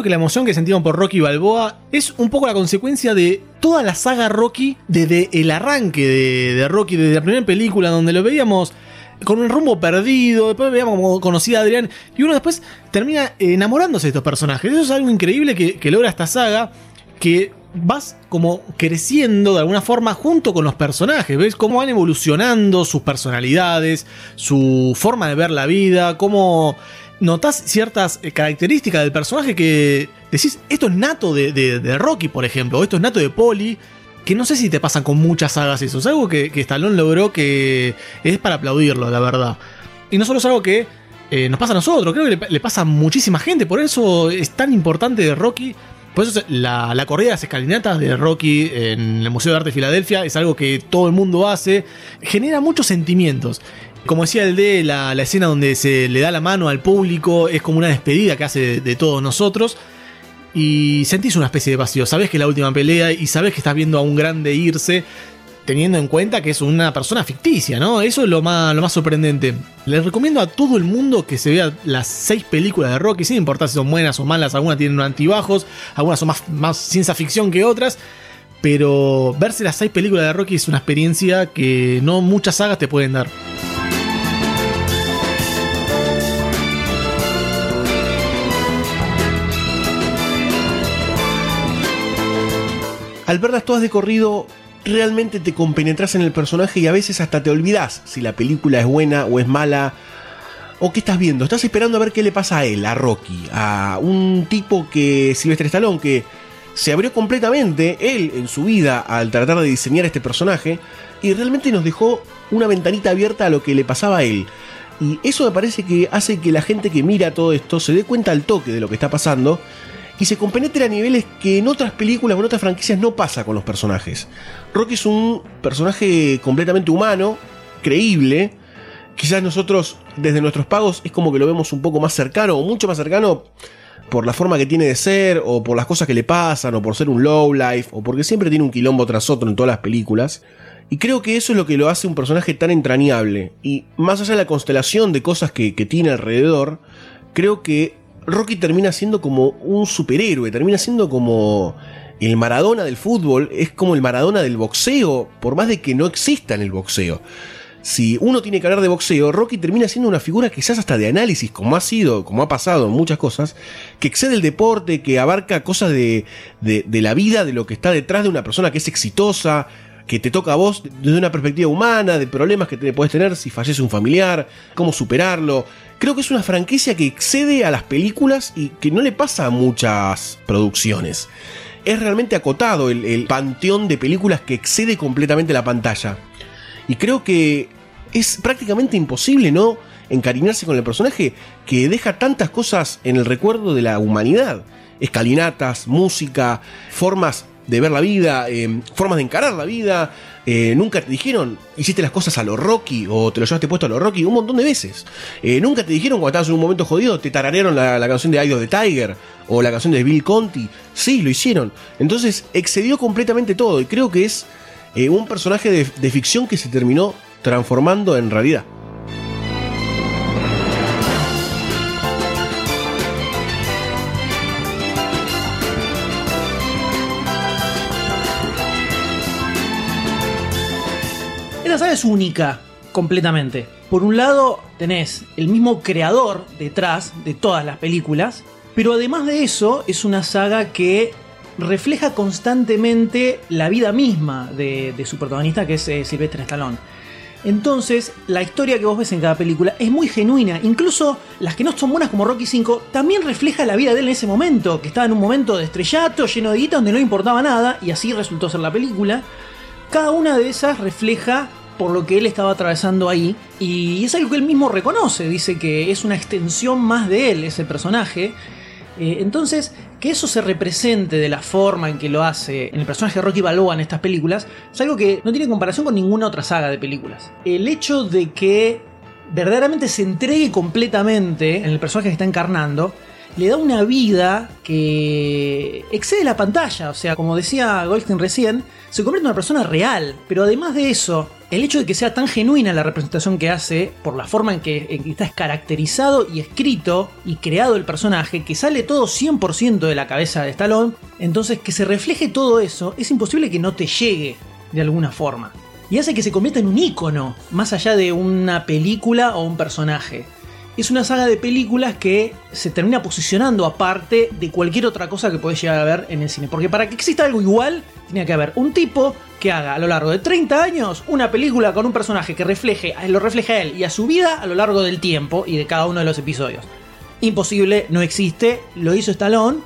Que la emoción que sentimos por Rocky Balboa es un poco la consecuencia de toda la saga Rocky desde el arranque de, Rocky, desde la primera película donde lo veíamos con un rumbo perdido, después veíamos como conocía a Adrián y uno después termina enamorándose de estos personajes. Eso es algo increíble que logra esta saga, que vas como creciendo de alguna forma junto con los personajes, ves cómo van evolucionando sus personalidades, su forma de ver la vida, cómo notas ciertas eh, características del personaje que decís, esto es nato de, de- Rocky, por ejemplo, o esto es nato de Polly, que no sé si te pasan con muchas sagas eso, es algo que, que Stallone logró que es para aplaudirlo, la verdad. Y no solo es algo que eh, nos pasa a nosotros, creo que le, pasa a muchísima gente, por eso es tan importante de Rocky. Por eso es- la, la corrida de las escalinatas de Rocky en el Museo de Arte de Filadelfia es algo que todo el mundo hace, genera muchos sentimientos. Como decía el de la, escena donde se le da la mano al público, es como una despedida que hace de, de todos nosotros. Y sentís una especie de vacío. Sabés que es la última pelea y sabés que estás viendo a un grande irse, teniendo en cuenta que es una persona ficticia, ¿no? Eso es lo más, lo más sorprendente. Les recomiendo a todo el mundo que se vea las seis películas de Rocky, sin importar si son buenas o malas, algunas tienen antibajos, algunas son más, más ciencia ficción que otras. Pero verse las seis películas de Rocky es una experiencia que no muchas sagas te pueden dar. Al verlas todas de corrido, realmente te compenetras en el personaje y a veces hasta te olvidas si la película es buena o es mala. ¿O qué estás viendo? Estás esperando a ver qué le pasa a él, a Rocky, a un tipo que, Sylvester Stallone, que se abrió completamente, él en su vida, al tratar de diseñar este personaje, y realmente nos dejó una ventanita abierta a lo que le pasaba a él. Y eso me parece que hace que la gente que mira todo esto se dé cuenta al toque de lo que está pasando y se compenetre a niveles que en otras películas o en otras franquicias no pasa con los personajes. Rocky es un personaje completamente humano, creíble. Quizás nosotros, desde nuestros pagos, es como que lo vemos un poco más cercano, o mucho más cercano, por la forma que tiene de ser, o por las cosas que le pasan, o por ser un low life, o porque siempre tiene un quilombo tras otro en todas las películas. Y creo que eso es lo que lo hace un personaje tan entrañable. Y más allá de la constelación de cosas que tiene alrededor, creo que Rocky termina siendo como un superhéroe, termina siendo como el Maradona del fútbol, es como el Maradona del boxeo, por más de que no exista en el boxeo. Si uno tiene que hablar de boxeo, Rocky termina siendo una figura quizás hasta de análisis, como ha sido, como ha pasado en muchas cosas, que excede el deporte, que abarca cosas de, de, de la vida, de lo que está detrás de una persona que es exitosa, que te toca a vos desde una perspectiva humana, de problemas que te puedes tener si fallece un familiar, cómo superarlo. Creo que es una franquicia que excede a las películas y que no le pasa a muchas producciones. Es realmente acotado el, el panteón de películas que excede completamente la pantalla. Y creo que es prácticamente imposible, ¿no? Encariñarse con el personaje que deja tantas cosas en el recuerdo de la humanidad. Escalinatas, música, formas de ver la vida, eh, formas de encarar la vida. Eh, nunca te dijeron, hiciste las cosas a lo Rocky o te lo llevaste puesto a lo Rocky un montón de veces. Eh, nunca te dijeron cuando estabas en un momento jodido, te tararearon la, canción de of the Tiger o la canción de Bill Conti. Sí, lo hicieron. Entonces excedió completamente todo y creo que es eh, un personaje de, de ficción que se terminó transformando en realidad. Es única. completamente. Por un lado, tenés el mismo creador detrás de todas las películas, pero además de eso, es una saga que refleja constantemente la vida misma de, su protagonista, que es eh, Sylvester Stallone. Entonces, la historia que vos ves en cada película es muy genuina. Incluso las que no son buenas como Rocky V también refleja la vida de él en ese momento, que estaba en un momento de estrellato, lleno de guita, donde no importaba nada, y así resultó ser la película. Cada una de esas refleja por lo que él estaba atravesando ahí, y es algo que él mismo reconoce, dice que es una extensión más de él, ese personaje. Eh, entonces, que eso se represente de la forma en que lo hace en el personaje de Rocky Balboa en estas películas, es algo que no tiene comparación con ninguna otra saga de películas. El hecho de que verdaderamente se entregue completamente en el personaje que está encarnando, le da una vida que excede la pantalla. O sea, como decía Goldstein recién, se convierte en una persona real. Pero además de eso, el hecho de que sea tan genuina la representación que hace, por la forma en que, en está caracterizado y escrito y creado el personaje, que sale todo 100% de la cabeza de Stallone, entonces que se refleje todo eso, es imposible que no te llegue de alguna forma. Y hace que se convierta en un ícono, más allá de una película o un personaje es una saga de películas que se termina posicionando aparte de cualquier otra cosa que podés llegar a ver en el cine. Porque para que exista algo igual, tenía que haber un tipo que haga a lo largo de 30 años una película con un personaje que refleje, lo refleja a él y a su vida a lo largo del tiempo y de cada uno de los episodios. Imposible, no existe, lo hizo Stallone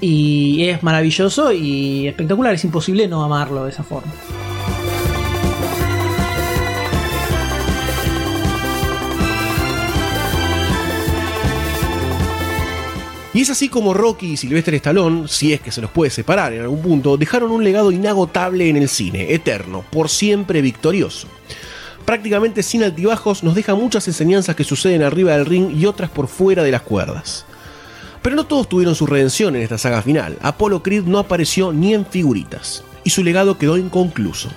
y es maravilloso y espectacular, es imposible no amarlo de esa forma. Y es así como Rocky y Sylvester Stallone, si es que se los puede separar en algún punto, dejaron un legado inagotable en el cine, eterno, por siempre victorioso. Prácticamente sin altibajos nos deja muchas enseñanzas que suceden arriba del ring y otras por fuera de las cuerdas. Pero no todos tuvieron su redención en esta saga final. Apollo Creed no apareció ni en figuritas, y su legado quedó inconcluso.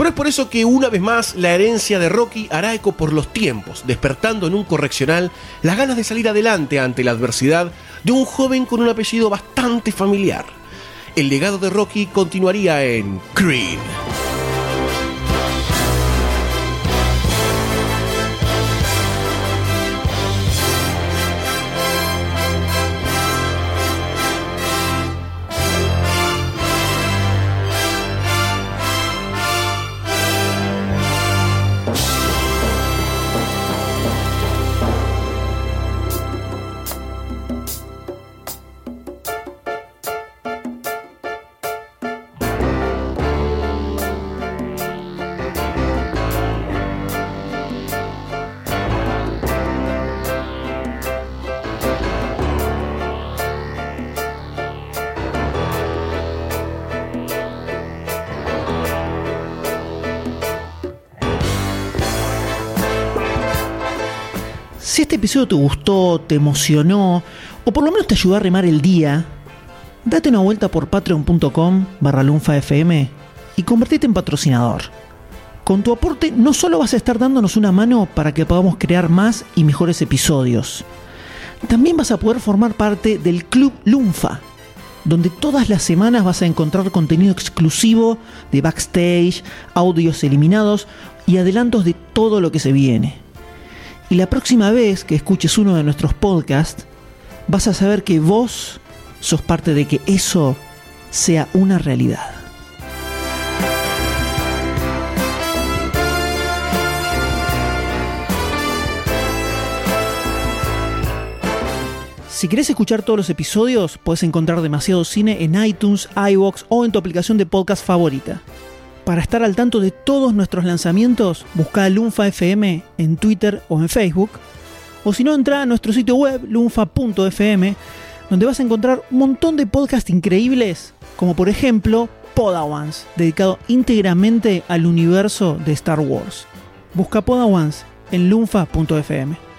Pero es por eso que una vez más la herencia de Rocky hará eco por los tiempos, despertando en un correccional las ganas de salir adelante ante la adversidad de un joven con un apellido bastante familiar. El legado de Rocky continuaría en Creed. Episodio te gustó, te emocionó, o por lo menos te ayudó a remar el día, date una vuelta por patreon.com barra lunfafm y convertite en patrocinador. Con tu aporte no solo vas a estar dándonos una mano para que podamos crear más y mejores episodios, también vas a poder formar parte del Club Lunfa, donde todas las semanas vas a encontrar contenido exclusivo de backstage, audios eliminados y adelantos de todo lo que se viene. Y la próxima vez que escuches uno de nuestros podcasts, vas a saber que vos sos parte de que eso sea una realidad. Si querés escuchar todos los episodios, puedes encontrar demasiado cine en iTunes, iBox o en tu aplicación de podcast favorita. Para estar al tanto de todos nuestros lanzamientos, busca Lunfa FM en Twitter o en Facebook. O si no, entra a nuestro sitio web lunfa.fm, donde vas a encontrar un montón de podcasts increíbles, como por ejemplo Podawans, dedicado íntegramente al universo de Star Wars. Busca Podawans en lunfa.fm.